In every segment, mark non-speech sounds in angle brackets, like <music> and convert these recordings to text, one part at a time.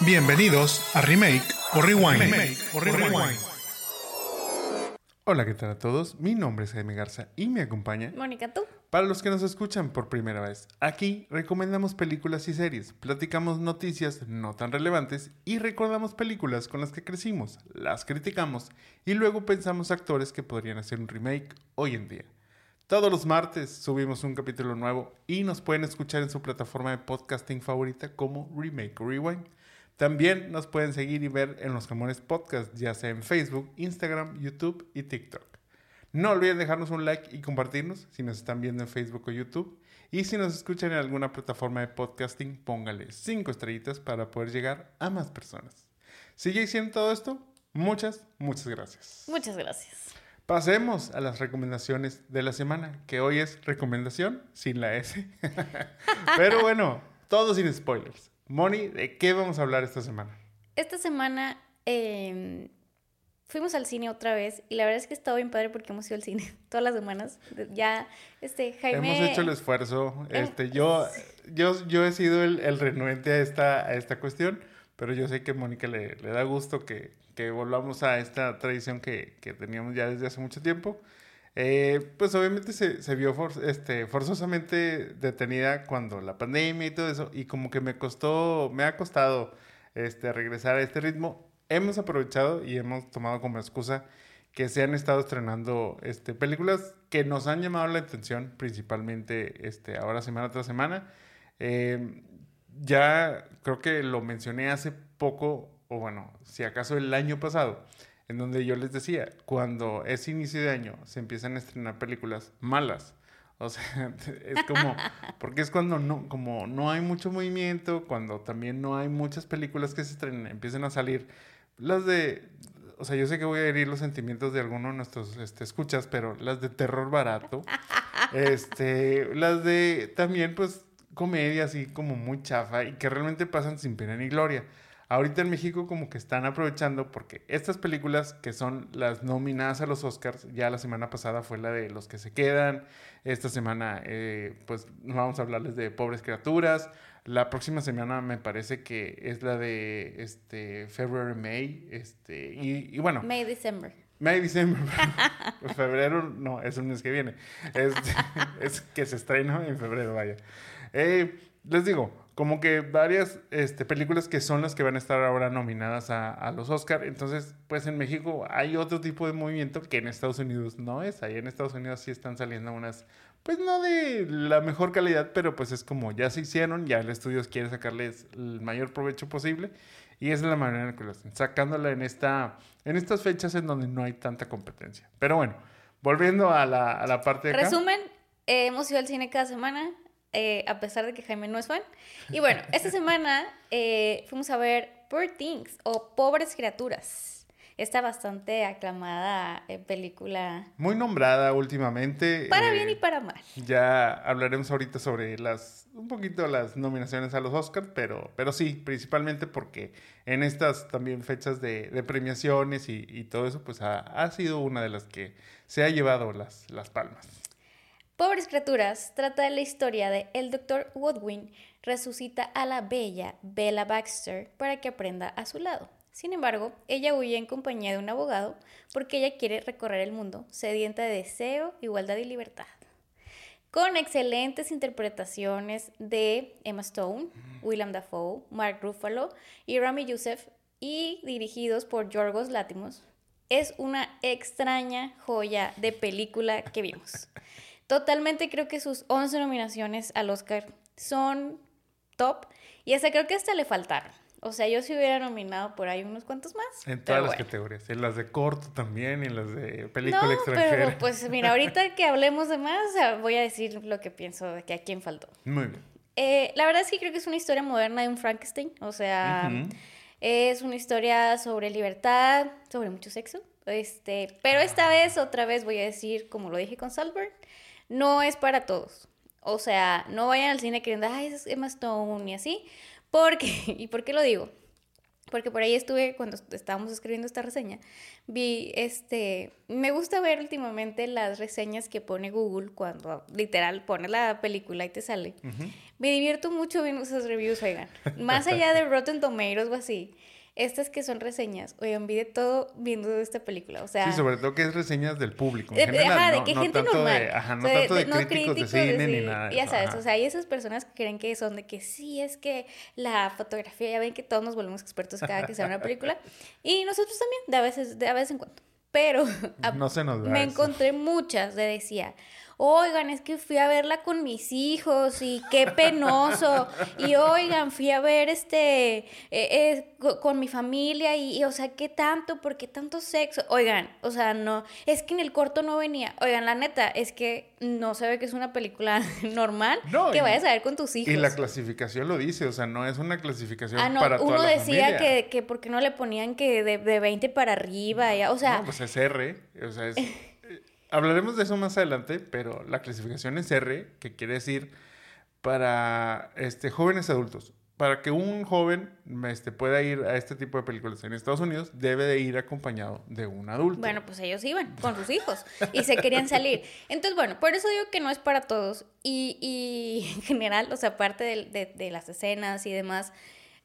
Bienvenidos a Remake o Rewind. Hola, ¿qué tal a todos? Mi nombre es Jaime Garza y me acompaña Mónica, ¿tú? Para los que nos escuchan por primera vez, aquí recomendamos películas y series, platicamos noticias no tan relevantes y recordamos películas con las que crecimos, las criticamos y luego pensamos actores que podrían hacer un remake hoy en día. Todos los martes subimos un capítulo nuevo y nos pueden escuchar en su plataforma de podcasting favorita como Remake Rewind. También nos pueden seguir y ver en los Jamones Podcast, ya sea en Facebook, Instagram, YouTube y TikTok. No olviden dejarnos un like y compartirnos si nos están viendo en Facebook o YouTube. Y si nos escuchan en alguna plataforma de podcasting, póngale 5 estrellitas para poder llegar a más personas. Si ya hicieron todo esto, muchas, muchas gracias. Muchas gracias. Pasemos a las recomendaciones de la semana, que hoy es recomendación sin la S. <laughs> Pero bueno, todo sin spoilers. Moni, ¿de qué vamos a hablar esta semana? Esta semana em, fuimos al cine otra vez y la verdad es que estado bien padre porque hemos ido al cine <laughs> todas las semanas. Ya, este, Jaime... Hemos hecho el esfuerzo. Em, este, yo, yo, yo he sido el, renuente a esta, a esta cuestión, pero yo sé que a Mónica le, le, da gusto que, que, volvamos a esta tradición que, que teníamos ya desde hace mucho tiempo. Eh, pues obviamente se, se vio este, forzosamente detenida cuando la pandemia y todo eso, y como que me costó, me ha costado este, regresar a este ritmo. Hemos aprovechado y hemos tomado como excusa que se han estado estrenando este, películas que nos han llamado la atención, principalmente este, ahora semana tras semana. Eh, ya creo que lo mencioné hace poco, o bueno, si acaso el año pasado, en donde yo les decía, cuando es inicio de año se empiezan a estrenar películas malas. O sea, <laughs> es como, porque es cuando no, como no hay mucho movimiento, cuando también no hay muchas películas que se estrenen, empiezan a salir las de, o sea, yo sé que voy a herir los sentimientos de algunos de nuestros este, escuchas, pero las de terror barato, <laughs> este, las de también pues comedia así como muy chafa y que realmente pasan sin pena ni gloria. Ahorita en México como que están aprovechando porque estas películas que son las nominadas a los Oscars, ya la semana pasada fue la de Los que se quedan, esta semana eh, pues vamos a hablarles de Pobres Criaturas, la próxima semana me parece que es la de este February May, este y, bueno. May December. May December. <laughs> febrero no, es un mes que viene. Es, <laughs> es que se estrena en febrero, vaya. Eh, les digo, como que varias este, películas que son las que van a estar ahora nominadas a, los Oscar. Entonces, pues en México hay otro tipo de movimiento que en Estados Unidos no es. Ahí en Estados Unidos sí están saliendo unas, pues no de la mejor calidad, pero pues es como ya se hicieron, ya el estudio quiere sacarles el mayor provecho posible. Y esa es la manera en que lo están sacándola en, esta, en estas fechas en donde no hay tanta competencia. Pero bueno, volviendo a la, a la parte de... Resumen, eh, hemos ido al cine cada semana eh, a pesar de que Jaime no es fan. Y bueno, esta <laughs> semana eh, fuimos a ver Poor Things o Pobres Criaturas. Esta bastante aclamada eh, película. Muy nombrada últimamente. Para bien y para mal. Ya hablaremos ahorita sobre las, un poquito las nominaciones a los Oscars, pero, pero sí, principalmente porque en estas también fechas de, de premiaciones y, y, todo eso, pues ha, ha, sido una de las que se ha llevado las, las palmas. Pobres criaturas trata de la historia de el Dr. Woodwin resucita a la bella Bella Baxter para que aprenda a su lado. Sin embargo, ella huye en compañía de un abogado porque ella quiere recorrer el mundo, sedienta de deseo, igualdad y libertad. Con excelentes interpretaciones de Emma Stone, William Dafoe, Mark Ruffalo y Rami Youssef y dirigidos por Yorgos Látimos, es una extraña joya de película que vimos. Totalmente creo que sus 11 nominaciones al Oscar son top y hasta creo que hasta le faltaron. O sea, yo si hubiera nominado por ahí unos cuantos más. En todas las categorías. En las de corto también, y en las de película no, extranjera. Pero <laughs> pues mira, ahorita que hablemos de más, voy a decir lo que pienso de que a quién faltó. Muy bien. Eh, la verdad es que creo que es una historia moderna de un Frankenstein. O sea, es una historia sobre libertad, sobre mucho sexo. Este, pero esta vez, otra vez voy a decir, como lo dije con Salzburg, no es para todos. O sea, no vayan al cine creyendo, ay, es Emma Stone y así. Porque, <laughs> ¿y por qué lo digo? porque por ahí estuve cuando estábamos escribiendo esta reseña, vi este, me gusta ver últimamente las reseñas que pone Google cuando literal pone la película y te sale. Me divierto mucho viendo esas reviews, oigan, más allá de Rotten Tomatoes o así estas que son reseñas, oigan, vi de todo viendo esta película, o sea... Sí, sobre todo que es reseñas del público, en general, ajá, de no, que gente normal. De, ajá, no tanto de, críticos, de cine ni nada. Ya sabes, o sea, hay esas personas que creen que son de que sí, es que la fotografía, ya ven que todos nos volvemos expertos cada que sea una película, <laughs> y nosotros también, de a veces, de a vez en cuando. Pero no se nos me encontré muchas de decía, oigan, es que fui a verla con mis hijos y qué penoso. Y oigan, fui a ver este, eh, eh, con mi familia y, o sea, ¿qué tanto? ¿Por qué tanto sexo? Oigan, o sea, no, es que en el corto no venía. Oigan, la neta, es que no se ve que es una película <laughs> normal que vayas a ver con tus hijos. Y la clasificación lo dice, o sea, no es una clasificación ah, no, para uno toda la decía que, que por qué no le ponían que de, de 20 para arriba, ya, o sea... No, pues es R, o sea, es... <laughs> Hablaremos de eso más adelante, pero la clasificación es R, que quiere decir para este, jóvenes adultos. Para que un joven este, pueda ir a este tipo de películas en Estados Unidos, debe de ir acompañado de un adulto. Bueno, pues ellos iban con sus hijos y se querían salir. Entonces, bueno, por eso digo que no es para todos. Y, y en general, o sea, aparte de, de las escenas y demás,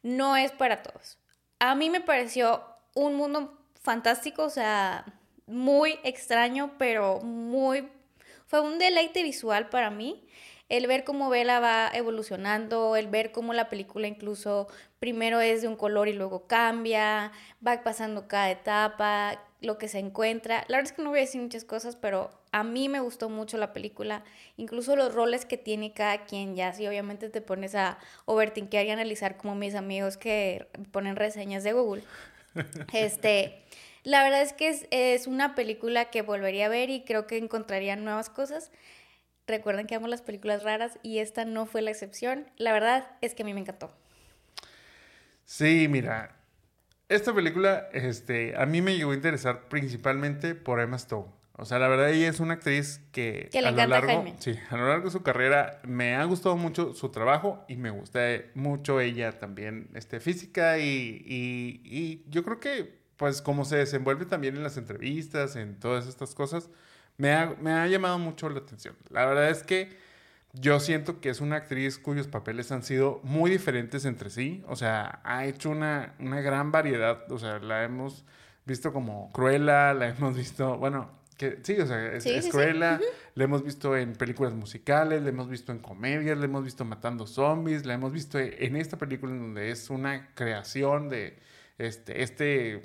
no es para todos. A mí me pareció un mundo fantástico, o sea, muy extraño, pero muy... Fue un deleite visual para mí. El ver cómo Bella va evolucionando, el ver cómo la película incluso primero es de un color y luego cambia, va pasando cada etapa, lo que se encuentra. La verdad es que no voy a decir muchas cosas, pero a mí me gustó mucho la película, incluso los roles que tiene cada quien, ya si obviamente te pones a overtinkear y analizar como mis amigos que ponen reseñas de Google. <laughs> Este, la verdad es que es, una película que volvería a ver y creo que encontraría nuevas cosas. Recuerden que amo las películas raras y esta no fue la excepción. La verdad es que a mí me encantó. Sí, mira, esta película este, a mí me llegó a interesar principalmente por Emma Stone. O sea, la verdad ella es una actriz que, a lo largo, sí, a lo largo de su carrera me ha gustado mucho su trabajo y me gusta mucho ella también, este, física y, y yo creo que pues como se desenvuelve también en las entrevistas, en todas estas cosas, me ha, me ha llamado mucho la atención. La verdad es que yo siento que es una actriz cuyos papeles han sido muy diferentes entre sí. O sea, ha hecho una, una gran variedad. O sea, la hemos visto como Cruella, la <laughs> hemos visto, bueno, que sí, o sea, es, Cruella, la hemos visto en películas musicales, la hemos visto en comedias, la hemos visto matando zombies, la hemos visto en esta película en donde es una creación de este, este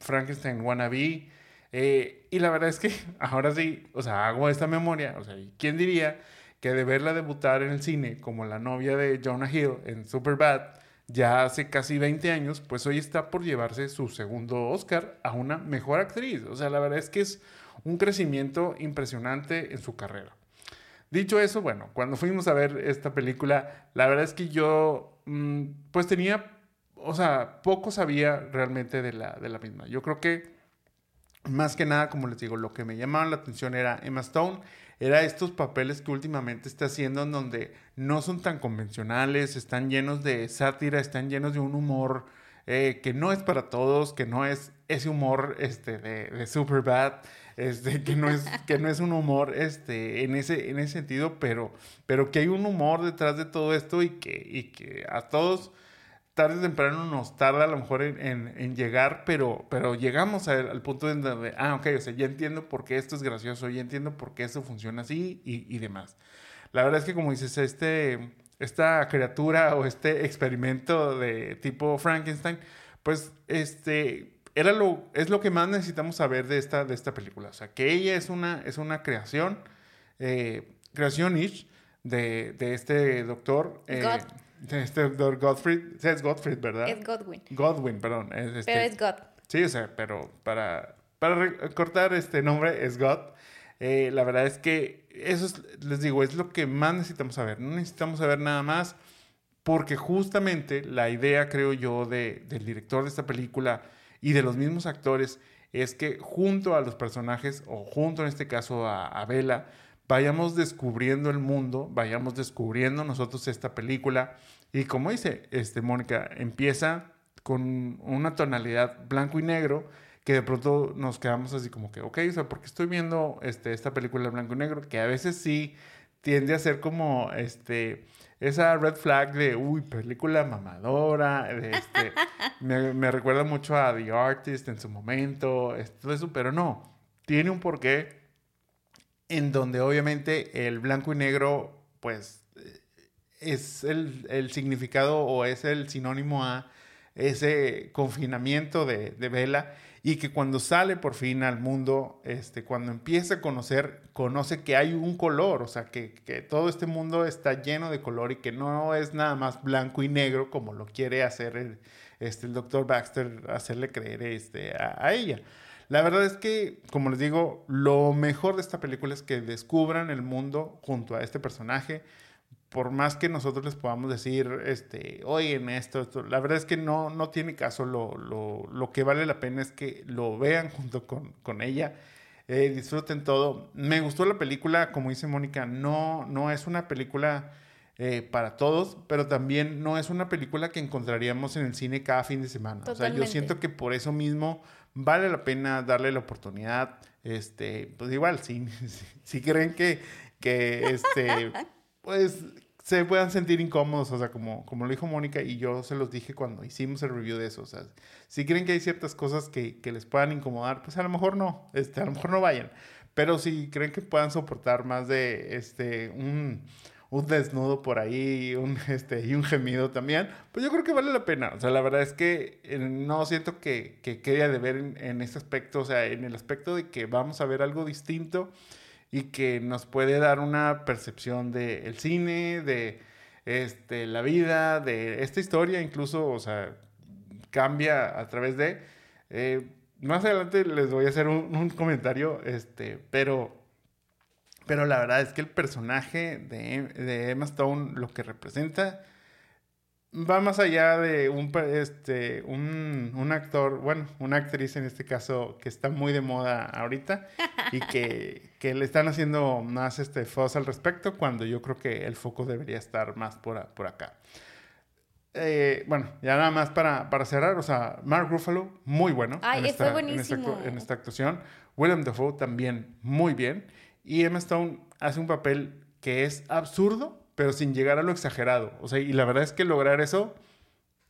Frankenstein Wannabe. Eh, y la verdad es que <laughs> ahora sí, o sea, hago esta memoria, o sea, ¿quién diría que de verla debutar en el cine como la novia de Jonah Hill en Superbad, ya hace casi 20 años, pues hoy está por llevarse su segundo Oscar a una mejor actriz. O sea, la verdad es que es un crecimiento impresionante en su carrera. Dicho eso, bueno, cuando fuimos a ver esta película, la verdad es que yo, mm, pues tenía o sea, poco sabía realmente de la, de la misma. Yo creo que más que nada, como les digo, lo que me llamaba la atención era Emma Stone, era estos papeles que últimamente está haciendo en donde no son tan convencionales, están llenos de sátira, están llenos de un humor eh, que no es para todos, que no es ese humor este, de, de Superbad, este, que, no es, que no es un humor este, en, ese, en ese sentido, pero, pero que hay un humor detrás de todo esto y que, y que a todos tarde o temprano nos tarda a lo mejor en, llegar, pero, pero llegamos al punto de donde, ah, ok, o sea, ya entiendo por qué esto es gracioso, ya entiendo por qué esto funciona así y, demás. La verdad es que como dices, este, esta criatura o este experimento de tipo Frankenstein, pues este, era lo, es lo que más necesitamos saber de esta, de esta película. O sea, que ella es una, es una creación, eh, creación ish de, de este doctor. Eh, este doctor Godfrey, sí, es Godfrey, ¿verdad? Es Godwin. Godwin, perdón. Es este, pero es God. Sí, o sea, pero para, para cortar este nombre es God. Eh, la verdad es que eso les digo, es lo que más necesitamos saber. No necesitamos saber nada más porque justamente la idea, creo yo, de, del director de esta película y de los mismos actores es que junto a los personajes, o junto en este caso a, a Bella, vayamos descubriendo el mundo, vayamos descubriendo nosotros esta película. Y como dice este, Mónica, empieza con una tonalidad blanco y negro que de pronto nos quedamos así como que, ok, o sea, porque estoy viendo este, esta película blanco y negro, que a veces sí tiende a ser como, este, esa red flag de, uy, película mamadora, este, <laughs> me, recuerda mucho a The Artist en su momento, todo eso, pero no, tiene un porqué en donde obviamente el blanco y negro, pues, es el, el significado o es el sinónimo a ese confinamiento de, de Vela y que cuando sale por fin al mundo, este, cuando empieza a conocer, conoce que hay un color, o sea, que, que, todo este mundo está lleno de color y que no es nada más blanco y negro como lo quiere hacer el, este, el doctor Baxter, hacerle creer este, a, a ella. La verdad es que, como les digo, lo mejor de esta película es que descubran el mundo junto a este personaje por más que nosotros les podamos decir, este, oye, esto, esto, la verdad es que no, no tiene caso. Lo, lo, lo que vale la pena es que lo vean <laughs> junto con, con ella. Eh, disfruten todo. Me gustó la película, como dice Mónica, no, no es una película eh, para todos, pero también no es una película que encontraríamos en el cine cada fin de semana. O sea, yo siento que por eso mismo vale la pena darle la oportunidad. Este, pues igual, si, <laughs> si, si creen que, que este, <laughs> pues se puedan sentir incómodos, o sea, como, como lo dijo Mónica y yo se los dije cuando hicimos el review de eso, o sea, si creen que hay ciertas cosas que, que les puedan incomodar, pues a lo mejor no, este, a lo mejor no vayan, pero si creen que puedan soportar más de este, un, un desnudo por ahí un, <laughs> este, y un gemido también, pues yo creo que vale la pena. O sea, la verdad es que eh, no siento que, que quede de ver en, en este aspecto, o sea, en el aspecto de que vamos a ver algo distinto y que nos puede dar una percepción del cine, de este, la vida, de esta historia, incluso, o sea, cambia a través de... Eh, más adelante les voy a hacer un, comentario, este, pero, pero la verdad es que el personaje de, de Emma Stone, lo que representa, va más allá de un, este, un, un, actor, bueno, una actriz en este caso que está muy de moda ahorita <laughs> y que, que le están haciendo más este fuzz al respecto cuando yo creo que el foco debería estar más por, por acá. Eh, bueno, ya nada más para, para, cerrar, o sea, Mark Ruffalo, muy bueno en, esta, en, esta, en, esta, actuación. William Dafoe también muy bien. Y Emma Stone hace un papel que es absurdo, pero sin llegar a lo exagerado. O sea, y la verdad es que lograr eso,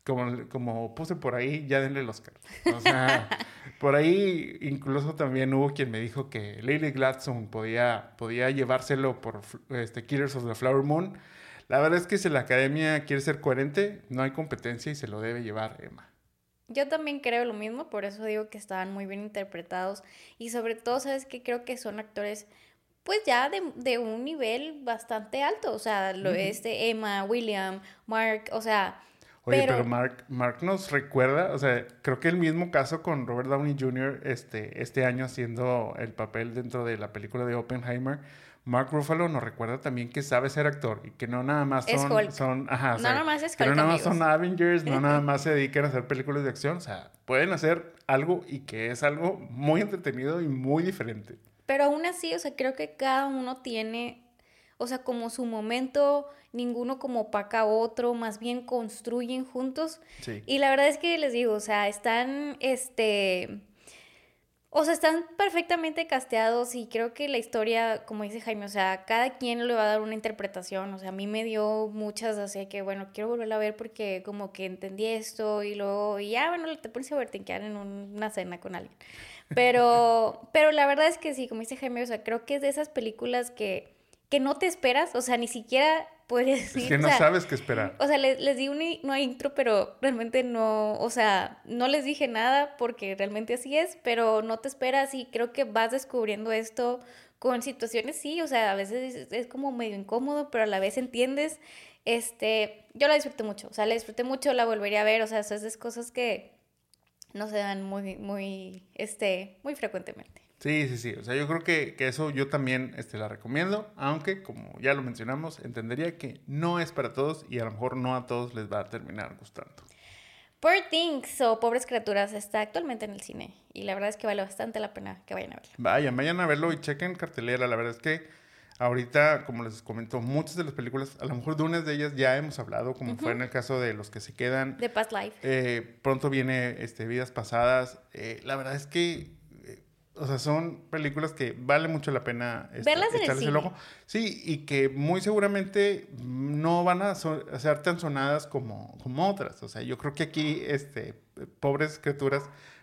como, como puse por ahí, ya denle el Oscar. O sea, <laughs> por ahí incluso también hubo quien me dijo que Lily Gladstone podía, podía llevárselo por este, Killers of the Flower Moon. La verdad es que si la academia quiere ser coherente, no hay competencia y se lo debe llevar Emma. Yo también creo lo mismo, por eso digo que estaban muy bien interpretados y sobre todo, sabes que creo que son actores pues ya de, de, un nivel bastante alto, o sea, lo, este Emma, William, Mark, o sea... Oye, pero, Mark, Mark nos recuerda, o sea, creo que el mismo caso con Robert Downey Jr. este, este año haciendo el papel dentro de la película de Oppenheimer, Mark Ruffalo nos recuerda también que sabe ser actor y que no nada más son, son ajá, no nada más es que no nada más son Avengers, no nada <laughs> más se dedican a hacer películas de acción, o sea, pueden hacer algo y que es algo muy entretenido y muy diferente. Pero aún así, o sea, creo que cada uno tiene, o sea, como su momento, ninguno como opaca a otro, más bien construyen juntos. Sí. Y la verdad es que les digo, o sea, están, este, o sea, están perfectamente casteados y creo que la historia, como dice Jaime, o sea, cada quien le va a dar una interpretación. O sea, a mí me dio muchas, así que bueno, quiero volverla a ver porque como que entendí esto y luego, y ya, bueno, te pones a ver, te quedar en una cena con alguien. Pero, <laughs> pero la verdad es que sí, como dice Jaime, o sea, creo que es de esas películas que, que no te esperas, o sea, ni siquiera puedes decir. Es que no sabes qué esperar. O sea, les, les di un no hay intro, pero realmente no, o sea, no les dije nada porque realmente así es, pero no te esperas y creo que vas descubriendo esto con situaciones, sí, o sea, a veces es, es como medio incómodo, pero a la vez entiendes. Este, yo la disfruté mucho, o sea, la disfruté mucho, la volvería a ver, o sea, esas cosas que no se dan muy, muy, este, muy frecuentemente. Sí, sí, sí. O sea, yo creo que, que, eso yo también este, la recomiendo, aunque como ya lo mencionamos, entendería que no es para todos y a lo mejor no a todos les va a terminar gustando. Poor Things o Pobres Criaturas está actualmente en el cine y la verdad es que vale bastante la pena que vayan a verlo. Vayan, vayan a verlo y chequen cartelera. La verdad es que Ahorita, como les comento, muchas de las películas, a lo mejor de unas de ellas ya hemos hablado, como fue en el caso de los que se quedan. De Past Life. Eh, pronto viene este, Vidas Pasadas. Eh, la verdad es que, o sea, son películas que vale mucho la pena este, Verlas en el cine. ojo. Sí, y que muy seguramente no van a, so- a ser tan sonadas como, como otras. O sea, yo creo que aquí, este, Pobres Criaturas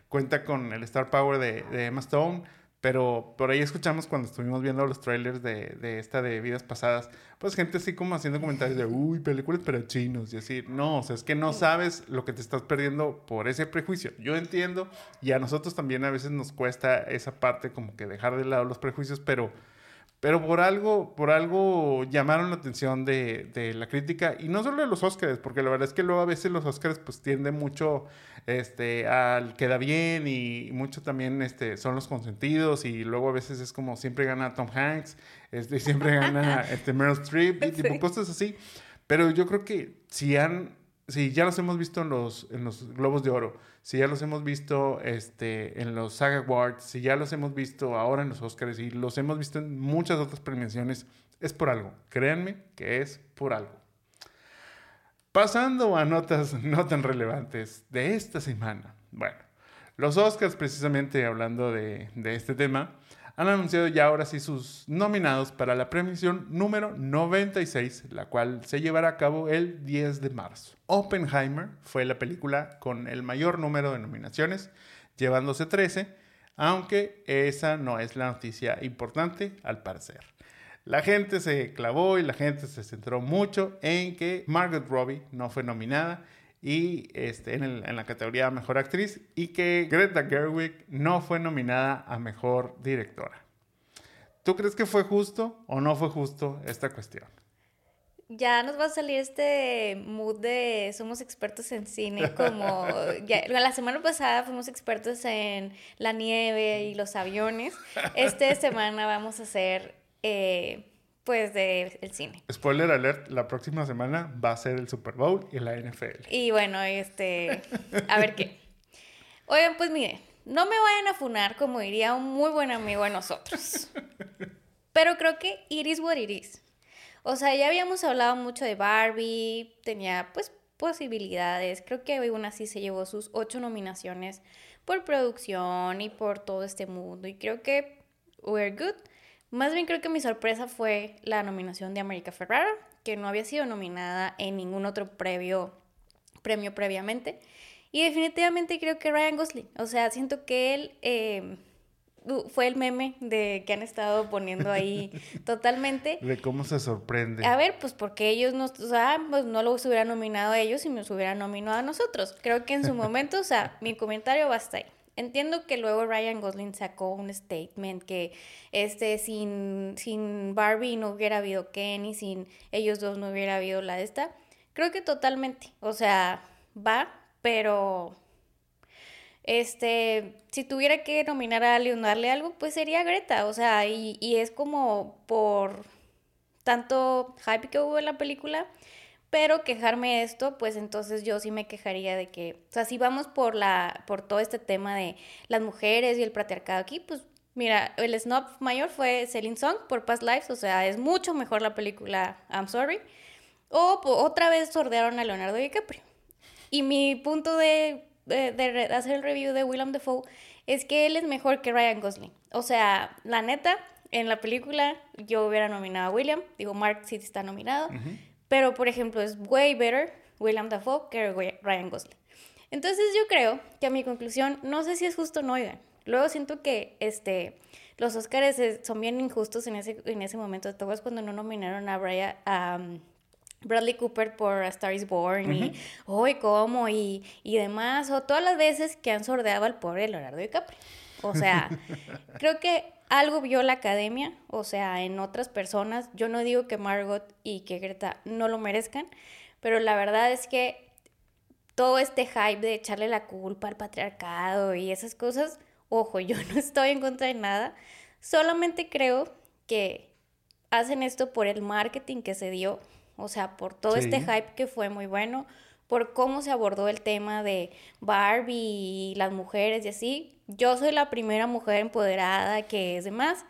cuenta con el Star Power de, de Emma Stone. Pero por ahí escuchamos cuando estuvimos viendo los trailers de, de esta de Vidas Pasadas, pues gente así como haciendo comentarios de, uy, películas para chinos y así. No, o sea, es que no sabes lo que te estás perdiendo por ese prejuicio. Yo entiendo y a nosotros también a veces nos cuesta esa parte como que dejar de lado los prejuicios, pero, pero por algo, por algo llamaron la atención de, de la crítica y no solo de los Oscars, porque la verdad es que luego a veces los Oscars pues tienden mucho este, al queda bien y mucho también este, son los consentidos y luego a veces es como siempre gana Tom Hanks, este, <laughs> siempre gana este, Meryl Streep y <laughs> tipo Sí. cosas así. Pero yo creo que si han, si ya los hemos visto en los, en los Globos de Oro, si ya los hemos visto este, en los SAG Awards, si ya los hemos visto ahora en los Oscars y los hemos visto en muchas otras premiaciones, es por algo. Créanme que es por algo. Pasando a notas <laughs> no tan relevantes de esta semana. Bueno, los Oscars, precisamente hablando de, de este tema, han anunciado ya ahora sí sus nominados para la premiación número 96, la cual se llevará a cabo el 10 de marzo. Oppenheimer fue la película con el mayor número de nominaciones, llevándose 13, aunque esa no es la noticia importante al parecer. La gente se clavó y la gente se centró mucho en que Margot Robbie no fue nominada y este, en, el- en la categoría Mejor Actriz y que Greta Gerwig no fue nominada a Mejor Directora. ¿Tú crees que fue justo o no fue justo esta cuestión? Ya nos va a salir este mood de somos expertos en cine, como <laughs> ya, la semana pasada fuimos expertos en la nieve y los aviones. Esta semana vamos a hacer, eh, pues, de el cine. Spoiler alert, la próxima semana va a ser el Super Bowl y la NFL. Y bueno, este, a ver qué. Oigan, pues mire, no me vayan a funar como diría un muy buen amigo de nosotros. Pero creo que it is what it is. O sea, ya habíamos hablado mucho de Barbie, tenía pues posibilidades. Creo que aún así se llevó sus ocho nominaciones por producción y por todo este mundo. Y creo que we're good. Más bien creo que mi sorpresa fue la nominación de América Ferrara, que no había sido nominada en ningún otro previo, premio previamente. Y definitivamente creo que Ryan Gosling. O sea, siento que él eh, uh, fue el meme de que han estado poniendo ahí <laughs> totalmente. De cómo se sorprende. A ver, pues porque ellos no, o sea, pues no los hubieran nominado a ellos y nos hubieran nominado a nosotros. Creo que en su momento, o sea, mi comentario va hasta ahí. Entiendo que luego Ryan Gosling sacó un statement que este sin, sin Barbie no hubiera habido Ken y sin ellos dos no hubiera habido la de esta. Creo que totalmente. O sea, va, pero este, si tuviera que nominar a alguien darle algo, pues sería Greta. O sea, y, y es como por tanto hype que hubo en la película. Pero quejarme de esto, pues entonces yo sí me quejaría de que, o sea, si vamos por la, por todo este tema de las mujeres y el patriarcado aquí, pues mira, el snob mayor fue Celine Song por Past Lives, o sea, es mucho mejor la película I'm Sorry. O otra vez sordearon a Leonardo DiCaprio. Y mi punto de, de- de hacer el review de Willem Dafoe es que él es mejor que Ryan Gosling. O sea, la neta, en la película yo hubiera nominado a William, digo, Mark sí está nominado, pero por ejemplo es way better William Dafoe que Ryan Gosling. Entonces yo creo que a mi conclusión, no sé si es justo o no, oigan. Luego siento que este, los Oscars son bien injustos en ese, en ese momento. ¿Te acuerdas cuando no nominaron a, Brian, a um, Bradley Cooper por A Star is Born? Y, hoy ¿cómo? Y, y demás. O todas las veces que han sordeado al pobre Leonardo DiCaprio. O sea, <laughs> creo que algo vio la academia, o sea, en otras personas. Yo no digo que Margot y que Greta no lo merezcan, pero la verdad es que todo este hype de echarle la culpa al patriarcado y esas cosas, ojo, <laughs> yo no estoy en contra de nada, solamente creo que hacen esto por el marketing que se dio, o sea, por todo este hype que fue muy bueno, por cómo se abordó el tema de Barbie y las mujeres y así. Yo soy la primera mujer empoderada que es demás,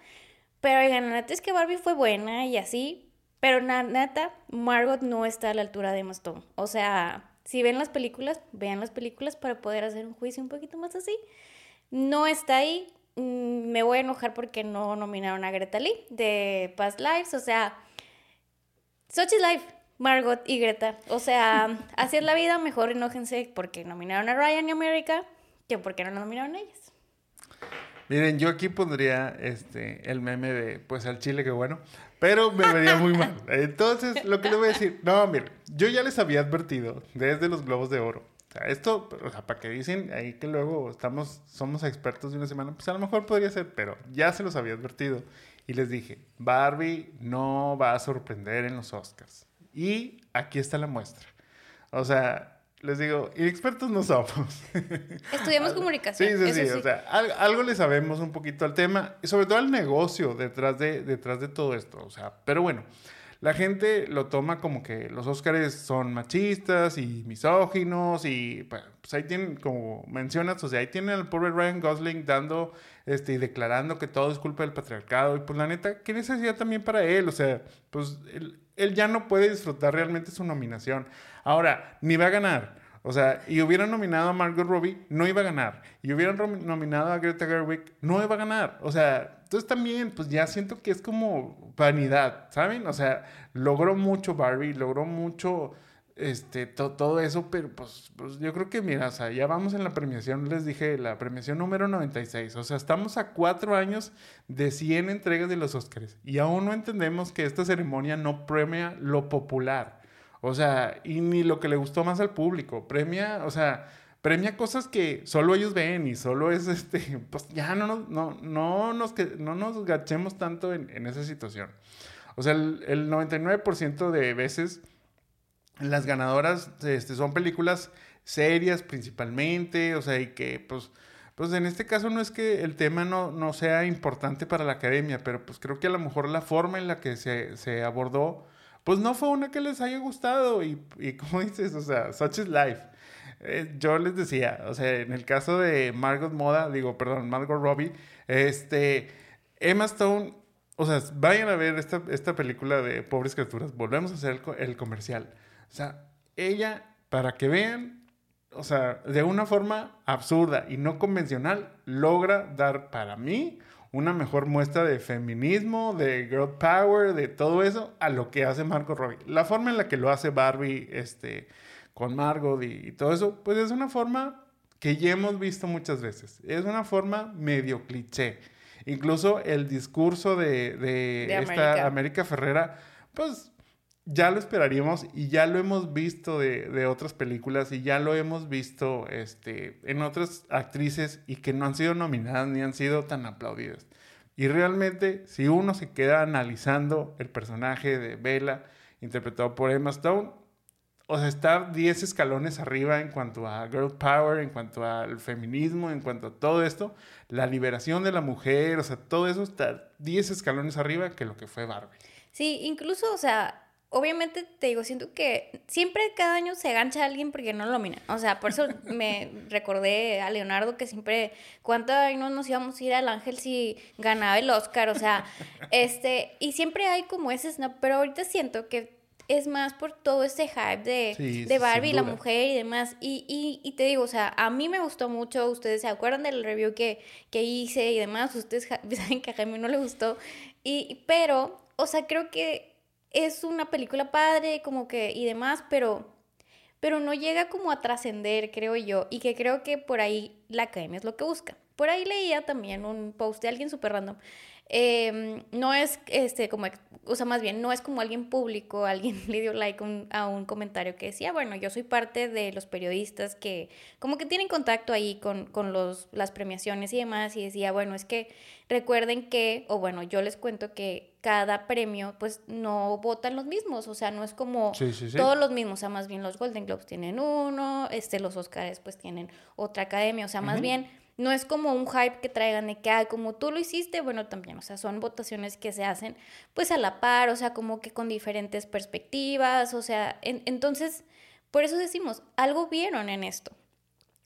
Pero oigan, la es que Barbie fue buena y así, pero la Margot no está a la altura de Emma. O sea, si ven las películas, vean las películas para poder hacer un juicio un poquito más así. No está ahí. Mm, me voy a enojar porque no nominaron a Greta Lee de Past Lives. O sea, Sochi's Life, Margot y Greta. O sea, <laughs> así es la vida. Mejor enójense porque nominaron a Ryan y América que porque no nominaron a ellas. Miren, yo aquí pondría este el meme de pues al chile que bueno, pero me vería muy mal. <laughs> Entonces, lo que le voy a decir, no, miren, yo ya les había advertido desde los globos de oro. O sea, esto, o sea, para que dicen ahí que luego estamos, somos expertos de una semana, pues a lo mejor podría ser, pero ya se los había advertido. Y les dije, Barbie no va a sorprender en los Oscars. Y aquí está la muestra. O sea, les digo, inexpertos no somos. Estudiamos <laughs> comunicación. Sí, sí, sí, O sea, algo, le sabemos un poquito al tema y sobre todo al negocio detrás de, detrás de todo esto. O sea, pero bueno, la gente lo toma como que los Óscares son machistas y misóginos y pues, ahí tienen, como mencionas, o sea, ahí tienen al pobre Ryan Gosling dando este, y declarando que todo es culpa del patriarcado y pues la neta, ¿qué necesidad también para él? O sea, pues él, él ya no puede disfrutar realmente su nominación. Ahora, ni va a ganar. O sea, y hubieran nominado a Margot Robbie, no iba a ganar. Y hubieran nominado a Greta Gerwig, no iba a ganar. O sea, entonces también, pues ya siento que es como vanidad, ¿saben? O sea, logró mucho Barbie, logró mucho este, todo eso, pero pues, pues, yo creo que, mira, o sea, ya vamos en la premiación, les dije, la premiación número 96, o sea, estamos a cuatro años de 100 entregas de los Oscars y aún no entendemos que esta ceremonia no premia lo popular, o sea, y ni lo que le gustó más al público, premia, o sea, premia cosas que solo ellos ven y solo es, este, <laughs> pues ya no nos, no, no nos, no nos gachemos tanto en, en esa situación. O sea, el, el 99% de veces las ganadoras este, son películas serias principalmente, o sea, y que pues, pues en este caso no es que el tema no, no sea importante para la academia, pero pues creo que a lo mejor la forma en la que se, se abordó, pues no fue una que les haya gustado y, y <laughs> como dices, o sea, such is life. Eh, yo les decía, o sea, en el caso de Margot Moda, digo, perdón, Margot Robbie, este, Emma Stone, o sea, vayan a ver esta, esta película de Pobres Criaturas, volvemos a hacer el, el comercial. O sea, ella, para que vean, o sea, de una forma absurda y no convencional, logra dar para mí una mejor muestra de feminismo, de girl power, de todo eso, a lo que hace Margot Robbie. La forma en la que lo hace Barbie este, con Margot y, todo eso, pues es una forma que ya hemos visto muchas veces. Es una forma medio cliché. Incluso el discurso de, de, esta América Ferrera, pues ya lo esperaríamos y ya lo hemos visto de, otras películas y ya lo hemos visto este, en otras actrices y que no han sido nominadas ni han sido tan aplaudidas. Y realmente, si uno se queda analizando el personaje de Bella, interpretado por Emma Stone, o sea, está 10 escalones arriba en cuanto a girl power, en cuanto al feminismo, en cuanto a todo esto, la liberación de la mujer, o sea, todo eso está 10 escalones arriba que lo que fue Barbie. Sí, incluso, o sea, obviamente te digo, siento que siempre cada año se gancha a alguien porque no lo nominan. O sea, por eso <laughs> me recordé a Leonardo que siempre, ¿cuánto no nos íbamos a ir al Ángel si ganaba el Oscar? O sea, <laughs> este, y siempre hay como ese ¿no? pero ahorita siento que es más por todo ese hype de, de Barbie, la mujer y demás. Y, y, y, te digo, o sea, a mí me gustó mucho. Ustedes se acuerdan del review que, que hice y demás. Ustedes <laughs> saben que a Jaime no le gustó. Y, pero, o sea, creo que es una película padre, como que, y demás, pero, pero no llega como a trascender, creo yo, y que creo que por ahí la academia es lo que busca. Por ahí leía también un post de alguien súper random Em, no es este como, o sea, más bien, no es como alguien público, <laughs> alguien le dio like a un comentario que decía, bueno, yo soy parte de los periodistas que como que tienen contacto ahí con, con los, las premiaciones y demás, y decía, bueno, es que recuerden que, o bueno, yo les cuento que cada premio, pues no votan los mismos, o sea, no es como todos los mismos, o sea, más bien los Golden Globes tienen uno, este, los Oscars pues tienen otra academia, o sea, más bien no es como un hype que traigan de que, ah, como tú lo hiciste, bueno, también, o sea, son votaciones que se hacen pues a la par, o sea, como que con diferentes perspectivas, o sea, entonces, por eso decimos, algo vieron en esto.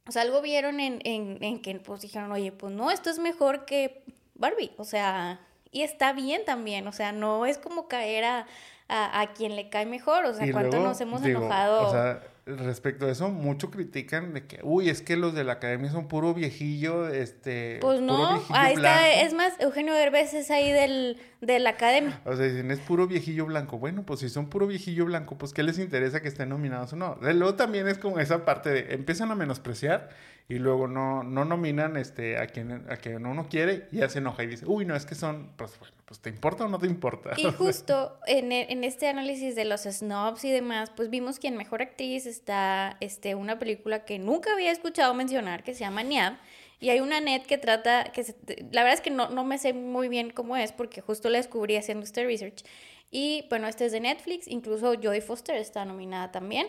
O sea, algo vieron en, en, en que pues dijeron, oye, pues no, esto es mejor que Barbie, o sea, Y está bien también, o sea, no es como caer a, a, quien le cae mejor, o sea, cuánto nos hemos enojado. O sea, respecto a eso, mucho critican de que, uy, es que los de la academia son puro viejillo, este... Pues no, ahí está, es más, Eugenio Derbez es ahí del, de la academia. O sea, dicen, es puro viejillo blanco. Bueno, pues si son puro viejillo blanco, pues ¿qué les interesa que estén nominados o no? Luego también es como esa parte de, empiezan a menospreciar y luego no, no nominan este, a, quien, a quien uno quiere y ya se enoja y dice, uy, no, es que son, pues bueno, pues ¿te importa o no te importa? Y <laughs> justo en, e, en, este análisis de los snobs y demás, pues vimos que en Mejor Actriz está este, una película que nunca había escuchado mencionar, que se llama Niab, y hay una net que trata, que la verdad es que no, no me sé muy bien cómo es, porque justo la descubrí haciendo este research, y bueno, este es de Netflix, incluso Jodie Foster está nominada también.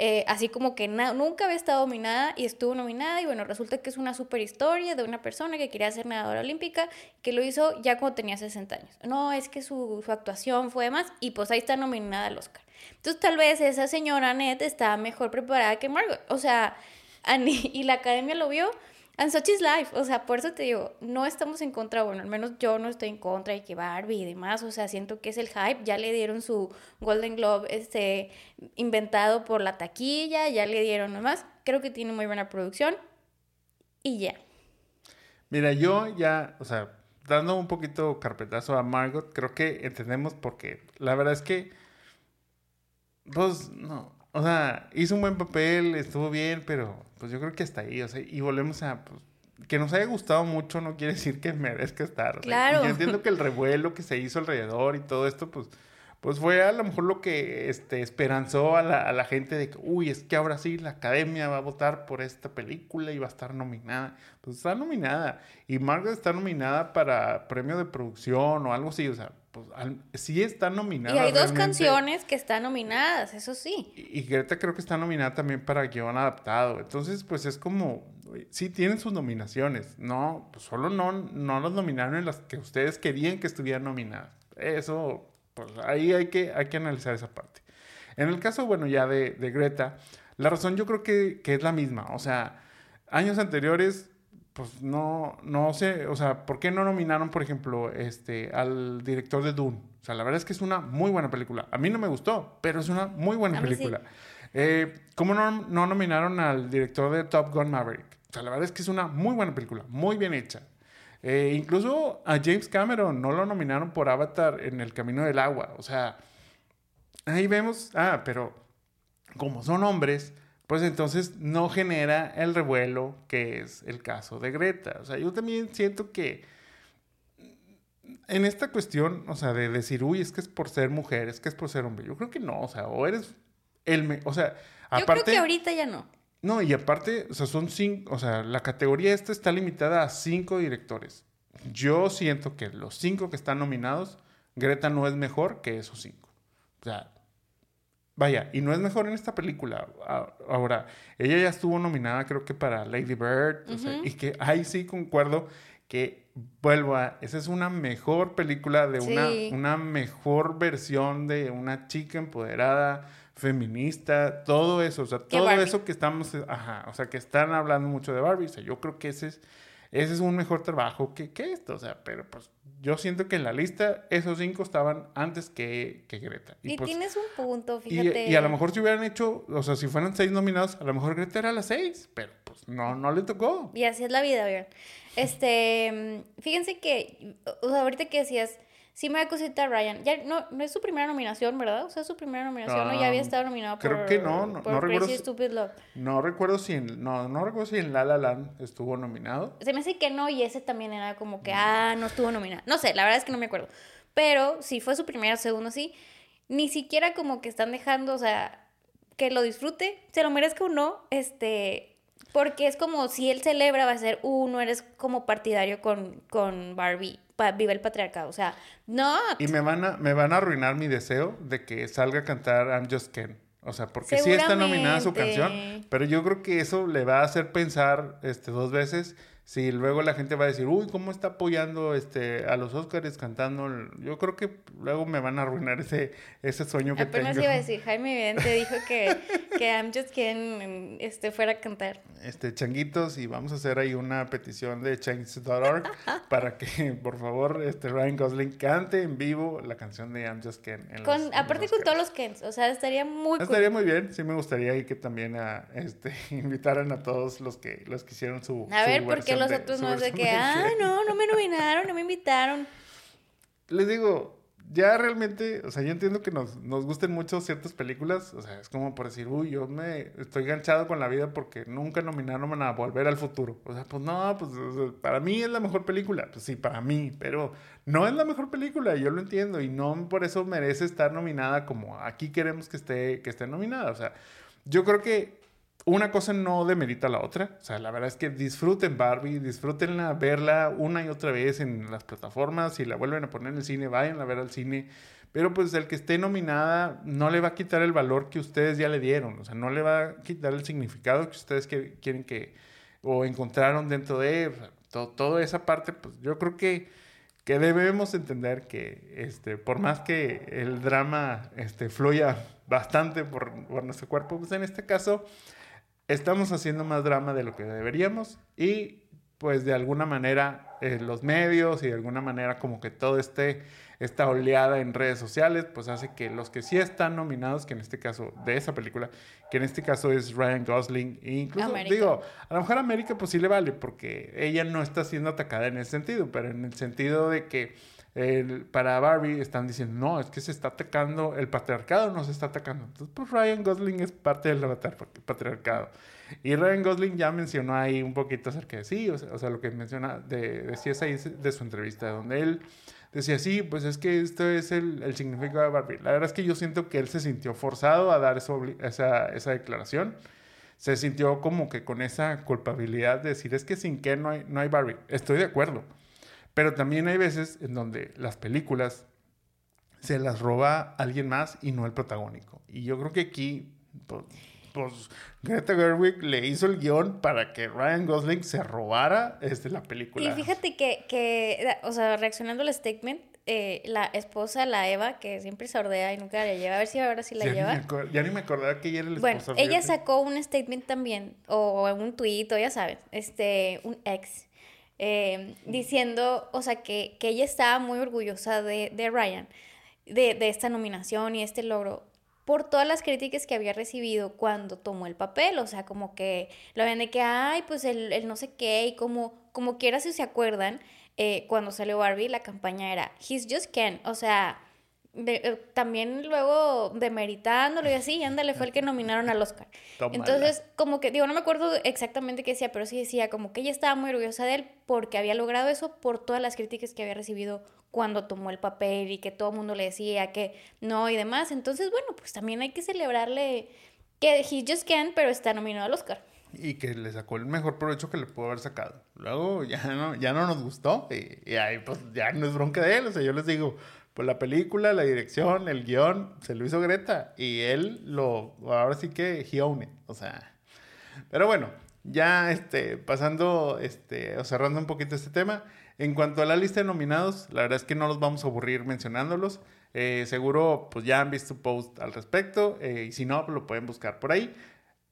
Eh, así como que nunca había estado nominada y estuvo nominada y bueno, resulta que es una super historia de una persona que quería ser nadadora olímpica, que lo hizo ya cuando tenía 60 años. No, es que su, su actuación fue más y pues ahí está nominada al Oscar. Entonces tal vez esa señora Annette está mejor preparada que Margot. O sea, <laughs> y la academia lo vio And such is life. O sea, por eso te digo, no estamos en contra, bueno, al menos yo no estoy en contra de que Barbie y demás. O sea, siento que es el hype. Ya le dieron su Golden Globe este, inventado por la taquilla, ya le dieron nomás. Creo que tiene muy buena producción. Y ya. Mira, yo ya, o sea, dando un poquito carpetazo a Margot, creo que entendemos porque la verdad es que, pues, no, o sea, hizo un buen papel, estuvo bien, pero pues yo creo que hasta ahí, o sea, y volvemos a, pues, que nos haya gustado mucho no quiere decir que merezca estar. Claro. yo entiendo que el revuelo que se hizo alrededor y todo esto, pues, pues fue a lo mejor lo que este, esperanzó a la, a la gente de que, uy, es que ahora sí la academia va a votar por esta película y va a estar nominada. Pues está nominada. Y Margaret está nominada para premio de producción o algo así, o sea, pues sí está nominada. Y hay dos canciones que están nominadas, eso sí. Y, Greta creo que está nominada también para guion adaptado. Entonces, pues es como, sí tienen sus nominaciones, no, pues solo no, no las nominaron en las que ustedes querían que estuvieran nominadas. Eso pues ahí hay que, hay que analizar esa parte. En el caso, bueno, ya de, Greta, la razón yo creo que, es la misma. O sea, años anteriores, pues no, no sé, o sea, ¿por qué no nominaron, por ejemplo, este, al director de Dune? O sea, la verdad es que es una muy buena película. A mí no me gustó, pero es una muy buena película. Eh, ¿Cómo no, no nominaron al director de Top Gun Maverick? O sea, la verdad es que es una muy buena película, muy bien hecha. Eh, incluso a James Cameron no lo nominaron por Avatar en El Camino del Agua. O sea, ahí vemos, ah, pero como son hombres, pues entonces no genera el revuelo que es el caso de Greta. O sea, yo también siento que en esta cuestión, o sea, de decir, uy, es que es por ser mujer, es que es por ser hombre, yo creo que no, o sea, o eres el, o sea, aparte... Yo creo que ahorita ya no. No, y aparte, o sea, son cinco, o sea, la categoría esta está limitada a cinco directores. Yo siento que los cinco que están nominados, Greta no es mejor que esos cinco. O sea, vaya, y no es mejor en esta película. Ahora, ella ya estuvo nominada creo que para Lady Bird, y que ahí sí concuerdo que vuelvo a, esa es una mejor película de una, una mejor versión de una chica empoderada, feminista, todo eso, o sea, todo eso que estamos, ajá, o sea, que están hablando mucho de Barbie, o sea, yo creo que ese es, ese es un mejor trabajo que, que esto, o sea, pero pues yo siento que en la lista esos cinco estaban antes que, que Greta. Y, pues, tienes un punto, fíjate. Y, a lo mejor si hubieran hecho, o sea, si fueran seis nominados, a lo mejor Greta era la seis, pero pues no, no le tocó. Y así es la vida, bien. Este, fíjense que, o sea, ahorita que decías sí me da cosita Ryan. Ya no, no es su primera nominación, ¿verdad? O sea, es su primera nominación, ¿no? Ya había estado nominado creo que no, no, por no recuerdo Stupid Love. No recuerdo si en, no, no recuerdo si en La La Land estuvo nominado. Se me hace que no, y ese también era como que, ah, no estuvo nominado. No sé, la verdad es que no me acuerdo. Pero si fue su primera, segundo, sí. Ni siquiera como que están dejando, o sea, que lo disfrute, se lo merezca o no, este, porque es como si él celebra, va a ser, uh, no eres como partidario con, con Barbie vive el patriarcado. O sea, no. Y me van, a, me van a arruinar mi deseo de que salga a cantar I'm Just Ken. O sea, porque sí está nominada su canción, pero yo creo que eso le va a hacer pensar este, dos veces si luego la gente va a decir, uy, ¿cómo está apoyando este, a los Oscars cantando? Yo creo que luego me van a arruinar ese, ese sueño que Apenas tengo. iba a <laughs> decir, Jaime Vidente dijo que, que I'm Just Kidding este, fuera a cantar. Este, changuitos, y vamos a hacer ahí una petición de change.org <laughs> para que, por favor, este, Ryan Gosling cante en vivo la canción de I'm Just Ken. en Con, los- en aparte los con Oscars. todos los Kens, o sea, estaría muy cool. Estaría muy bien, sí me gustaría que también a, este, <laughs> invitaran a todos los que, los que hicieron su A su ver, ¿por qué versión los otros no es de que, ah, Shrek"? no, no me nominaron, no me invitaron? Les digo, ya realmente, o sea, yo entiendo que nos, nos gusten mucho ciertas películas, o sea, es como por decir, uy, yo me estoy ganchado con la vida porque nunca nominaron a Volver al Futuro. O sea, pues no, pues o sea, para mí es la mejor película, pues sí, para mí, pero no es la mejor película, yo lo entiendo, y no por eso merece estar nominada como aquí queremos que esté, que esté nominada. O sea, yo creo que una cosa no demerita la otra. O sea, la verdad es que disfruten Barbie, disfrútenla, verla una y otra vez en las plataformas. Si la vuelven a poner en el cine, vayan a ver al cine. Pero pues el que esté nominada no le va a quitar el valor que ustedes ya le dieron. O sea, no le va a quitar el significado que ustedes quieren que o encontraron dentro de o sea, to- toda esa parte. Pues yo creo que, que debemos entender que este, por más que el drama este, fluya bastante por, por nuestro cuerpo, pues en este caso estamos haciendo más drama de lo que deberíamos y pues de alguna manera eh, los medios y de alguna manera como que todo este esta oleada en redes sociales pues hace que los que sí están nominados que en este caso de esa película que en este caso es Ryan Gosling e incluso América. digo a lo mejor América pues sí le vale porque ella no está siendo atacada en ese sentido pero en el sentido de que el- para Barbie están diciendo, no, es que se está atacando, el patriarcado no se está atacando. Entonces, pues Ryan Gosling es parte del patriarcado. Y Ryan Gosling ya mencionó ahí un poquito acerca de sí, o sea, lo que menciona, de, decías ahí de su entrevista, donde él decía, sí, pues es que esto es el, significado de Barbie. La verdad es que yo siento que él se sintió forzado a dar esa, esa declaración. Se sintió como que con esa culpabilidad de decir, es que sin que no hay, no hay Barbie. Estoy de acuerdo. Pero también hay veces en donde las películas se las roba alguien más y no el protagónico. Y yo creo que aquí, pues, pues, Greta Gerwig le hizo el guion para que Ryan Gosling se robara este, la película. Y fíjate que, que, o sea, reaccionando al statement, eh, la esposa, la Eva, que siempre se ordea y nunca la lleva, a ver si ahora sí la ya, lleva. Ni ya ni me acordaba que ella era el Bueno, esposo. ella sacó un statement también, o un tuit, o ya sabes, este, un ex, eh, diciendo, o sea, que, que ella estaba muy orgullosa de, de Ryan, de, de esta nominación y este logro, por todas las críticas que había recibido cuando tomó el papel, o sea, como que lo ven de que, ay, pues el, el no sé qué, y como, como quiera si se acuerdan, eh, cuando salió Barbie, la campaña era, he's just Ken, o sea, de- eh, también luego demeritándolo y así, ándale, fue el que nominaron al Oscar. Tómala. Entonces, como que, digo, no me acuerdo exactamente qué decía, pero sí decía como que ella estaba muy orgullosa de él porque había logrado eso por todas las críticas que había recibido cuando tomó el papel y que todo el mundo le decía que no y demás. Entonces, bueno, pues también hay que celebrarle que he just can, pero está nominado al Oscar. y que le sacó el mejor provecho que le pudo haber sacado. Luego ya no, ya no nos gustó y, y ahí pues ya no es bronca de él. O sea, yo les digo, pues la película, la dirección, el guion, se lo hizo Greta y él lo, ahora sí que he owned it. O sea, pero bueno, ya este, pasando este, o cerrando un poquito este tema, en cuanto a la lista de nominados, la verdad es que no los vamos a aburrir mencionándolos. Eh, seguro pues ya han visto post al respecto eh, y si no, pues lo pueden buscar por ahí.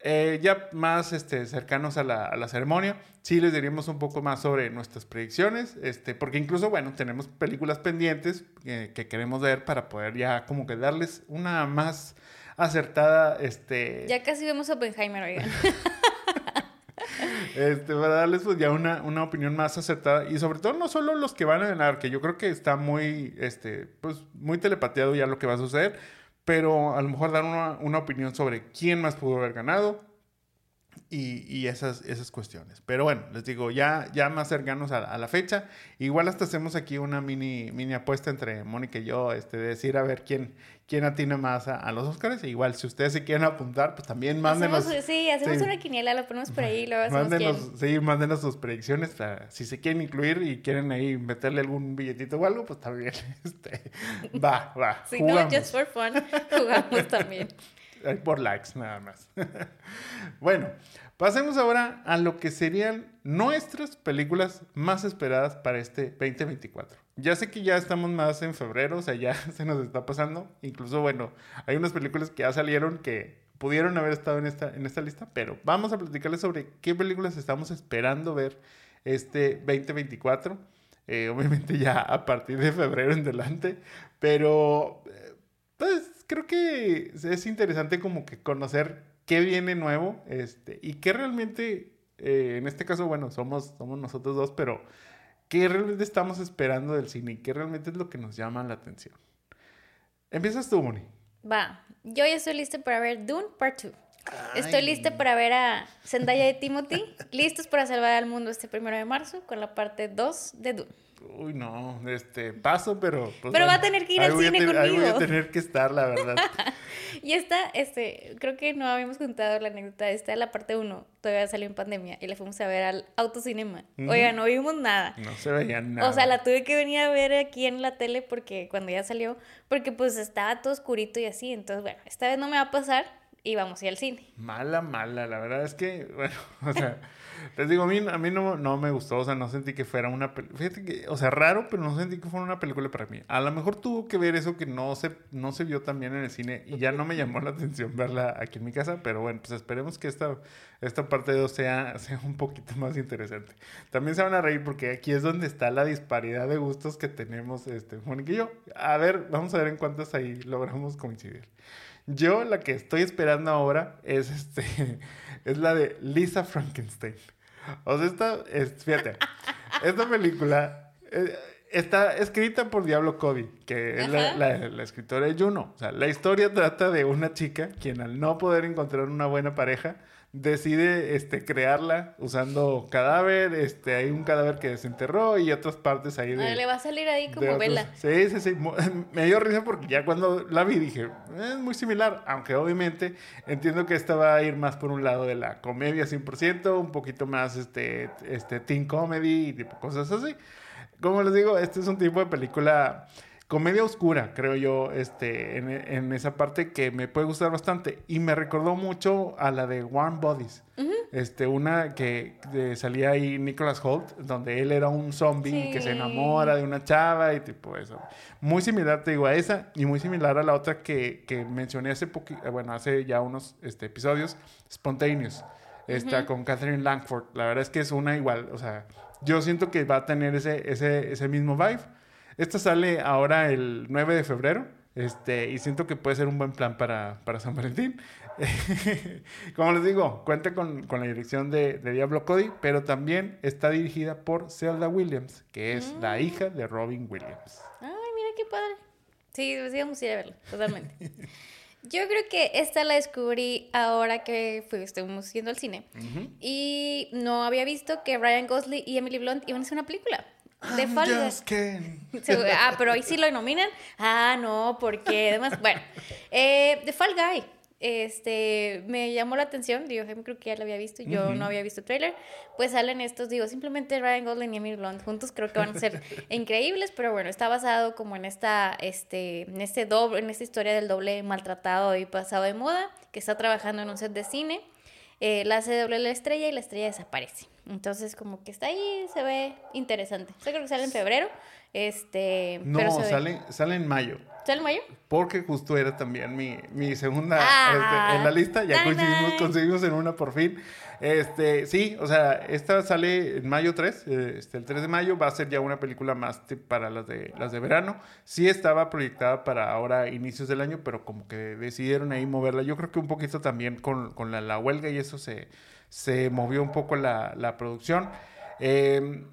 Eh, ya más este, cercanos a la, a la ceremonia, sí les diríamos un poco más sobre nuestras predicciones, este, porque incluso, bueno, tenemos películas pendientes eh, que queremos ver para poder ya como que darles una más acertada, este, Ya casi vemos a Oppenheimer, oigan. <laughs> este, para darles pues ya una, una opinión más acertada y sobre todo no solo los que van a ganar, que yo creo que está muy, este, pues muy telepateado ya lo que va a suceder, pero a lo mejor dar una, una opinión sobre quién más pudo haber ganado y, y esas, esas cuestiones. Pero bueno, les digo, ya, ya más cercanos a, a la fecha, igual hasta hacemos aquí una mini, mini apuesta entre Mónica y yo, este, de decir a ver quién, quién atina más a, a los Oscars. E igual, si ustedes se quieren apuntar, pues también mándenos. Hacemos- sí, hacemos sí. una quiniela, lo ponemos por ahí luego <laughs> Mándenos, quién. sí, mándenos sus predicciones. para- si se quieren incluir y quieren ahí meterle algún billetito o algo, pues también. <laughs> Este, va, va. Si jugamos. no, just for fun, jugamos también. <laughs> por likes nada más. <laughs> bueno, pasemos ahora a lo que serían nuestras películas más esperadas para este 2024. Ya sé que ya estamos más en febrero, o sea, ya <laughs> se nos está pasando. Incluso, bueno, hay unas películas que ya salieron que pudieron haber estado en esta, en esta lista, pero vamos a platicarles sobre qué películas estamos esperando ver este 2024. Eh, obviamente ya a partir de febrero en adelante, pero eh, pues creo que es interesante como que conocer qué viene nuevo este, y qué realmente, eh, en este caso, bueno, somos, somos nosotros dos, pero qué realmente estamos esperando del cine y qué realmente es lo que nos llama la atención. Empiezas tú, Moni. Va, yo ya estoy lista para ver Dune Part 2. Estoy lista para ver a Zendaya y Timothy, listos para salvar al mundo este primero de marzo con la parte 2 de Dune. Uy, no, este, paso, pero... Pues, pero va a tener que ir al cine conmigo. Ahí voy a tener que estar, la verdad. <laughs> y esta, este, creo que no habíamos contado la anécdota, esta de la parte 1, todavía salió en pandemia y la fuimos a ver al autocinema. Oiga, no vimos nada. No se veía nada. O sea, la tuve que venir a ver aquí en la tele porque cuando ya salió, porque pues estaba todo oscurito y así, entonces bueno, esta vez no me va a pasar y vamos a al cine. Mala, mala, la verdad es que, bueno, <laughs> o sea... Les digo, a mí, a mí no, no me gustó, o sea, no sentí que fuera una película. Fíjate que, o sea, raro, pero no sentí que fuera una película para mí. A lo mejor tuvo que ver eso que no se, no se vio tan bien en el cine y ya no me llamó la atención verla aquí en mi casa, pero bueno, pues esperemos que esta, esta parte 2 sea, sea un poquito más interesante. También se van a reír porque aquí es donde está la disparidad de gustos que tenemos, este, Mónica y yo. A ver, vamos a ver en cuántas ahí logramos coincidir. Yo la que estoy esperando ahora es este <laughs> es la de Lisa Frankenstein. O sea, esta, es, fíjate, esta película eh, está escrita por Diablo Cody, que es la, la, escritora de Juno. O sea, la historia trata de una chica quien al no poder encontrar una buena pareja, decide este, crearla usando cadáver, este, hay un cadáver que desenterró y otras partes ahí de... le va a salir ahí como vela. Sí, sí, sí. <laughs> Me dio risa porque ya cuando la vi dije, es muy similar, aunque obviamente entiendo que esta va a ir más por un lado de la comedia 100%, un poquito más este, este teen comedy y tipo cosas así. Como les digo, este es un tipo de película comedia oscura, creo yo, este, en, esa parte que me puede gustar bastante. Y me recordó mucho a la de Warm Bodies. Este, una que salía ahí Nicholas Holt, donde él era un zombie que se enamora de una chava y tipo eso. Muy similar, te digo, a esa y muy similar a la otra que, que mencioné hace poquito, bueno, hace ya unos este, episodios, Spontaneous. Está con Catherine Langford. La verdad es que es una igual, o sea, yo siento que va a tener ese, ese, ese mismo vibe esta sale ahora el 9 de febrero. Este, y siento que puede ser un buen plan para, para San Valentín. <laughs> Como les digo, cuenta con, con la dirección de, de, Diablo Cody, pero también está dirigida por Zelda Williams, que es la mm. hija de Robin Williams. Ay, mira qué padre. Sí, deberíamos ir a verla, totalmente. <laughs> Yo creo que esta la descubrí ahora que fui, estuvimos yendo al cine. Y no había visto que Ryan Gosling y Emily Blunt iban a hacer una película de Fall <laughs> Guy. ah, pero ahí sí lo nominan. Ah, no, porque además, bueno, eh, The Fall Guy. Este, me llamó la atención, digo, creo que ya lo había visto, yo no había visto el trailer, pues salen estos, digo, simplemente Ryan Gosling y Emily Blunt juntos creo que van a ser <laughs> increíbles, pero bueno, está basado como en esta, este, en este doble, en esta historia del doble maltratado y pasado de moda, que está trabajando en un set de cine, eh, la hace doble la estrella y la estrella desaparece. Entonces, como que está ahí, se ve interesante. Yo creo que sale en febrero. Este, no, sale, sale en mayo. ¿Sale en mayo? Porque justo era también mi, mi segunda ah, este, en la lista. Ya coincidimos, conseguimos en una por fin. Este, sí, o sea, esta sale en mayo 3, este, el 3 de mayo va a ser ya una película más para las de, las de verano. Sí estaba proyectada para ahora inicios del año, pero como que decidieron ahí moverla. Yo creo que un poquito también con, con la, la, huelga y eso se, se movió un poco la, la producción. Eh,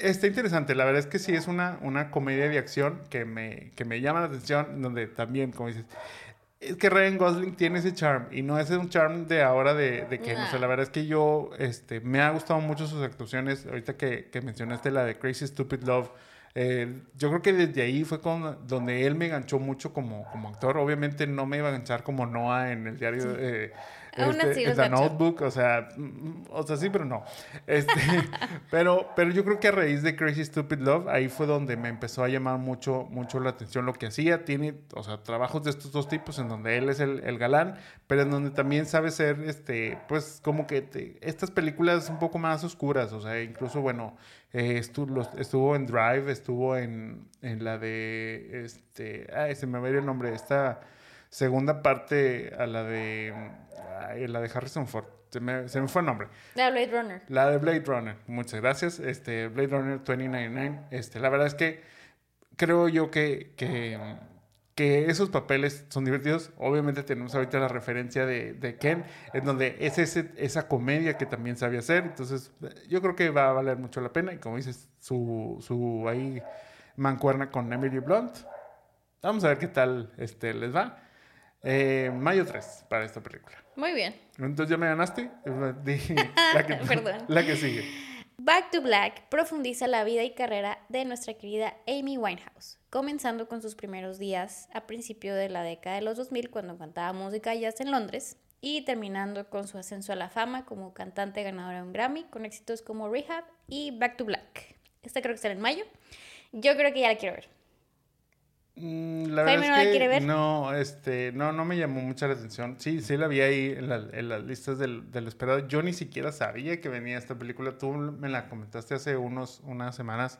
está interesante, la verdad es que sí es una, una comedia de acción que me, que me llama la atención, donde también, como dices, es que Ryan Gosling tiene ese charm y no es un charm de ahora de, que, no sé, la verdad es que yo, este, me ha gustado mucho sus actuaciones, ahorita que, que mencionaste la de Crazy Stupid Love, eh, yo creo que desde ahí fue con, donde él me ganchó mucho como, como actor. Obviamente no me iba a ganchar como Noah en el diario, eh, Aún Este, así The gacho. Notebook, o sea, mm, o sea, sí, pero no. Este, <laughs> pero, pero yo creo que a raíz de Crazy Stupid Love, ahí fue donde me empezó a llamar mucho, mucho la atención lo que hacía. Tiene, o sea, trabajos de estos dos tipos en donde él es el, el galán, pero en donde también sabe ser, este, pues, como que te- estas películas un poco más oscuras, o sea, incluso, bueno, eh, estu- los- estuvo en Drive, estuvo en, en la de, este, ay, se me va a ir el nombre, esta segunda parte a la de, ay, la de Harrison Ford, se me, se me fue el nombre. La Blade Runner. La de Blade Runner, muchas gracias. Este, Blade Runner 2099. Este, la verdad es que creo yo que, que, que esos papeles son divertidos. Obviamente tenemos ahorita la referencia de, de Ken, en donde es ese, esa comedia que también sabe hacer. Entonces, yo creo que va a valer mucho la pena. Y como dices, su, su ahí mancuerna con Emily Blunt. Vamos a ver qué tal este, les va. Eh, mayo 3 para esta película. Muy bien. Entonces ya me ganaste. <laughs> La, que, <laughs> Perdón. <laughs> la que sigue. Back to Black profundiza la vida y carrera de nuestra querida Amy Winehouse, comenzando con sus primeros días a principio de la década de los 2000 cuando cantaba música jazz en Londres y terminando con su ascenso a la fama como cantante ganadora de un Grammy con éxitos como Rehab y Back to Black. Esta creo que será en mayo. Yo creo que ya la quiero ver. Mm, la Jaime verdad no la es que quiere ver. no, este, no, no me llamó mucha la atención. Sí, sí la vi ahí en, la- en las listas del, del esperado. Yo ni siquiera sabía que venía esta película. Tú me la comentaste hace unos, unas semanas,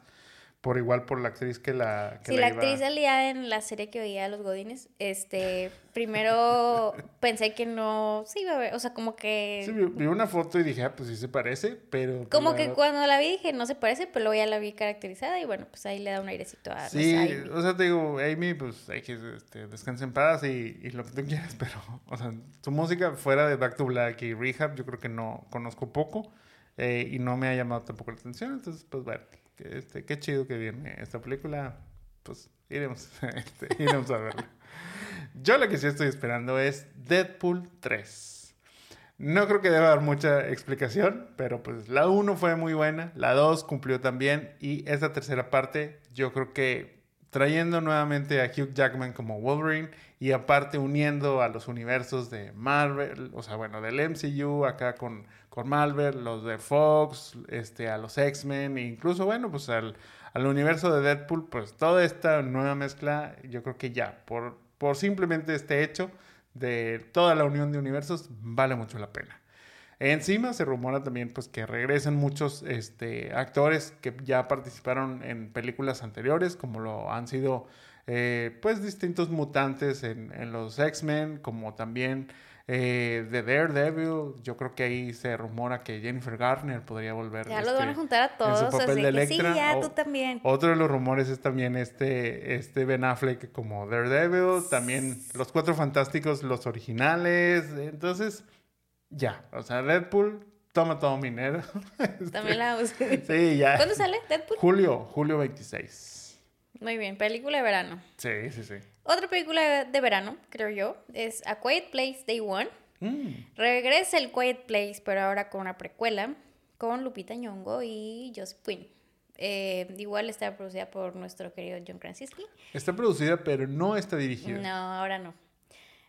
por igual por la actriz que la que Si la iba- actriz salía en la serie que veía Los Godines, este, <laughs> primero pensé que no se iba a ver, o sea, como que... Sí, vi, una foto y dije, ah, pues sí se parece, pero... Como la que cuando la vi dije, no se parece, pero luego ya la vi caracterizada y bueno, pues ahí le da un airecito a Sí, Amy. o sea, te digo, Amy, pues hay que este, descanse en paz y, y lo que tú quieras, <laughs> pero, o sea, su música fuera de Back to Black y Rehab, yo creo que no conozco poco eh, y no me ha llamado tampoco la atención, entonces, pues bueno, que, este, qué chido que viene esta película, pues iremos, <laughs> este, iremos a verla. Yo lo que sí estoy esperando es Deadpool 3. No creo que deba dar mucha explicación, pero pues la 1 fue muy buena, la 2 cumplió también y esta tercera parte yo creo que trayendo nuevamente a Hugh Jackman como Wolverine y aparte uniendo a los universos de Marvel, o sea, bueno, del MCU acá con, con Marvel, los de Fox, este, a los X-Men e incluso, bueno, pues al, al universo de Deadpool, pues toda esta nueva mezcla, yo creo que ya, por, por simplemente este hecho de toda la unión de universos, vale mucho la pena. Encima se rumora también pues que regresan muchos este, actores que ya participaron en películas anteriores, como lo han sido eh, pues distintos mutantes en, en los X-Men, como también eh, de Daredevil. Yo creo que ahí se rumora que Jennifer Garner podría volver. Ya los este, van a juntar a en todos, su papel así de que sí, ya O- tú también. otro de los rumores es también este, este Ben Affleck como Daredevil, también los Cuatro Fantásticos, los originales, entonces ya, o sea, Deadpool toma todo mi dinero. <laughs> También la busqué. <laughs> Sí, ya. ¿Cuándo sale Deadpool? Julio, julio 26. Muy bien, película de verano. Sí, sí, sí. Otra película de verano, creo yo, es A Quiet Place Day One. Mm, Regresa el Quiet Place, pero ahora con una precuela, con Lupita Nyong'o y Joseph Quinn. Eh, igual está producida por nuestro querido John Krasinski. Está producida, pero no está dirigida. No, ahora no.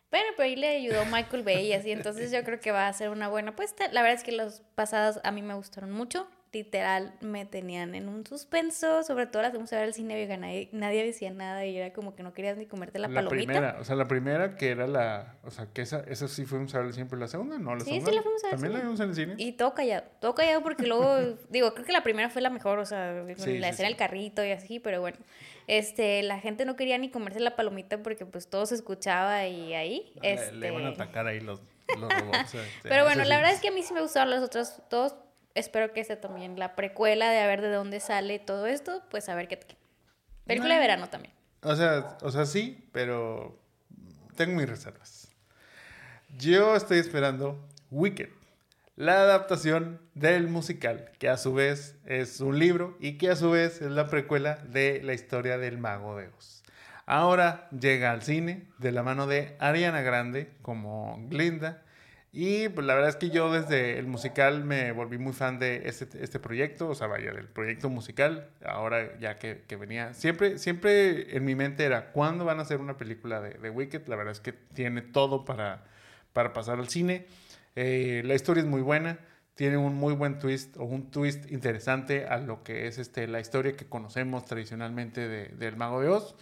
Bueno, pero ahí le ayudó Michael Bay y así, entonces yo creo que va a ser una buena apuesta. La verdad es que las pasadas a mí me gustaron mucho. Literal, me tenían en un suspenso, sobre todo las fuimos a ver al cine, oiga, nadie, nadie decía nada y era como que no querías ni comerte la, La palomita. primera, o sea, la primera que era la, o sea, que esa, esa sí fuimos a ver siempre, la segunda no, la Sí, segunda sí la fuimos a ver, también la vimos en el cine. Y todo callado, todo callado porque luego, <laughs> digo, creo que la primera fue la mejor, o sea, Sí, la sí, escena del carrito y así, pero bueno, este, la gente no quería ni comerse la palomita porque pues todo se escuchaba y ahí, este... Le, van a atacar ahí los, los robots. <laughs> este, Pero bueno, la verdad es que a mí sí me gustaron los otros dos. Espero que sea también la precuela de a ver de dónde sale todo esto, pues a ver qué tal. Película de No. verano también. O sea, o sea, sí, pero tengo mis reservas. Yo estoy esperando Wicked, la adaptación del musical, que a su vez es un libro y que a su vez es la precuela de la historia del mago de Oz. Ahora llega al cine de la mano de Ariana Grande como Glinda. Y pues la verdad es que yo desde el musical me volví muy fan de este, este proyecto, o sea, vaya, del proyecto musical, ahora ya que, que venía, siempre, siempre en mi mente era, ¿cuándo van a hacer una película de, de Wicked? La verdad es que tiene todo para, para pasar al cine. Eh, la historia es muy buena, tiene un muy buen twist o un twist interesante a lo que es este, la historia que conocemos tradicionalmente de, del Mago de Oz.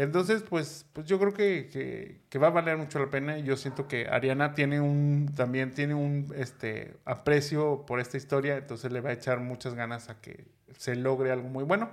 Entonces, pues, pues yo creo que, que, que, va a valer mucho la pena. Yo siento que Ariana tiene un, también tiene un este, aprecio por esta historia, entonces le va a echar muchas ganas a que se logre algo muy bueno.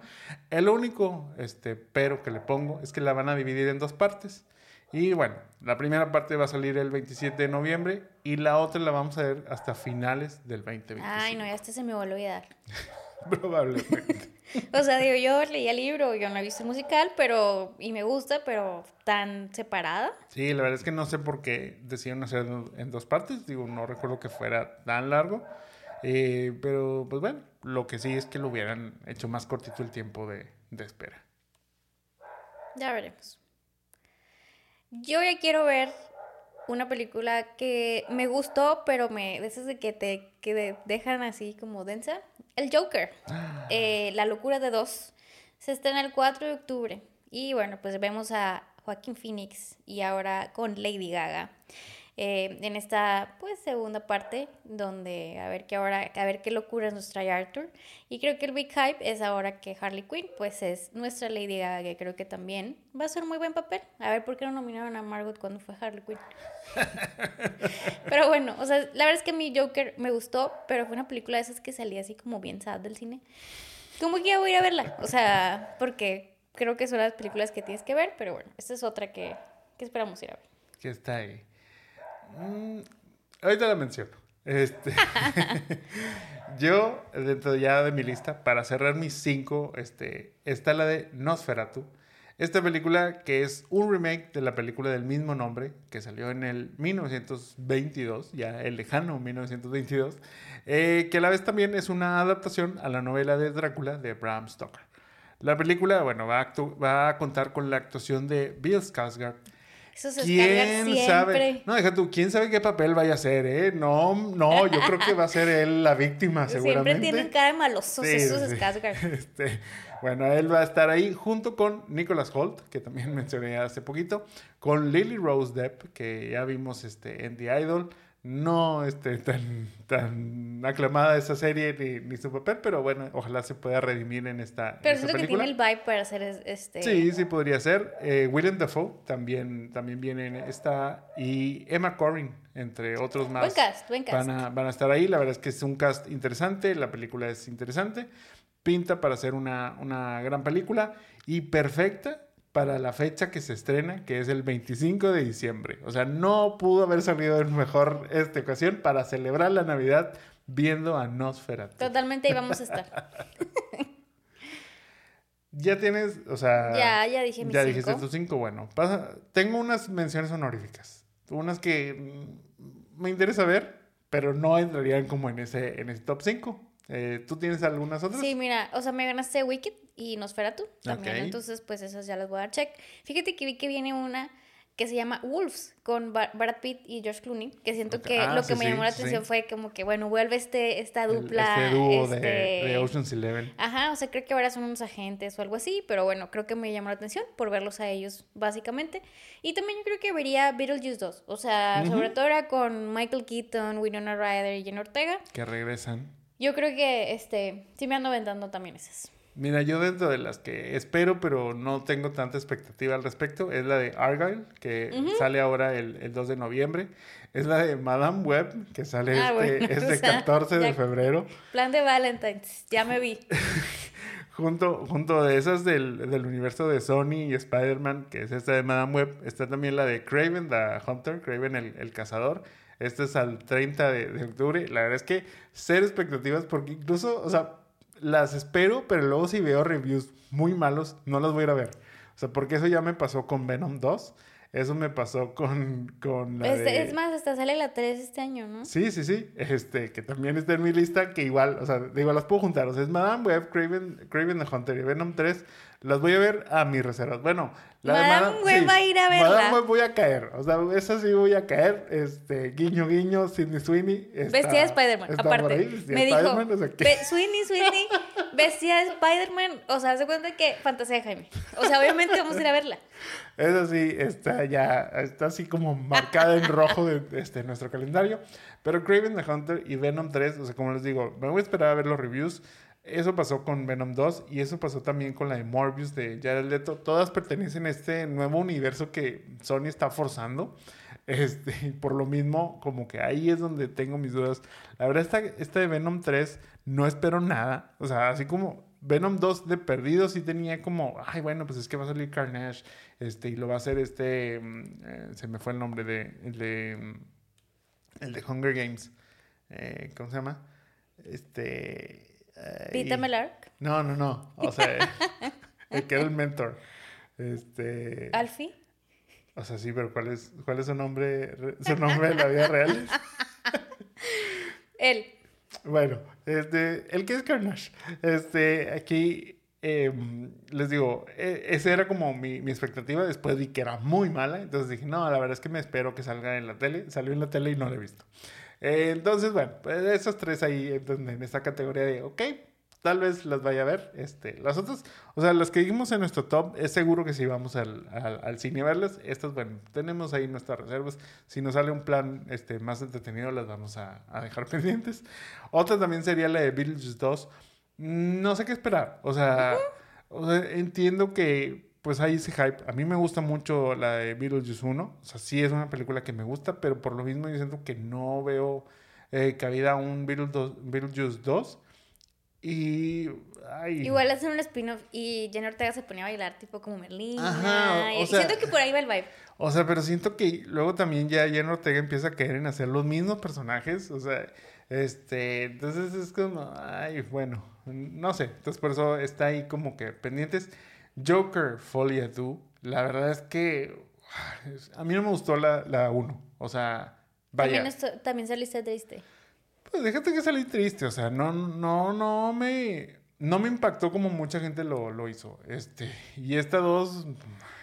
El único este, pero que le pongo es que la van a dividir en dos partes. Y bueno, la primera parte va a salir el 27 de noviembre y la otra la vamos a ver hasta finales del 2020. Ay, no, ya este se me va a olvidar. <laughs> <laughs> Probablemente. o sea, digo, yo leí el libro, yo no he visto el musical, pero, y me gusta, pero tan separada. Sí, la verdad es que no sé por qué decidieron hacerlo en dos partes, digo, no recuerdo que fuera tan largo, eh, pero pues bueno, lo que sí es que lo hubieran hecho más cortito el tiempo de, de espera. Ya veremos. Yo ya quiero ver una película que me gustó, pero me de esas de que te que dejan así como densa. El Joker, eh, La locura de dos, se estrena el 4 de octubre. Y bueno, pues vemos a Joaquín Phoenix y ahora con Lady Gaga. Eh, en esta pues segunda parte donde a ver qué ahora a ver qué locuras nos trae Arthur. Y creo que el big hype es ahora que Harley Quinn pues es nuestra Lady Gaga que creo que también va a ser un muy buen papel. A ver por qué no nominaron a Margot cuando fue Harley Quinn <laughs> pero bueno o sea la verdad es que mi Joker me gustó pero fue una película de esas que salía así como bien sad del cine. Como que ya voy a ir a verla o sea porque creo que son las películas que tienes que ver pero bueno esta es otra que, que esperamos ir a ver. Que está ahí Mm, ahorita la menciono. Este, <laughs> yo, dentro ya de mi lista, para cerrar mis cinco, este, está la de Nosferatu. Esta película que es un remake de la película del mismo nombre, que salió en el 1922, ya el lejano 1922, eh, que a la vez también es una adaptación a la novela de Drácula de Bram Stoker. La película, bueno, va a, va a contar con la actuación de Bill Skarsgård, ¿Quién sabe? No, deja tú, ¿quién sabe qué papel vaya a ser, eh? No, no, yo creo que va a ser él la víctima, <laughs> seguramente. Siempre tienen cara de malosos esos sí. <laughs> Este, bueno, él va a estar ahí junto con Nicholas Holt, que también <laughs> mencioné hace poquito, con Lily Rose Depp, que ya vimos este, en The Idol, no este, tan, tan aclamada esa serie ni, ni, su papel, pero bueno, ojalá se pueda redimir en esta Pero siento que tiene el vibe para hacer este... Sí, sí podría ser. Eh, Willem Dafoe también, también viene en esta y Emma Corrin, entre otros más. Buen cast, buen cast. Van a, van a estar ahí, la verdad es que es un cast interesante, la película es interesante, pinta para ser una, una gran película y perfecta para la fecha que se estrena, que es el 25 de diciembre. O sea, no pudo haber salido en mejor esta ocasión para celebrar la Navidad viendo a Nosferatu. Totalmente, ahí vamos a estar. <laughs> ya tienes, o sea... Ya, ya dije mis Ya cinco. dijiste tus cinco, bueno. Pasa, tengo unas menciones honoríficas. Unas que mm, me interesa ver, pero no entrarían como en ese, en ese top 5. Eh, ¿Tú tienes algunas otras? Sí, mira, o sea, me ganaste Wicked y Nosferatu también, okay. entonces pues esas ya las voy a dar check. Fíjate que vi que viene una que se llama Wolves con Brad Pitt y George Clooney, que siento que ah, lo que me llamó la atención sí. fue como que, bueno, vuelve este, esta dupla. Este dúo este... de, de, Ocean's Eleven. Ajá, o sea, creo que ahora son unos agentes o algo así, pero bueno, creo que me llamó la atención por verlos a ellos, básicamente. Y también yo creo que vería Beetlejuice 2, o sea, uh -huh. sobre todo ahora con Michael Keaton, Winona Ryder y Jenna Ortega. Que regresan. Yo creo que, este, sí me ando aventando también esas. Mira, yo dentro de las que espero, pero no tengo tanta expectativa al respecto, es la de Argyle, que uh -huh. sale ahora el, el, 2 de noviembre. Es la de Madame Web, que sale ah, este, bueno, este <laughs> o sea, 14 de febrero. Plan de Valentine's, ya me vi. <laughs> junto, junto de esas del, del universo de Sony y Spider-Man, que es esta de Madame Web, está también la de Craven, the Hunter, Craven el, el cazador. Este es al 30 de, de octubre. La verdad es que cero expectativas, porque incluso, o sea, las espero, pero luego si veo reviews muy malos, no las voy a ir a ver. O sea, porque eso ya me pasó con Venom 2. Eso me pasó con, con la este, de... Es más, hasta sale la 3 este año, ¿no? Sí, sí, sí. Este, que también está en mi lista, que igual, o sea, digo, las puedo juntar. O sea, es Madame Web, Craven, Craven the Hunter y Venom 3. Las voy a ver a mis reservas. Bueno, la Madame Web va a ir a verla. Madame Web voy a caer. O sea, esa sí voy a caer. Este, guiño, guiño, Sidney Sweeney. está- Vestida de Spider-Man, aparte. ahí, Me de dijo, Spider-Man, o sea, que- "Ve- Sweeney, Sweeney, vestida de Spider-Man. O sea, se cuenta que fantasía de Jaime. O sea, obviamente vamos a ir a verla. Esa sí está ya, está así como marcada en rojo de, este, nuestro calendario. Pero Craven the Hunter y Venom 3, o sea, como les digo, me voy a esperar a ver los reviews. Eso pasó con Venom 2 y eso pasó también con la de Morbius de Jared Leto. Todas pertenecen a este nuevo universo que Sony está forzando. <laughs> Este, por lo mismo, como que ahí es donde tengo mis dudas. La verdad, esta, esta de Venom 3 no espero nada. O sea, así como Venom 2 de perdido sí tenía como, ay, bueno, pues es que va a salir Carnage. Este, y lo va a hacer este, mm, eh, se me fue el nombre de, el de, mm, el de Hunger Games. Eh, ¿Cómo se llama? Este... Pita Melark, No, no, no. O sea, <laughs> el que era el mentor. Este... Alfie. O sea, sí, pero ¿cuál es, cuál es su nombre, re- su nombre de la vida real? <laughs> Él. Bueno, este, el que es Carnage. Este, aquí em, les digo, e- esa era como mi, mi expectativa. Después vi que era muy mala. Entonces dije, no, la verdad es que me espero que salga en la tele. Salió en la tele y no la he visto. Eh, entonces, bueno, pues esos tres ahí en, esta categoría de, ok, tal vez las vaya a ver. Este, las otras, o sea, las que dijimos en nuestro top, es seguro que si vamos al, al, al cine a verlas. Estas, bueno, tenemos ahí nuestras reservas. Si nos sale un plan este, más entretenido, las vamos a, a dejar <laughs> pendientes. Otra también sería la de Beetlejuice 2. No sé qué esperar. O sea, o sea, entiendo que pues hay ese hype. A mí me gusta mucho la de Beetlejuice 1. O sea, sí es una película que me gusta, pero por lo mismo yo siento que no veo eh, cabida a un Beetlejuice 2, Beetlejuice 2. Y... ay, Igual hacen un spin-off y Jenna Ortega se ponía a bailar tipo como Merlina. Ajá, o y sea- siento que por ahí va el vibe. O sea, pero siento que luego también ya Jenna Ortega empieza a caer en hacer los mismos personajes. O sea, este, entonces es como, ay, bueno, no sé. Entonces por eso está ahí como que pendientes. Joker Folia Do, la verdad es que ay, a mí no me gustó la, la 1. O sea, vaya. También, esto- también saliste triste. Pues déjate que salí triste, o sea, no, no, no me, no me impactó como mucha gente lo, lo hizo. Este, y esta dos,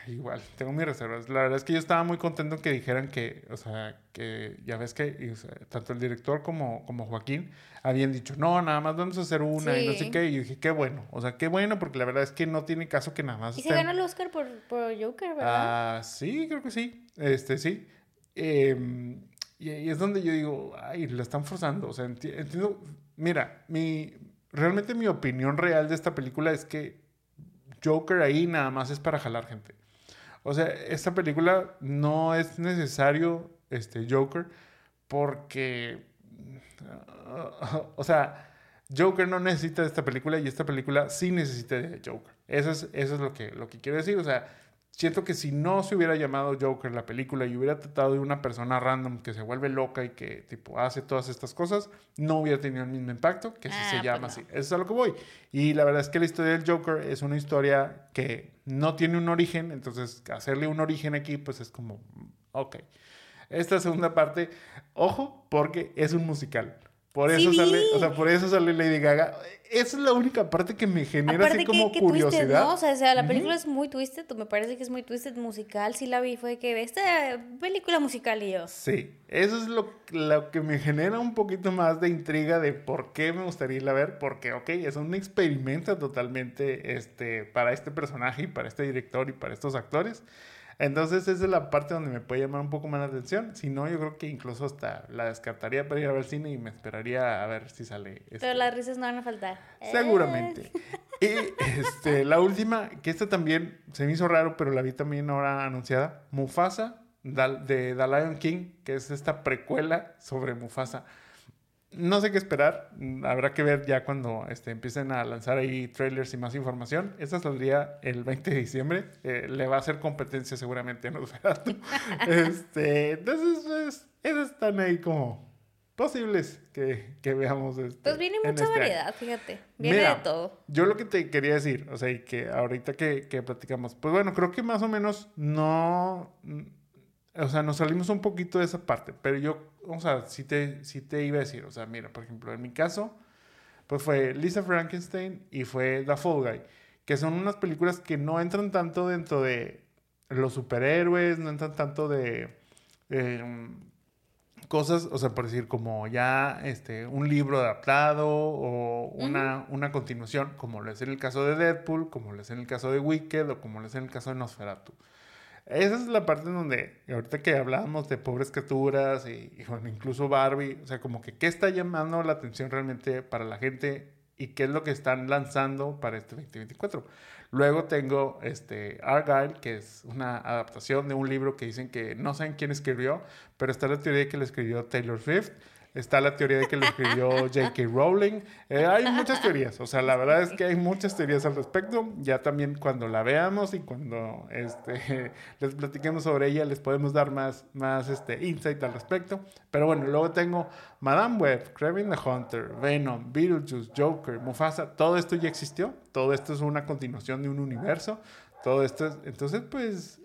igual, tengo mis reservas. La verdad es que yo estaba muy contento que dijeran que, o sea, que ya ves que y, o sea, tanto el director como, como Joaquín habían dicho, no, nada más vamos a hacer una y no sé qué. Y yo dije, qué bueno, o sea, qué bueno, porque la verdad es que no tiene caso que nada más Y se ganó el Oscar por, por Joker, ¿verdad? Ah, sí, creo que sí. Este, sí. Eh, y ahí es donde yo digo, ay, la están forzando. O sea, enti- entiendo. Mira, mi, realmente mi opinión real de esta película es que Joker ahí nada más es para jalar gente. O sea, esta película no es necesario este Joker porque <laughs> o sea, Joker no necesita de esta película y esta película sí necesita de Joker. Eso es, eso es lo, que, lo que quiero decir. O sea, siento que si no se hubiera llamado Joker la película y hubiera tratado de una persona random que se vuelve loca y que tipo hace todas estas cosas, no hubiera tenido el mismo impacto que si Ah, se pues llama no. así. Eso es a lo que voy. Y la verdad es que la historia del Joker es una historia que no tiene un origen, entonces hacerle un origen aquí pues es como, ok. Esta segunda parte, ojo, porque es un musical. Por eso Sí. sale, o sea, por eso sale Lady Gaga. Esa es la única parte que me genera así como que, que twisted, curiosidad. ¿no? O sea, o sea, la película es muy twisted, me parece que es muy twisted musical, sí la vi, fue que esta película musical y yo. Sí, eso es lo, lo que me genera un poquito más de intriga de por qué me gustaría irla a ver, porque, ok, es un experimento totalmente este, para este personaje y para este director y para estos actores. Entonces esa es la parte donde me puede llamar un poco más la atención. Si no, yo creo que incluso hasta la descartaría para ir a ver cine y me esperaría a ver si sale. este, Pero las risas no van a faltar. Seguramente. Y este, la última, que esta también se me hizo raro, pero la vi también ahora anunciada, Mufasa, de The Lion King, que es esta precuela sobre Mufasa. No sé qué esperar, habrá que ver ya cuando este, empiecen a lanzar ahí trailers y más información. Esta saldría el 20 de diciembre, eh, le va a hacer competencia seguramente a Nosferatu. <laughs> este, entonces, pues, esas están ahí como posibles que, que veamos. Este, Pues viene en mucha este año. variedad, fíjate. Viene Mira, de todo. Yo lo que te quería decir, o sea, y que ahorita que, que platicamos, pues bueno, creo que más o menos no, o sea, nos salimos un poquito de esa parte, pero yo, o sea, sí te, sí te iba a decir, o sea, mira, por ejemplo, en mi caso, pues fue Lisa Frankenstein y fue The Fall Guy, que son unas películas que no entran tanto dentro de los superhéroes, no entran tanto de em, cosas, o sea, por decir, como ya este, un libro adaptado o una, una continuación, como lo es en el caso de Deadpool, como lo es en el caso de Wicked o como lo es en el caso de Nosferatu. Esa es la parte en donde, ahorita que hablábamos de pobres criaturas y, incluso Barbie, o sea, como que qué está llamando la atención realmente para la gente y qué es lo que están lanzando para este 2024. Luego tengo este Argyle, que es una adaptación de un libro que dicen que no saben quién escribió, pero está la teoría de que lo escribió Taylor Swift. Está la teoría de que lo escribió <laughs> J.K. Rowling. Eh, hay muchas teorías, o sea, la verdad es que hay muchas teorías al respecto. Ya también cuando la veamos y cuando este, <laughs> les platiquemos sobre ella, les podemos dar más, más este, insight al respecto. Pero bueno, luego tengo Madame Web, Kraven the Hunter, Venom, Beetlejuice, Joker, Mufasa. Todo esto ya existió. Todo esto es una continuación de un universo. Todo esto es... Entonces, pues...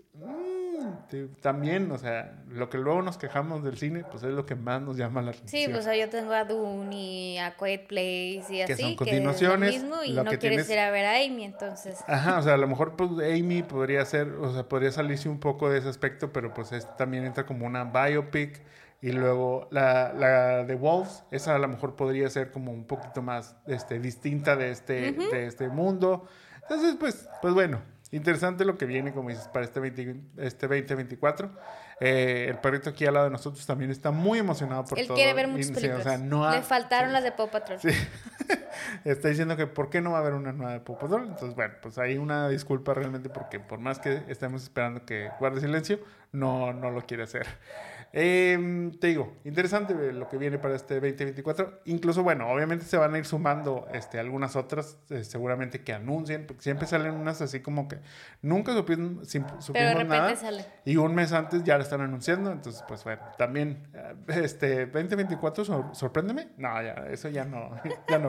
También, o sea, lo que luego nos quejamos del cine, pues es lo que más nos llama la atención. Sí, pues yo tengo a Dune y a Quiet Place y así. Que son continuaciones. Que es lo mismo y no quieres ir a ver a Amy, entonces. Ajá, o sea, a lo mejor pues Amy podría ser, o sea, podría salirse un poco de ese aspecto, pero pues es, también entra como una biopic. Y luego la, la de Wolves, esa a lo mejor podría ser como un poquito más este, distinta de este, de este mundo. Entonces, pues, pues bueno, Interesante lo que viene, como dices, para este, este 2024. Eh, el perrito aquí al lado de nosotros también está muy emocionado por Él todo. Él quiere ver muchas películas. Le faltaron las de Paw Patrol. Sí. <laughs> está diciendo que ¿por qué no va a haber una nueva de Paw Patrol? Entonces, bueno, pues hay una disculpa realmente porque por más que estemos esperando que guarde silencio, no, no lo quiere hacer. Eh, te digo, interesante lo que viene para este 2024. Incluso, bueno, obviamente se van a ir sumando este, algunas otras, eh, seguramente que anuncien, porque siempre salen unas así como que nunca supimos, supimos nada. Y un mes antes ya la están anunciando. Entonces, pues bueno, también, eh, este 2024, sorpréndeme. No, ya, eso ya no. <laughs> Ya no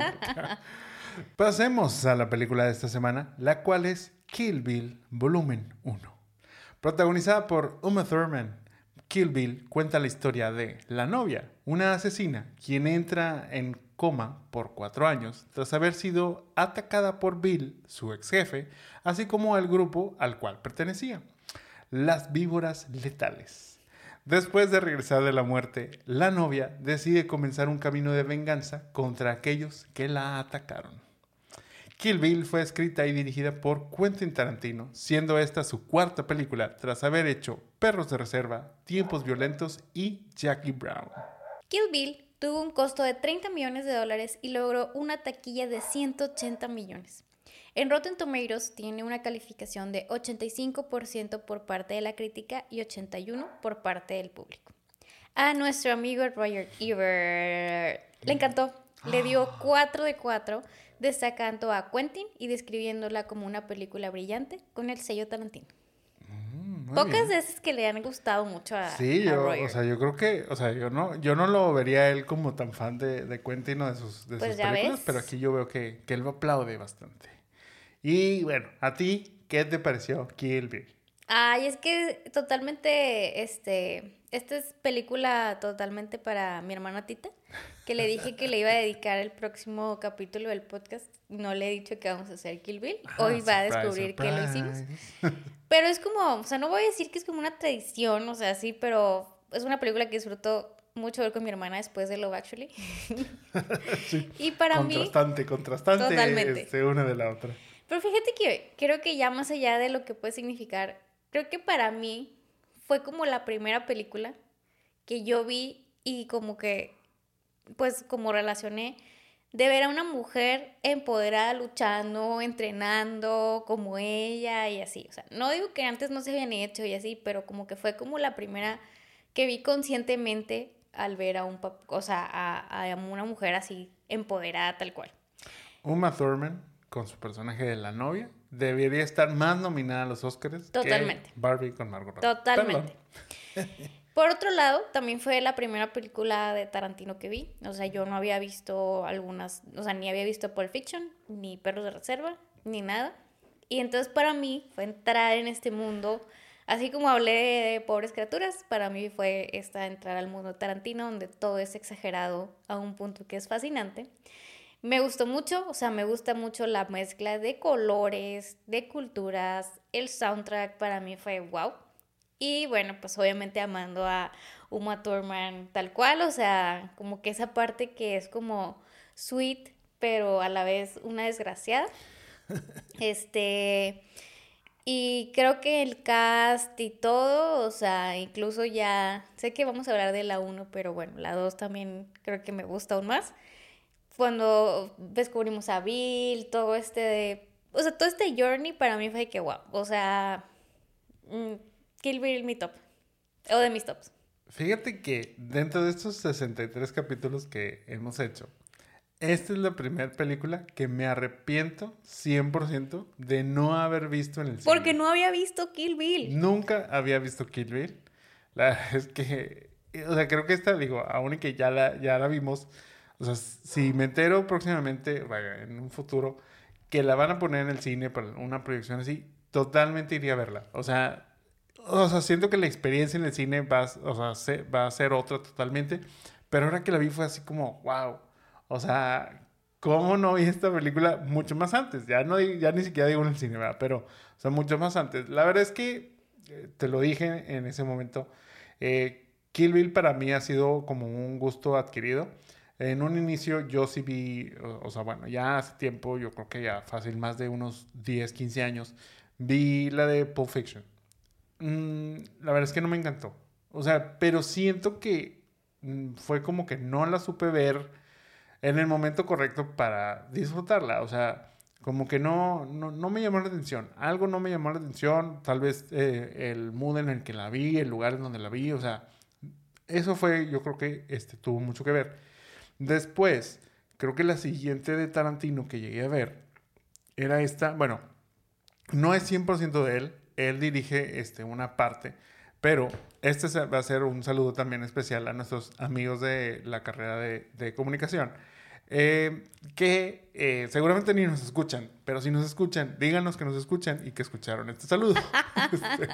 <laughs> Pasemos a la película de esta semana, la cual es Kill Bill Volumen 1. Protagonizada por Uma Thurman, Kill Bill cuenta la historia de la novia, una asesina, quien entra en coma por cuatro años tras haber sido atacada por Bill, su ex jefe, así como el grupo al cual pertenecía, las víboras letales. Después de regresar de la muerte, la novia decide comenzar un camino de venganza contra aquellos que la atacaron. Kill Bill fue escrita y dirigida por Quentin Tarantino, siendo esta su cuarta película tras haber hecho Perros de Reserva, Tiempos Violentos y Jackie Brown. Kill Bill tuvo un costo de 30 millones de dólares y logró una taquilla de 180 millones. En Rotten Tomatoes tiene una calificación de 85% por parte de la crítica y 81% por parte del público. A nuestro amigo Roger Ebert le encantó, le dio <gasps> 4 de 4 destacando a Quentin y describiéndola como una película brillante con el sello Tarantino. Mm, Pocas veces que le han gustado mucho a Sí, yo, o sea, yo creo que, o sea, yo no, yo no lo vería él como tan fan de, de Quentin o de sus, de pues sus películas, pero aquí yo veo que, que él lo aplaude bastante. Y bueno, a ti, ¿qué te pareció Kill Bill? Ay, es que totalmente, este, esta es película totalmente para mi hermana Tita, que le dije que le iba a dedicar el próximo capítulo del podcast. No le he dicho que vamos a hacer Kill Bill. Ah, Hoy va a descubrir que lo hicimos. <laughs> Pero es como, o sea, no voy a decir que es como una tradición, o sea, sí, pero es una película que disfruto mucho ver con mi hermana después de Love Actually. <laughs> sí, y para mí... Contrastante, contrastante. Totalmente. Este, una de la otra. Pero fíjate que creo que ya más allá de lo que puede significar creo que para mí fue como la primera película que yo vi y como que, pues como relacioné de ver a una mujer empoderada luchando, entrenando como ella y así. O sea, no digo que antes no se habían hecho y así, pero como que fue como la primera que vi conscientemente al ver a un o sea, a, a una mujer así empoderada tal cual. Uma Thurman con su personaje de la novia debería estar más nominada a los Oscars Totalmente. que Barbie con Margot Robbie. Totalmente. Por otro lado, también fue la primera película de Tarantino que vi. O sea, yo no había visto algunas, o sea, ni había visto Pulp Fiction, ni Perros de Reserva, ni nada. Y entonces para mí fue entrar en este mundo, así como hablé de, Pobres Criaturas, para mí fue esta entrar al mundo Tarantino, donde todo es exagerado a un punto que es fascinante. Me gustó mucho, o sea, me gusta mucho la mezcla de colores, de culturas, el soundtrack para mí fue wow. Y bueno, pues obviamente amando a Uma Thurman tal cual, o sea, como que esa parte que es como sweet, pero a la vez una desgraciada. <laughs> este, y creo que el cast y todo, o sea, incluso ya, sé que vamos a hablar de la 1, pero bueno, la 2 también creo que me gusta aún más. Cuando descubrimos a Bill, todo este, o sea, todo este journey para mí fue que wow, o sea, mm, Kill Bill mi top, o de mis tops. Fíjate que dentro de estos 63 capítulos que hemos hecho, esta es la primera película que me arrepiento 100% de no haber visto en el cine. Porque no había visto Kill Bill. Nunca había visto Kill Bill. La verdad es que, o sea, creo que esta, digo, aún y que ya la, ya la vimos, o sea, si me entero próximamente, en un futuro, que la van a poner en el cine para una proyección así, totalmente iría a verla. O sea, o sea, siento que la experiencia en el cine va, o sea, va a ser otra totalmente, pero ahora que la vi fue así como, wow o sea, ¿cómo no vi esta película mucho más antes? Ya, no, ya ni siquiera digo en el cine. Pero, o sea, mucho más antes. La verdad es que, eh, te lo dije en ese momento, eh, Kill Bill para mí ha sido como un gusto adquirido. En un inicio yo sí vi, o, sea, bueno, ya hace tiempo, yo creo que ya fácil, más de unos 10, 15 años, vi la de Pulp Fiction. Mm, la verdad es que no me encantó. O sea, pero siento que mm, fue como que no la supe ver en el momento correcto para disfrutarla. O sea, como que no, no, me llamó la atención. Algo no me llamó la atención. Tal vez eh, el mood en el que la vi, el lugar en donde la vi. O sea, eso fue, yo creo que este, tuvo mucho que ver. Después, creo que la siguiente de Tarantino que llegué a ver era esta. Bueno, no es 100% de él. Él dirige este, una parte. Pero este va a ser un saludo también especial a nuestros amigos de la carrera de, de comunicación eh, que eh, seguramente ni nos escuchan, pero si nos escuchan, díganos que nos escuchan y que escucharon este saludo. <laughs> Este,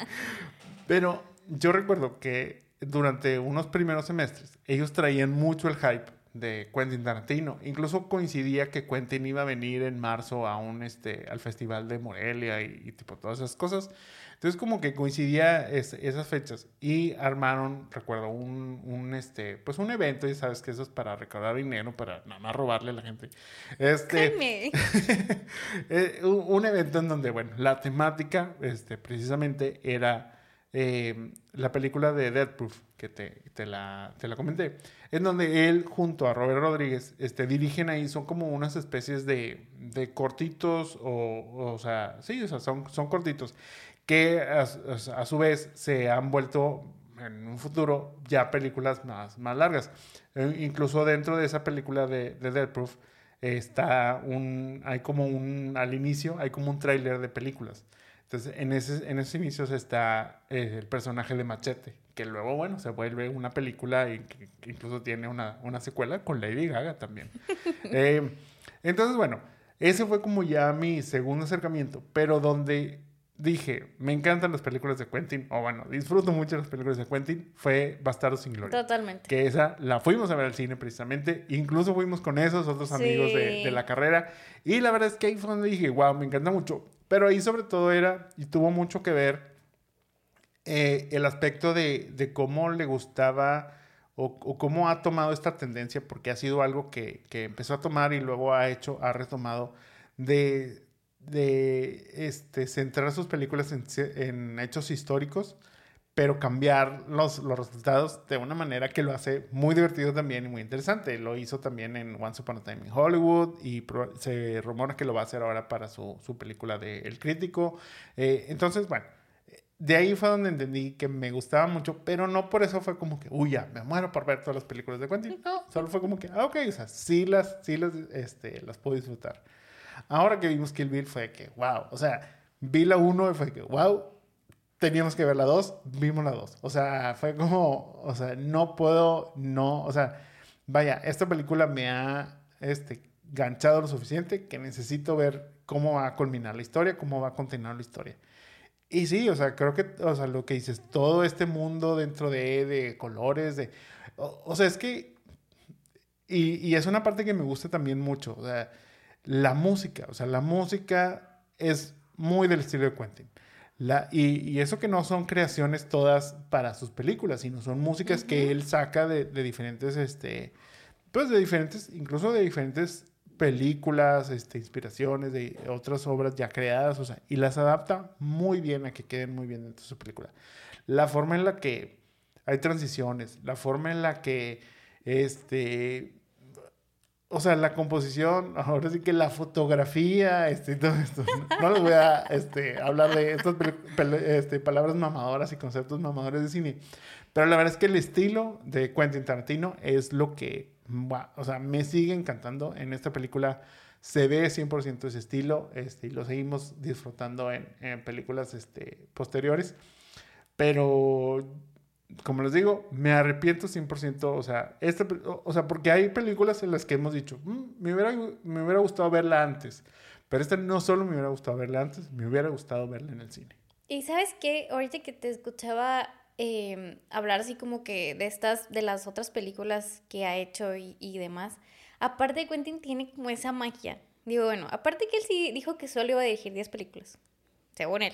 pero yo recuerdo que durante unos primeros semestres ellos traían mucho el hype de Quentin Tarantino. Incluso coincidía que Quentin iba a venir en marzo a un, este, al festival de Morelia y, y tipo todas esas cosas. Entonces como que coincidía esas fechas y armaron, recuerdo, un, un, este, pues un evento, y sabes que eso es para recaudar dinero, para nada más robarle a la gente. Este, <laughs> eh, un, evento en donde, bueno, la temática, este, precisamente era eh, la película de Dead Proof, que te, te, la, te la comenté, en donde él junto a Robert Rodríguez este, dirigen ahí, son como unas especies de, de cortitos, o, o sea, sí, o sea, son, son cortitos que a, su vez se han vuelto en un futuro ya películas más, más largas. E incluso dentro de esa película de, de Dead Proof está un, hay como un, al inicio hay como un tráiler de películas. Entonces, en, ese, en esos inicios está eh, el personaje de Machete, que luego, bueno, se vuelve una película y que, incluso tiene una, una, secuela con Lady Gaga también. <laughs> Eh, entonces, bueno, ese fue como ya mi segundo acercamiento, pero donde dije, me encantan las películas de Quentin, o bueno, disfruto mucho las películas de Quentin, fue Bastardo sin Gloria. Totalmente. Que esa la fuimos a ver al cine precisamente, incluso fuimos con esos otros amigos de, de, la carrera, y la verdad es que ahí fue donde dije, wow, me encanta mucho, pero ahí sobre todo era, y tuvo mucho que ver, eh, el aspecto de, cómo le gustaba o, cómo ha tomado esta tendencia, porque ha sido algo que, empezó a tomar y luego ha hecho, ha retomado de de este, centrar sus películas en, hechos históricos, pero cambiar los, los, resultados de una manera que lo hace muy divertido también y muy interesante. Lo hizo también en Once Upon a Time in Hollywood y se rumora que lo va a hacer ahora para su, su película de El Crítico. Eh, entonces, bueno, de ahí fue donde entendí que me gustaba mucho, pero no por eso fue como que, uy, ya, me muero por ver todas las películas de Quentin. No, solo fue como que, ah, ok, o sea, sí las, sí las, este, las puedo disfrutar. Ahora que vimos Kill Bill fue que, wow, o sea, vi la 1 y fue que, wow, teníamos que ver la 2, vimos la 2. O sea, fue como, o sea, no puedo, no, o sea, vaya, esta película me ha, este, ganchado lo suficiente que necesito ver cómo va a culminar la historia, cómo va a continuar la historia. Y sí, o sea, creo que, o sea, lo que dices, todo este mundo dentro de, de colores, de, o sea, es que y, y, es una parte que me gusta también mucho, o sea, la música, o sea, la música es muy del estilo de Quentin. La, y, y, eso que no son creaciones todas para sus películas, sino son músicas que él saca de, de, diferentes, este, pues de diferentes, incluso de diferentes películas, este, inspiraciones de otras obras ya creadas, o sea, y las adapta muy bien a que queden muy bien dentro de su película. La forma en la que hay transiciones, la forma en la que, este, o sea, la composición, <laughs> ahora sí que la fotografía, este, todo esto. No les voy a este, hablar de estas este, palabras mamadoras y conceptos mamadores de cine, pero la verdad es que el estilo de Quentin Tarantino es lo que o sea, me sigue encantando. En esta película se ve 100% ese estilo este, y lo seguimos disfrutando en, en películas este, posteriores. Pero, como les digo, me arrepiento 100%. O sea, esta, o sea, porque hay películas en las que hemos dicho, mm, me, hubiera, me hubiera gustado verla antes. Pero esta no solo me hubiera gustado verla antes, me hubiera gustado verla en el cine. Y sabes qué, ahorita que te escuchaba eh, hablar así como que de estas, de las otras películas que ha hecho y, y, demás. Aparte de Quentin tiene como esa magia. Digo, bueno, aparte que él sí dijo que solo iba a dirigir 10 películas, según él.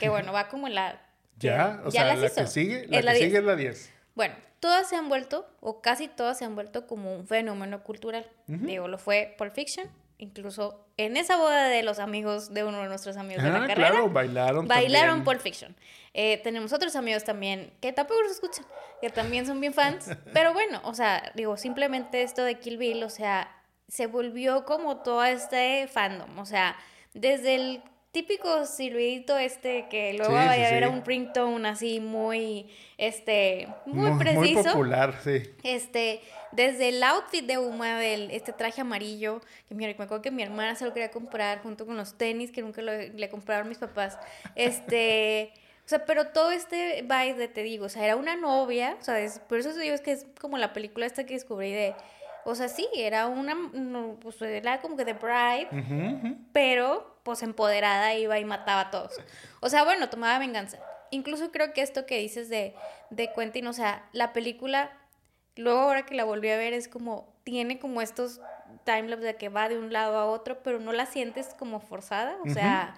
Que <laughs> bueno, va como en la... ya, o sea, la que sigue, la, que sigue es la 10. Bueno, todas se han vuelto, o casi todas se han vuelto como un fenómeno cultural. Digo, lo fue Pulp Fiction, incluso en esa boda de los amigos de uno de nuestros amigos de la ah, carrera. Claro, bailaron. Bailaron Pulp Fiction. Eh, tenemos otros amigos también que tampoco nos escuchan, que también son bien fans. <laughs> pero bueno, o sea, digo, simplemente esto de Kill Bill, o sea, se volvió como todo este fandom. O sea, desde el típico silbidito este que luego vaya a ver a un ringtone así muy, este, muy, preciso. Muy popular, sí. Este, desde el outfit de Uma, del este traje amarillo, que me acuerdo que mi hermana se lo quería comprar junto con los tenis que nunca le compraron mis papás. Este... <laughs> O sea, pero todo este vibe de, te digo, o sea, era una novia, o sea, por eso digo es que es como la película esta que descubrí de, o sea, sí, era una, pues era como que de bride, pero pues empoderada iba y mataba a todos. O sea, bueno, tomaba venganza. Incluso creo que esto que dices de, de Quentin, o sea, la película Luego ahora que la volví a ver es como, tiene como estos timelapse de que va de un lado a otro, pero no la sientes como forzada, o sea,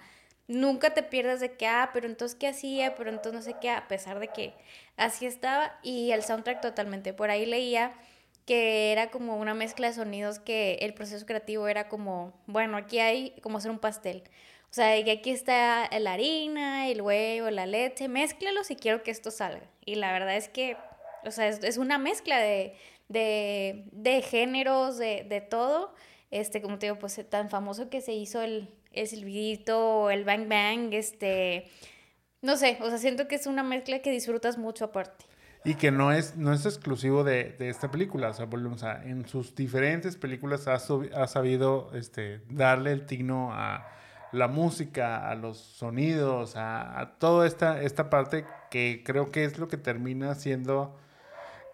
nunca te pierdas de que, ah, pero entonces qué hacía, pero entonces no sé qué, a pesar de que así estaba, y el soundtrack totalmente, por ahí leía que era como una mezcla de sonidos que el proceso creativo era como, bueno, aquí hay como hacer un pastel. O sea, que aquí está la harina, el huevo, la leche, mézclalos y quiero que esto salga. Y la verdad es que o sea, es, una mezcla de, géneros, de, todo. Este, como te digo, pues tan famoso que se hizo el, el silbidito, el bang bang, este, no sé, o sea, siento que es una mezcla que disfrutas mucho aparte. Y que no es, no es exclusivo de, esta película, o sea, volvemos a, en sus diferentes películas ha, ha sabido este, darle el tino a la música, a los sonidos, a, a toda esta, esta parte que creo que es lo que termina siendo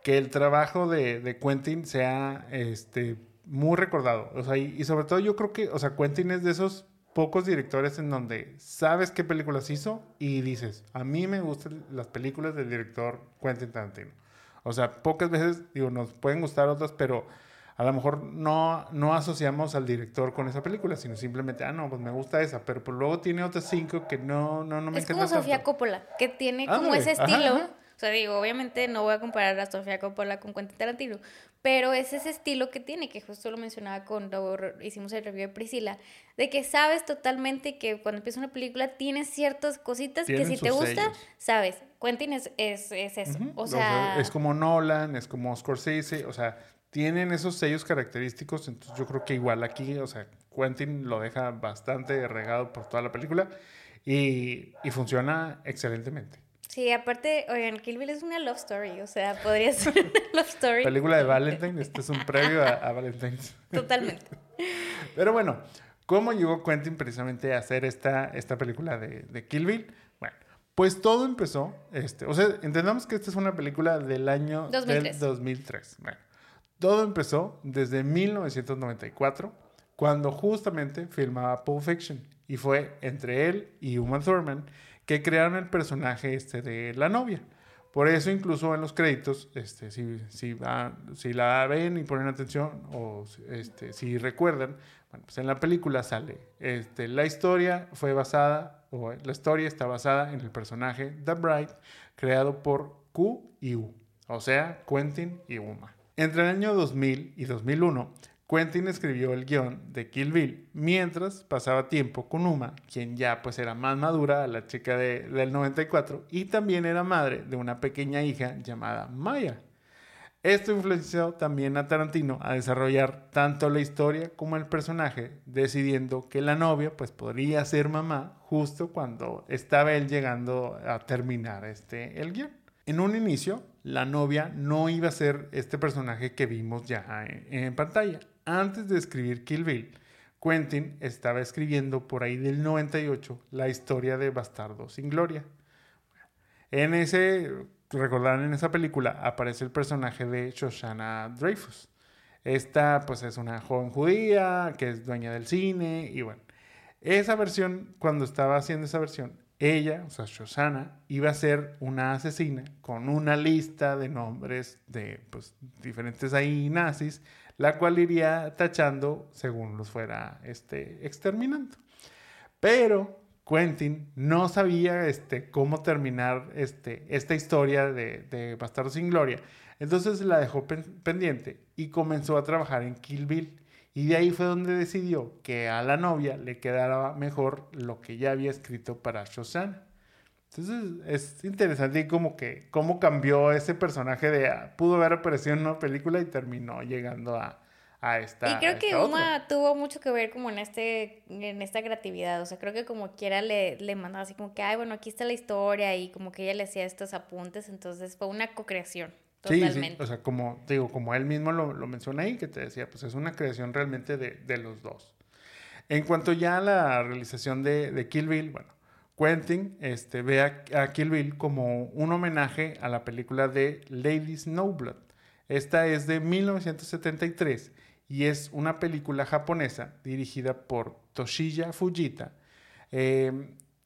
que el trabajo de, de Quentin sea este, muy recordado. O sea, y, sobre todo yo creo que, o sea, Quentin es de esos pocos directores en donde sabes qué películas hizo y dices, a mí me gustan las películas del director Quentin Tarantino. O sea, pocas veces, digo, nos pueden gustar otras, pero a lo mejor no, no asociamos al director con esa película, sino simplemente, ah, no, pues me gusta esa, pero pues luego tiene otras cinco que no, no, no me Es como Sofía Coppola, que tiene como ese estilo. O sea, digo, obviamente no voy a comparar a Sofía Coppola con Quentin Tarantino, pero es ese estilo que tiene, que justo lo mencionaba cuando hicimos el review de Priscila, de que sabes totalmente que cuando empieza una película tienes ciertas cositas que si te gusta, sabes. Quentin es, es, eso. O sea... Es como Nolan, es como Scorsese, o sea, tienen esos sellos característicos, entonces yo creo que igual aquí, o sea, Quentin lo deja bastante regado por toda la película y, y funciona excelentemente. Sí, aparte, oigan, Kill Bill es una love story, o sea, podría ser una <laughs> love story. Película de Valentine, este es un previo a, Valentine. Totalmente. <laughs> Pero bueno, ¿cómo llegó Quentin precisamente a hacer esta, esta película de, de Kill Bill? Bueno, pues todo empezó, este, o sea, entendamos que esta es una película del año 2003. Del 2003. Bueno, todo empezó desde 1994, cuando justamente filmaba Pulp Fiction, y fue entre él y Uma Thurman que crearon el personaje este de la novia. Por eso incluso en los créditos, este, si, si, si la ven y ponen atención o este, si recuerdan, bueno, pues en la película sale, este, la historia fue basada, o la historia está basada en el personaje The Bright, creado por Q y U, o sea, Quentin y Uma. Entre el año 2000 y 2001, Quentin escribió el guion de Kill Bill mientras pasaba tiempo con Uma, quien ya pues era más madura, la chica de, del 94, y también era madre de una pequeña hija llamada Maya. Esto influenció también a Tarantino a desarrollar tanto la historia como el personaje, decidiendo que la novia pues podría ser mamá justo cuando estaba él llegando a terminar este, el guion. En un inicio, la novia no iba a ser este personaje que vimos ya en pantalla, antes de escribir Kill Bill, Quentin estaba escribiendo por ahí del 98 la historia de Bastardo sin Gloria. En ese, recordarán en esa película, aparece el personaje de Shoshana Dreyfus. Esta pues es una joven judía que es dueña del cine y bueno, esa versión, cuando estaba haciendo esa versión, ella, o sea, Shoshana, iba a ser una asesina con una lista de nombres de pues, diferentes ahí nazis la cual iría tachando según los fuera este, exterminando. Pero Quentin no sabía este, cómo terminar este, esta historia de, de Bastardo sin Gloria. Entonces la dejó pendiente y comenzó a trabajar en Kill Bill. Y de ahí fue donde decidió que a la novia le quedara mejor lo que ya había escrito para Shoshana. Entonces es interesante como que cómo cambió ese personaje de ah, pudo haber aparecido en una película y terminó llegando a, a esta. Y creo que Uma tuvo mucho que ver como en este en esta creatividad, o sea, creo que como quiera le, le mandaba así como que, ay, bueno, aquí está la historia y como que ella le hacía estos apuntes, entonces fue una co-creación. Totalmente. Sí, sí, o sea, como digo, como él mismo lo, lo menciona ahí, que te decía, pues es una creación realmente de, de los dos. En cuanto ya a la realización de, de Kill Bill, bueno, Quentin este, ve a, Kill Bill como un homenaje a la película de Lady Snowblood. Esta es de 1973 y es una película japonesa dirigida por Toshiya Fujita, eh,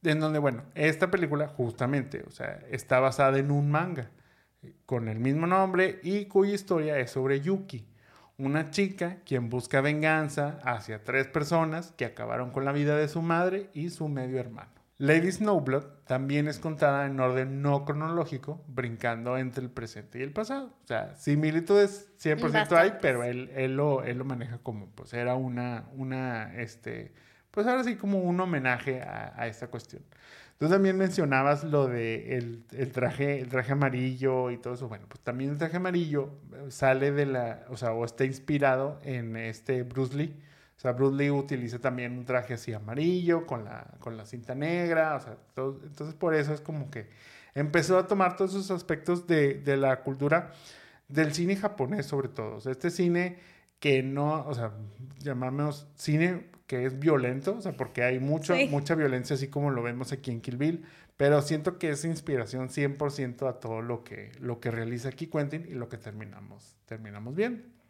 en donde, bueno, esta película justamente, o sea, está basada en un manga con el mismo nombre y cuya historia es sobre Yuki, una chica quien busca venganza hacia tres personas que acabaron con la vida de su madre y su medio hermano. Lady Snowblood también es contada en orden no cronológico, brincando entre el presente y el pasado. O sea, similitudes 100% hay, pero él, él, lo, él lo maneja como, pues era una, una, este, pues ahora sí como un homenaje a, esta cuestión. Tú también mencionabas lo de el, el, traje, el traje amarillo y todo eso. Bueno, pues también el traje amarillo sale de la, o sea, o está inspirado en este Bruce Lee o sea, Bruce Lee utiliza también un traje así amarillo con la, con la cinta negra, o sea, entonces por eso es como que empezó a tomar todos esos aspectos de, de la cultura del cine japonés sobre todo. O sea, este cine que no, o sea, llamamos cine que es violento, o sea, porque hay mucho, mucha violencia así como lo vemos aquí en Kill Bill, pero siento que es inspiración 100% a todo lo que, lo que realiza aquí Quentin y lo que terminamos, terminamos viendo.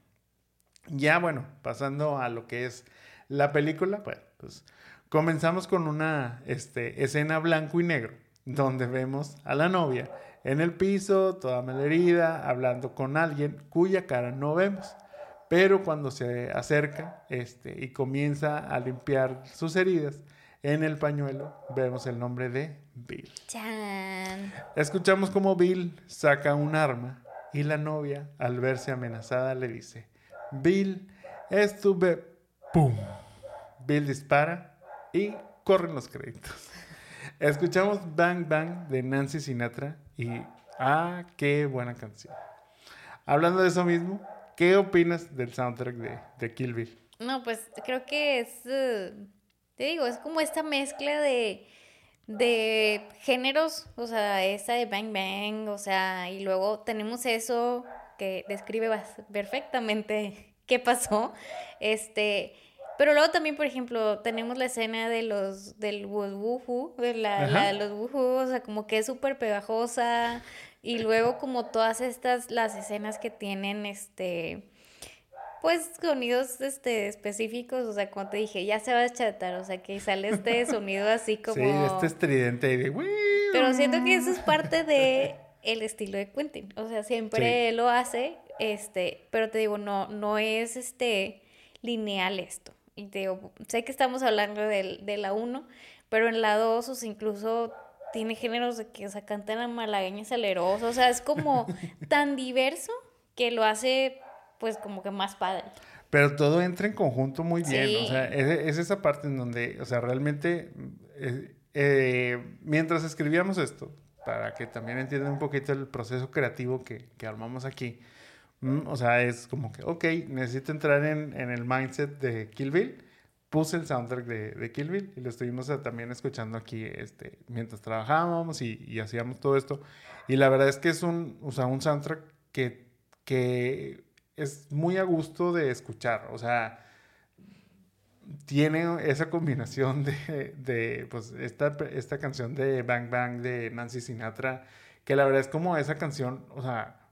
Ya bueno, pasando a lo que es la película, bueno, pues comenzamos con una este, escena blanco y negro, donde vemos a la novia en el piso, toda malherida, hablando con alguien cuya cara no vemos. Pero cuando se acerca este, y comienza a limpiar sus heridas, en el pañuelo vemos el nombre de Bill. Escuchamos como Bill saca un arma y la novia, al verse amenazada, le dice, Bill estuve, ¡pum! Bill dispara y corren los créditos. Escuchamos Bang Bang de Nancy Sinatra y ¡ah, qué buena canción! Hablando de eso mismo, ¿qué opinas del soundtrack de, de Kill Bill? No, pues creo que es, eh, te digo, es como esta mezcla de, de géneros, o sea, esa de Bang Bang, o sea, y luego tenemos eso que describe perfectamente <laughs> qué pasó. Este, pero luego también, por ejemplo, tenemos la escena de los del wuhu, de la, de los wuhu, o sea, como que es súper pegajosa y luego como todas estas las escenas que tienen este pues sonidos este específicos, o sea, como te dije, ya se va a chatar, o sea, que sale este <laughs> sonido así como Sí, este estridente de Pero siento que eso es parte de el estilo de Quentin. O sea, siempre lo hace, este, pero te digo, no, no es este lineal esto. Y te digo, sé que estamos hablando de, de la 1, pero en la 2, o sea, incluso tiene géneros de que, o sea, cantan a malagueña salerosa, o sea, es como <laughs> tan diverso que lo hace, pues, como que más padre. Pero todo entra en conjunto muy bien, o sea, es, esa parte en donde, o sea, realmente, eh, eh, mientras escribíamos esto, para que también entiendan un poquito el proceso creativo que, que armamos aquí, mm, o sea, es como que, ok, necesito entrar en, en el mindset de Kill Bill, puse el soundtrack de, de Kill Bill y lo estuvimos eh, también escuchando aquí este, mientras trabajábamos y, y, hacíamos todo esto. Y la verdad es que es un, o sea, un soundtrack que, que es muy a gusto de escuchar. O sea, tiene esa combinación de, de pues, esta, esta canción de Bang Bang de Nancy Sinatra, que la verdad es como esa canción, o sea,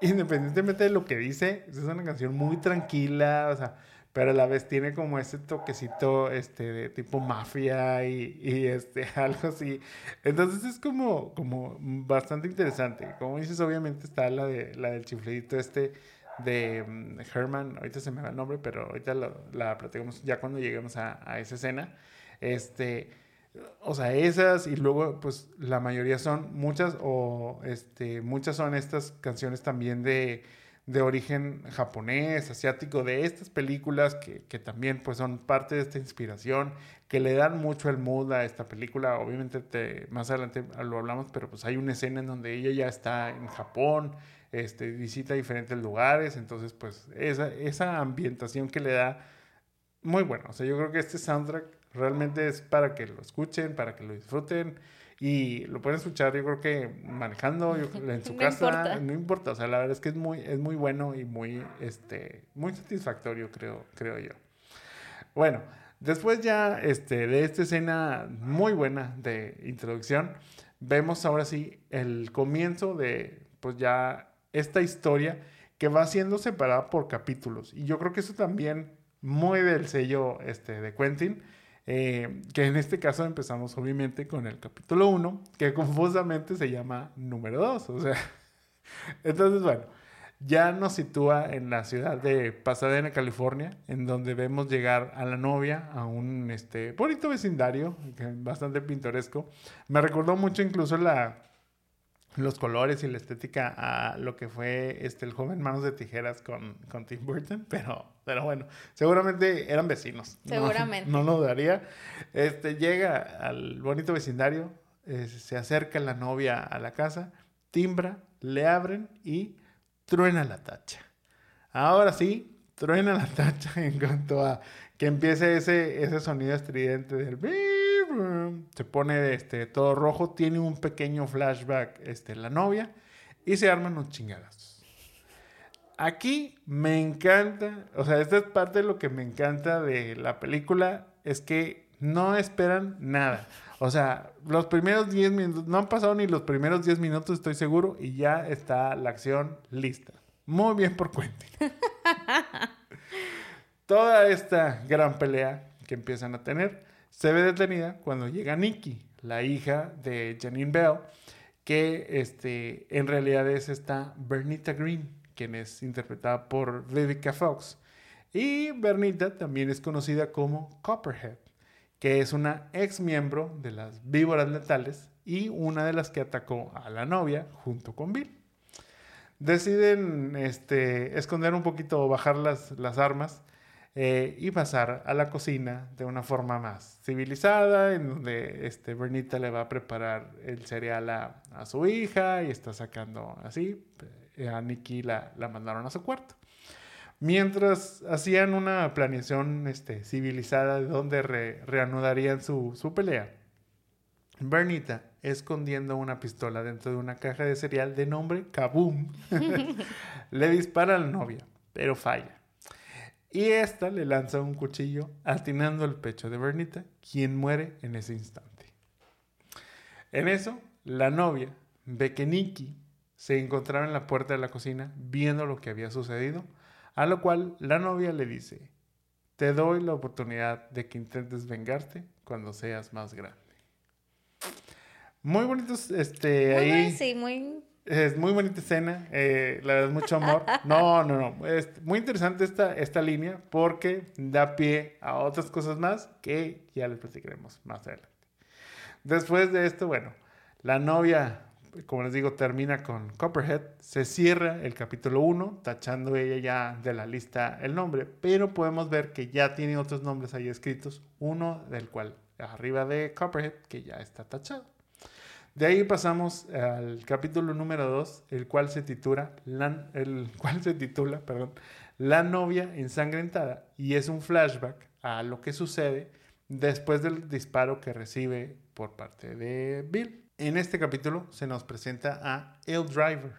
independientemente de lo que dice, es una canción muy tranquila, o sea, pero a la vez tiene como ese toquecito este de tipo mafia y, y, este <laughs> algo así. Entonces es como como bastante interesante. Como dices, obviamente está la de la del chiflidito este de mm, Herman, ahorita se me va el nombre, pero ahorita la platicamos ya cuando lleguemos a, a esa escena. Este, o sea, esas y luego pues la mayoría son muchas o este muchas son estas canciones también de de origen japonés, asiático, de estas películas que, que, también pues son parte de esta inspiración, que le dan mucho el mood a esta película. Obviamente te, más adelante lo hablamos, pero pues hay una escena en donde ella ya está en Japón, este, visita diferentes lugares, entonces pues esa, esa ambientación que le da, muy bueno. O sea, yo creo que este soundtrack realmente es para que lo escuchen, para que lo disfruten. Y lo pueden escuchar, yo creo que manejando <laughs> en su casa, no importa, o sea, la verdad es que es muy, es muy bueno y muy, este, muy satisfactorio, creo, creo yo. Bueno, después ya este, de esta escena muy buena de introducción, vemos ahora sí el comienzo de, pues ya, esta historia que va siendo separada por capítulos. Y yo creo que eso también mueve el sello este, de Quentin eh, que en este caso empezamos obviamente con el capítulo 1, que <laughs> confusamente se llama número 2. O sea, <laughs> entonces, bueno, ya nos sitúa en la ciudad de Pasadena, California, en donde vemos llegar a la novia a un este, bonito vecindario, bastante pintoresco. Me recordó mucho incluso la, los colores y la estética a lo que fue este, el joven Manos de Tijeras con, con Tim Burton, pero, pero bueno, seguramente eran vecinos. Seguramente. No, lo daría. Este, llega al bonito vecindario, eh, se acerca la novia a la casa, timbra, le abren y truena la tacha. Ahora sí, truena la tacha en cuanto a que empiece ese, ese sonido estridente del se pone este, todo rojo, tiene un pequeño flashback este, la novia y se arman unos chingadas. Aquí me encanta, o sea, esta es parte de lo que me encanta de la película, es que no esperan nada. O sea, los primeros 10 minutos, no han pasado ni los primeros 10 minutos, estoy seguro, y ya está la acción lista. Muy bien por Quentin. <laughs> Toda esta gran pelea que empiezan a tener se ve detenida cuando llega Nikki, la hija de Janine Bell, que este, en realidad es esta Bernita Green, quien es interpretada por Vivica Fox. Y Bernita también es conocida como Copperhead, que es una ex miembro de las víboras letales y una de las que atacó a la novia junto con Bill. Deciden este, esconder un poquito o bajar las, las armas eh, y pasar a la cocina de una forma más civilizada, en donde este, Bernita le va a preparar el cereal a, su hija y está sacando así. Eh, a Nikki la, la mandaron a su cuarto. Mientras hacían una planeación este, civilizada de donde reanudarían su, su pelea, Bernita, escondiendo una pistola dentro de una caja de cereal de nombre Kaboom, <laughs> le dispara a la novia, pero falla. Y esta le lanza un cuchillo atinando el pecho de Bernita, quien muere en ese instante. En eso, la novia ve que Nicky se encontraba en la puerta de la cocina viendo lo que había sucedido, a lo cual la novia le dice, te doy la oportunidad de que intentes vengarte cuando seas más grande. Muy bonitos, este, ahí. sí, muy es muy bonita escena, eh, la verdad es mucho amor. No, no, no. Es muy interesante esta, esta línea porque da pie a otras cosas más que ya les platicaremos más adelante. Después de esto, bueno, la novia, como les digo, termina con Copperhead. Se cierra el capítulo 1, tachando ella ya de la lista el nombre, pero podemos ver que ya tiene otros nombres ahí escritos, uno del cual arriba de Copperhead, que ya está tachado. De ahí pasamos al capítulo número 2, el cual se titula, la, el <laughs> cual se titula perdón, La novia ensangrentada y es un flashback a lo que sucede después del disparo que recibe por parte de Bill. En este capítulo se nos presenta a El Driver,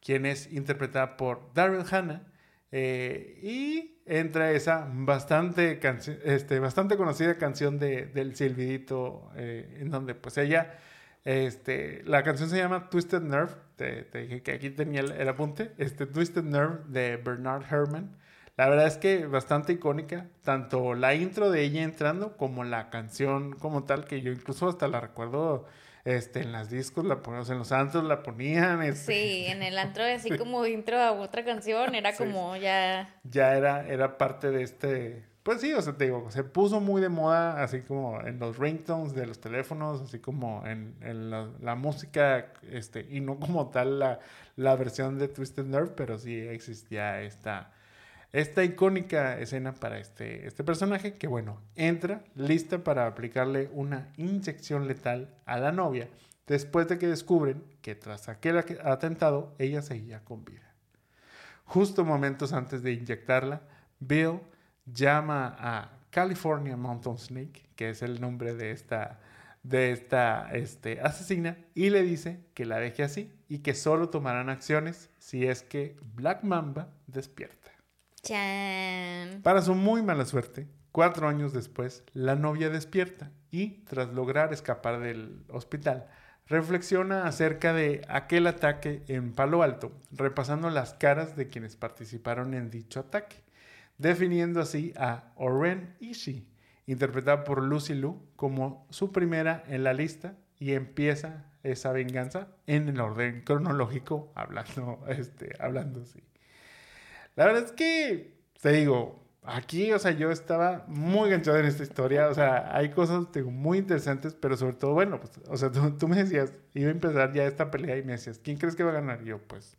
quien es interpretada por Daryl Hannah eh, y entra esa bastante, este, bastante conocida canción de, del Silvidito, eh, en donde pues ella este, la canción se llama Twisted Nerve. Te, dije que aquí tenía el, apunte. Este, Twisted Nerve de Bernard Herrmann. La verdad es que bastante icónica. Tanto la intro de ella entrando como la canción como tal, que yo incluso hasta la recuerdo este, en las discos, la poníamos, en los antros la ponían. Este. Sí, en el antro así <laughs> como intro a otra canción, era como ya... Ya era, era parte de este, pues sí, o sea, te digo, se puso muy de moda, así como en los ringtones de los teléfonos, así como en, la, música, este, y no como tal la, la, versión de Twisted Nerve, pero sí existía esta, esta icónica escena para este, este personaje que, bueno, entra lista para aplicarle una inyección letal a la novia, después de que descubren que tras aquel atentado ella seguía con vida. Justo momentos antes de inyectarla, Bill llama a California Mountain Snake, que es el nombre de esta, de esta este, asesina, y le dice que la deje así y que solo tomarán acciones si es que Black Mamba despierta. Para su muy mala suerte, cuatro años después, la novia despierta y, tras lograr escapar del hospital, reflexiona acerca de aquel ataque en Palo Alto, repasando las caras de quienes participaron en dicho ataque definiendo así a Oren Ishii, interpretada por Lucy Liu, como su primera en la lista y empieza esa venganza en el orden cronológico, hablando, <laughs> este, hablando así. La verdad es que, te digo, aquí, o sea, yo estaba muy enganchado en esta historia, o sea, hay cosas muy interesantes, pero sobre todo, bueno, pues, o sea, tú, tú, me decías, iba a empezar ya esta pelea y me decías, ¿quién crees que va a ganar? yo, pues,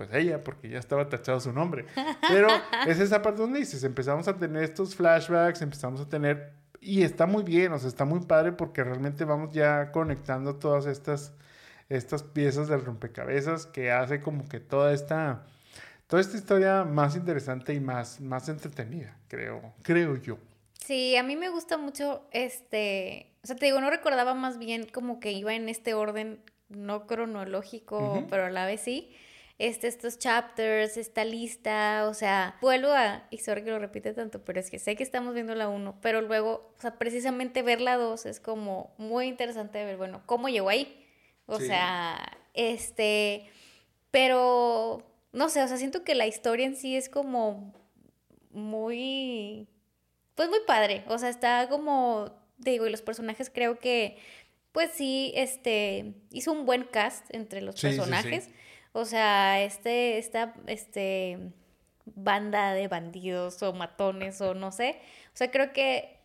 pues ella, porque ya estaba tachado su nombre. Pero <laughs> es esa parte donde dices, empezamos a tener estos flashbacks, empezamos a tener, y está muy bien, o sea, está muy padre porque realmente vamos ya conectando todas estas, estas piezas del rompecabezas que hace como que toda esta, toda esta historia más interesante y más, más entretenida, creo, creo yo. Sí, a mí me gusta mucho este, o sea, te digo, no recordaba más bien como que iba en este orden no cronológico, pero a la vez sí este, estos chapters, esta lista, o sea, vuelvo a, y sorry que lo repite tanto, pero es que sé que estamos viendo la 1, pero luego, o sea, precisamente ver la 2 es como muy interesante ver, bueno, cómo llegó ahí. O sea, este, pero, no sé, o sea, siento que la historia en sí es como muy, pues muy padre, o sea, está como, digo, y los personajes creo que, pues sí, este, hizo un buen cast entre los personajes. O sea, este, esta, este, banda de bandidos o matones o no sé. O sea, creo que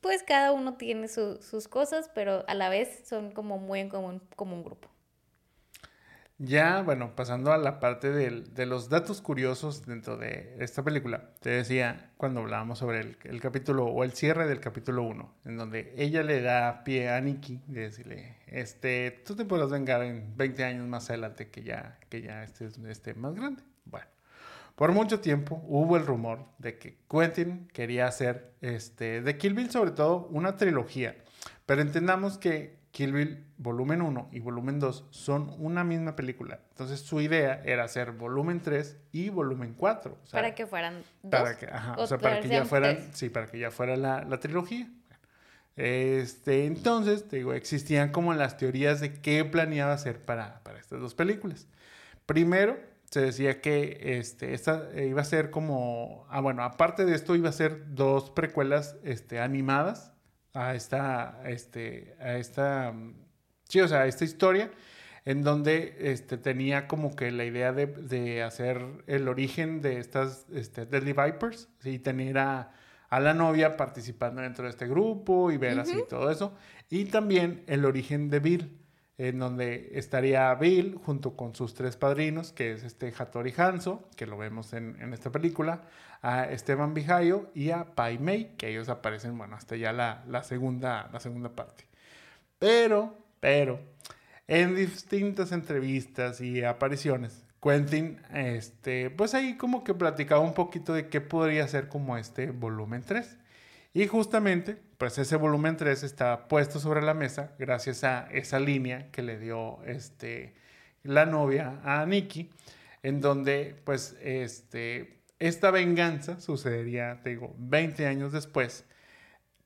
pues cada uno tiene sus cosas, pero a la vez son como muy en común como un grupo. Ya, bueno, pasando a la parte de los datos curiosos dentro de esta película, te decía cuando hablábamos sobre el, capítulo o el cierre del capítulo 1, en donde ella le da pie a Nikki de decirle, este, tú te podrás vengar en 20 años más adelante que ya, que ya estés, esté más grande. Bueno, por mucho tiempo hubo el rumor de que Quentin quería hacer, este, de Kill Bill sobre todo, una trilogía, pero entendamos que Kill Bill volumen 1 y volumen 2 son una misma película. Entonces su idea era hacer volumen 3 y volumen 4. para que fueran dos. Para que, o sea, para que ya fueran, sí, para que ya fuera la, la trilogía. Este, entonces, digo, existían como las teorías de qué planeaba hacer para, para estas dos películas. Primero, se decía que este, esta iba a ser como, ah, bueno, aparte de esto iba a ser dos precuelas este, animadas a esta, este, a esta, sí, o sea, esta historia, en donde este, tenía como que la idea de, hacer el origen de estas este, Deadly Vipers y tener a, la novia participando dentro de este grupo y ver así todo eso. Y también el origen de Bill, en donde estaría Bill junto con sus tres padrinos, que es este Hattori Hanzo, que lo vemos en, esta película, a Esteban Bijayo y a Pai Mei, que ellos aparecen, bueno, hasta ya la, la, segunda, la segunda parte. Pero, pero, en distintas entrevistas y apariciones, Quentin, este, pues ahí como que platicaba un poquito de qué podría ser como este volumen 3. Y justamente, pues ese volumen 3 está puesto sobre la mesa gracias a esa línea que le dio este, la novia a Nikki, en donde pues este, esta venganza sucedería, te digo, 20 años después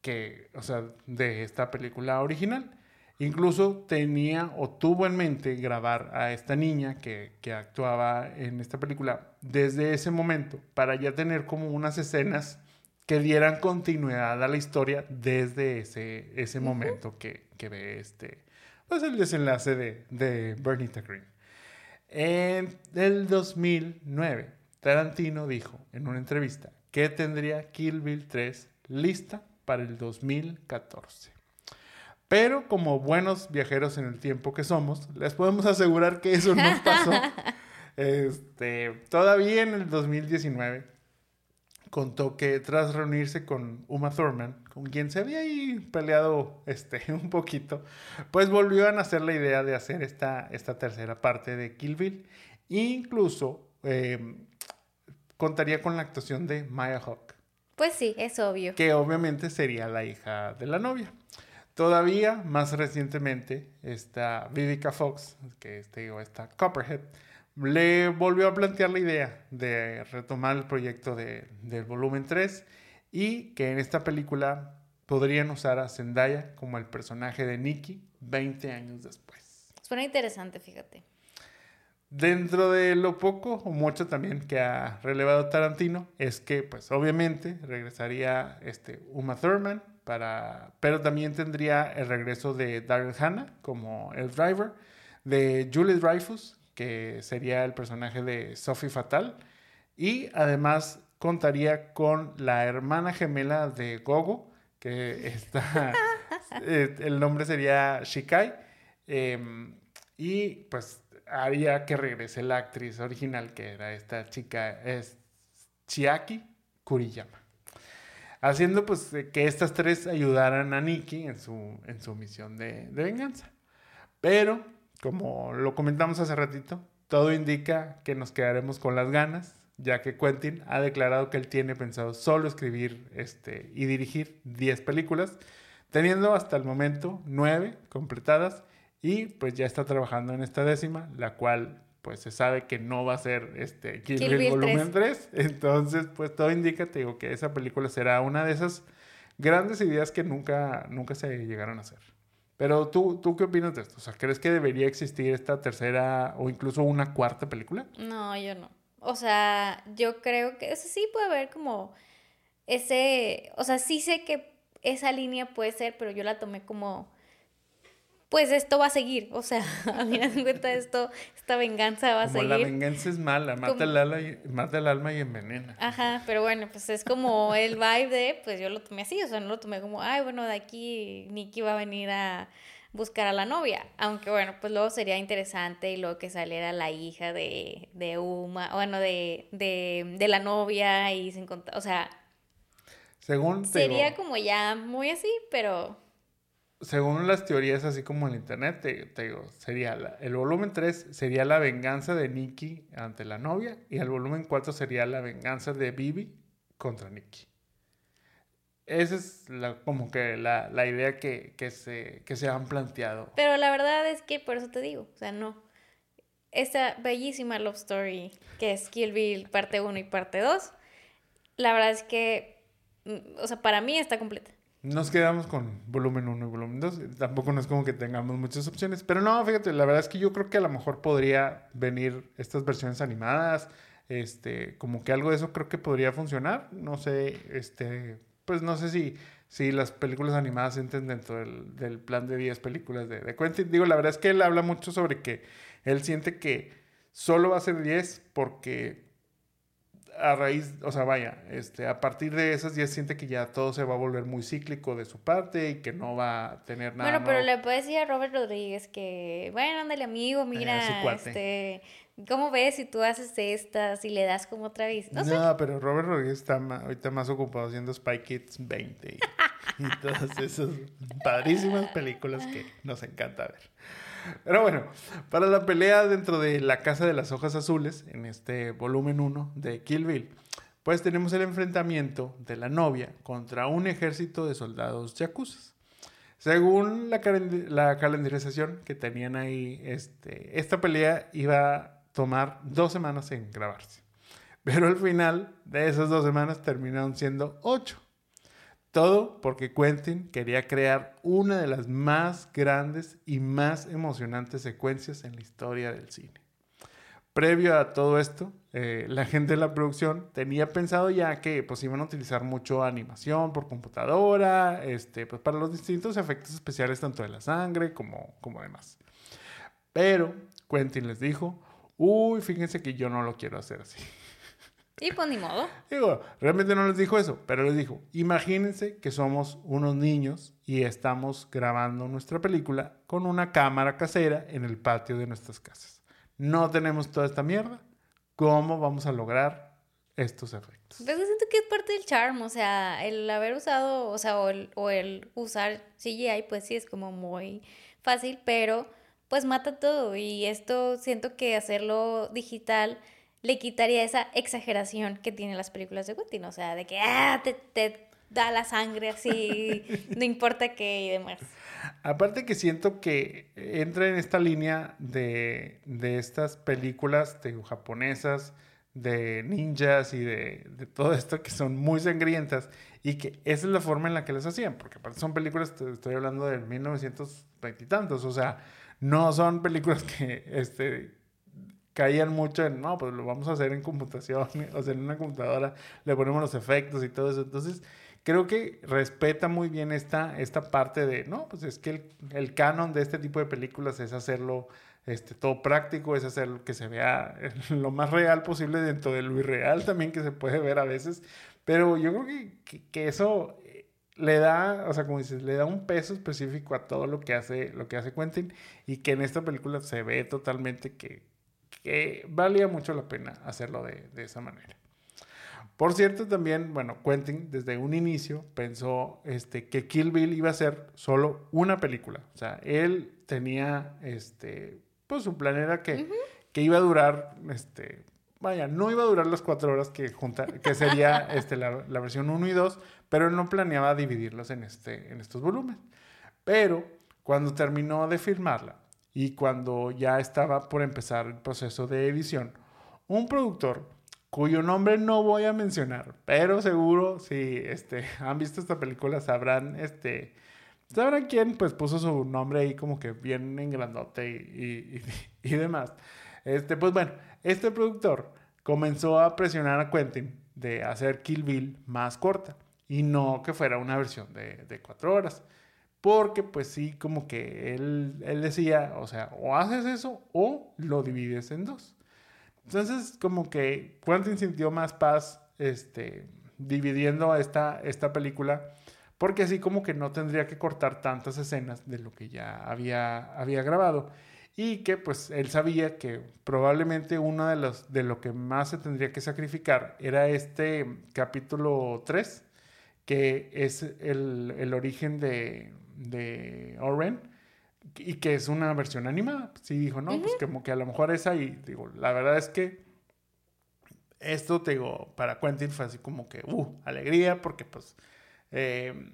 que, o sea, de esta película original. Incluso tenía o tuvo en mente grabar a esta niña que, actuaba en esta película desde ese momento para ya tener como unas escenas que dieran continuidad a la historia desde ese, ese momento que, ve este, pues el desenlace de, de Bernita Green. En el 2009, Tarantino dijo en una entrevista que tendría Kill Bill 3 lista para el 2014. Pero como buenos viajeros en el tiempo que somos, les podemos asegurar que eso no pasó. <laughs> este, todavía en el 2019 contó que tras reunirse con Uma Thurman, con quien se había ahí peleado este, <laughs> un poquito, pues volvió a nacer la idea de hacer esta, esta tercera parte de Kill Bill. Incluso em, contaría con la actuación de Maya Hawk. Pues sí, es obvio. Que obviamente sería la hija de la novia. Todavía más recientemente, esta Vivica Fox, que este, esta Copperhead, le volvió a plantear la idea de retomar el proyecto de, del volumen 3 y que en esta película podrían usar a Zendaya como el personaje de Nikki 20 años después. Suena interesante, fíjate. Dentro de lo poco o mucho también que ha relevado Tarantino es que, pues obviamente, regresaría este Uma Thurman, pero también tendría el regreso de Daryl Hannah como el driver, de Julie Dreyfus, que sería el personaje de Sophie Fatal, y además contaría con la hermana gemela de Gogo, que <laughs> está, eh, el nombre sería Shikai, em, y pues haría que regrese la actriz original, que era esta chica, es Chiaki Kuriyama haciendo pues que estas tres ayudaran a Nikki en su, en su misión de, venganza. Pero, como lo comentamos hace ratito, todo indica que nos quedaremos con las ganas, ya que Quentin ha declarado que él tiene pensado solo escribir este, y dirigir 10 películas, teniendo hasta el momento 9 completadas y pues ya está trabajando en esta décima, la cual pues se sabe que no va a ser este Kill, Bill, volumen 3. Entonces, pues todo indica, te digo, que esa película será una de esas grandes ideas que nunca, nunca se llegaron a hacer. Pero tú, ¿tú qué opinas de esto? O sea, ¿crees que debería existir esta tercera o incluso una cuarta película? No, yo no. O sea, yo creo que sí puede haber como ese, o sea, sí sé que esa línea puede ser, pero yo la tomé como pues esto va a seguir. O sea, <laughs> a mí me cuenta esto, esta venganza va a seguir. La venganza es mala, mata, el alma y, mata el alma y envenena. Ajá, pero bueno, pues es como el vibe de, pues yo lo tomé así, o sea, no lo tomé como, ay, bueno, de aquí Nicky va a venir a buscar a la novia. Aunque bueno, pues luego sería interesante y luego que saliera la hija de, de Uma, bueno, de, de, de la novia y se encontrara, o sea... Según... Sería como ya muy así, pero según las teorías, así como en internet, te, digo, sería el volumen 3 sería la venganza de Nicky ante la novia y el volumen 4 sería la venganza de Bibi contra Nicky. Esa es la, como que la, idea que, se, que se han planteado. Pero la verdad es que por eso te digo, o sea, no. Esta bellísima love story que es Kill Bill parte 1 y parte 2, la verdad es que, mm, o sea, para mí está completa. Nos quedamos con volumen 1 y volumen 2. Tampoco no es como que tengamos muchas opciones. Pero no, fíjate, la verdad es que yo creo que a lo mejor podría venir estas versiones animadas. Este, como que algo de eso creo que podría funcionar. No sé, este, pues no sé si, si las películas animadas entran dentro del, plan de 10 películas de, de Quentin. Digo, la verdad es que él habla mucho sobre que él siente que solo va a ser 10 porque a raíz, o sea, vaya, este, a partir de esas 10 siente que ya todo se va a volver muy cíclico de su parte y que no va a tener nada. Bueno, pero le puedes decir a Robert Rodríguez que, bueno, ándale amigo, mira, este, ¿cómo ves si tú haces estas y le das como otra vez? No, no pero Robert Rodríguez está ahorita más ocupado haciendo Spy Kids 20 y, y todas esas padrísimas películas que nos encanta ver. Pero bueno, para la pelea dentro de la Casa de las Hojas Azules, en este volumen 1 de Kill Bill, pues tenemos el enfrentamiento de la novia contra un ejército de soldados yacuzas. Según la, la calendarización que tenían ahí, este, esta pelea iba a tomar dos semanas en grabarse. Pero al final de esas dos semanas terminaron siendo ocho. Todo porque Quentin quería crear una de las más grandes y más emocionantes secuencias en la historia del cine. Previo a todo esto, eh, la gente de la producción tenía pensado ya que pues, iban a utilizar mucho animación por computadora, este, pues, para los distintos efectos especiales tanto de la sangre como, como demás. Pero Quentin les dijo, uy, fíjense que yo no lo quiero hacer así. Y pues ni modo. Digo, realmente no les dijo eso, pero les dijo, imagínense que somos unos niños y estamos grabando nuestra película con una cámara casera en el patio de nuestras casas. No tenemos toda esta mierda. ¿Cómo vamos a lograr estos efectos? Pues siento que es parte del charm, o sea, el haber usado, o sea, o el, o el usar CGI, pues sí es como muy fácil, pero pues mata todo y esto siento que hacerlo digital le quitaría esa exageración que tienen las películas de Quentin, o sea, de que ah, te, da la sangre así, <laughs> no importa qué y demás. Aparte que siento que entra en esta línea de, estas películas de japonesas, de ninjas y de, de, todo esto que son muy sangrientas y que esa es la forma en la que las hacían, porque aparte son películas, estoy hablando de 1920 y tantos, o sea, no son películas que este, caían mucho en, no, pues lo vamos a hacer en computación, <laughs> o sea, en una computadora le ponemos los efectos y todo eso. Entonces, creo que respeta muy bien esta, esta parte de, no, pues es que el, el canon de este tipo de películas es hacerlo este, todo práctico, es hacer que se vea <laughs> lo más real posible dentro de lo irreal también que se puede ver a veces. Pero yo creo que, que, eso eh, le da, o sea, como dices, le da un peso específico a todo lo que hace, lo que hace Quentin y que en esta película se ve totalmente que, que valía mucho la pena hacerlo de, esa manera. Por cierto, también, bueno, Quentin desde un inicio pensó este, que Kill Bill iba a ser solo una película. O sea, él tenía, este, pues su plan era que, que iba a durar, este, vaya, no iba a durar las cuatro horas que, junta, que sería <laughs> este, la, la, versión 1 y 2, pero él no planeaba dividirlos en, este, en estos volúmenes. Pero cuando terminó de filmarla, y cuando ya estaba por empezar el proceso de edición, un productor cuyo nombre no voy a mencionar, pero seguro si este, <laughs> han visto esta película sabrán, este, sabrán quién pues puso su nombre ahí como que bien en grandote y, y, <laughs> y, demás. Este, pues bueno, este productor comenzó a presionar a Quentin de hacer Kill Bill más corta y no que fuera una versión de, de cuatro horas. Porque pues sí, como que él, él decía, o sea, o haces eso o lo divides en dos. Entonces, como que Quentin sintió más paz este, dividiendo esta, esta película, porque así como que no tendría que cortar tantas escenas de lo que ya había, había grabado. Y que pues él sabía que probablemente uno de los de lo que más se tendría que sacrificar era este capítulo 3, que es el, el origen de, de Oren y que es una versión animada. Sí dijo, no, pues como que a lo mejor esa y digo, la verdad es que esto, te digo, para Quentin fue así como que, uh, alegría, porque pues em,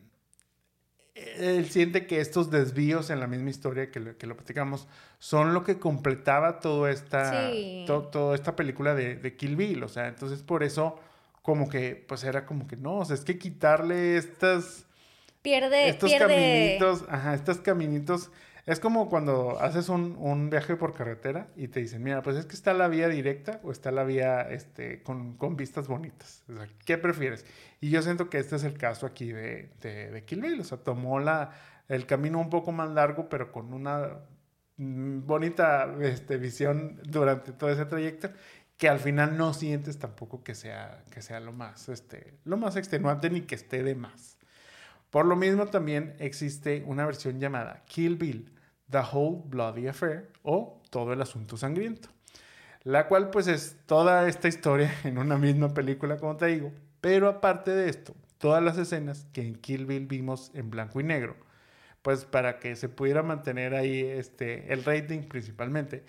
él siente que estos desvíos en la misma historia que lo, que lo platicamos son lo que completaba toda esta, toda esta película de, de, Kill Bill, o sea, entonces por eso como que, pues era como que no, o sea, es que quitarle estas pierde estos caminitos, ajá, estos caminitos Es como cuando haces un, un, viaje por carretera y te dicen, mira, pues es que está la vía directa o está la vía este, con, con vistas bonitas. O sea, ¿qué prefieres? Y yo siento que este es el caso aquí de, de, de Kill Bill. O sea, tomó la, el camino un poco más largo, pero con una mm, bonita este, visión durante todo ese trayecto que al final no sientes tampoco que sea, que sea lo, más, este, lo más extenuante ni que esté de más. Por lo mismo también existe una versión llamada Kill Bill, The Whole Bloody Affair o Todo el Asunto Sangriento, la cual pues es toda esta historia <laughs> en una misma película como te digo, pero aparte de esto, todas las escenas que en Kill Bill vimos en blanco y negro, pues para que se pudiera mantener ahí este, el rating principalmente,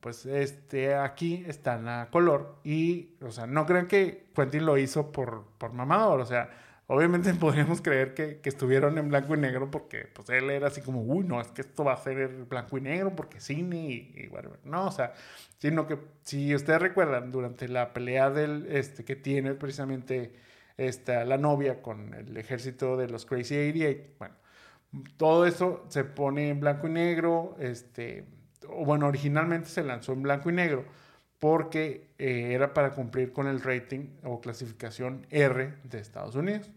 pues este, aquí están a color y, o sea, no crean que Quentin lo hizo por, por mamador, o sea, obviamente <laughs> podríamos creer que, que, estuvieron en blanco y negro porque, pues, él era así como, uy, no, es que esto va a ser blanco y negro porque cine y, y whatever. No, o sea, sino que si ustedes recuerdan, durante la pelea del, este, que tiene precisamente esta, la novia con el ejército de los Crazy 88, bueno, todo eso se pone en blanco y negro, este bueno, originalmente se lanzó en blanco y negro porque eh, era para cumplir con el rating o clasificación R de Estados Unidos.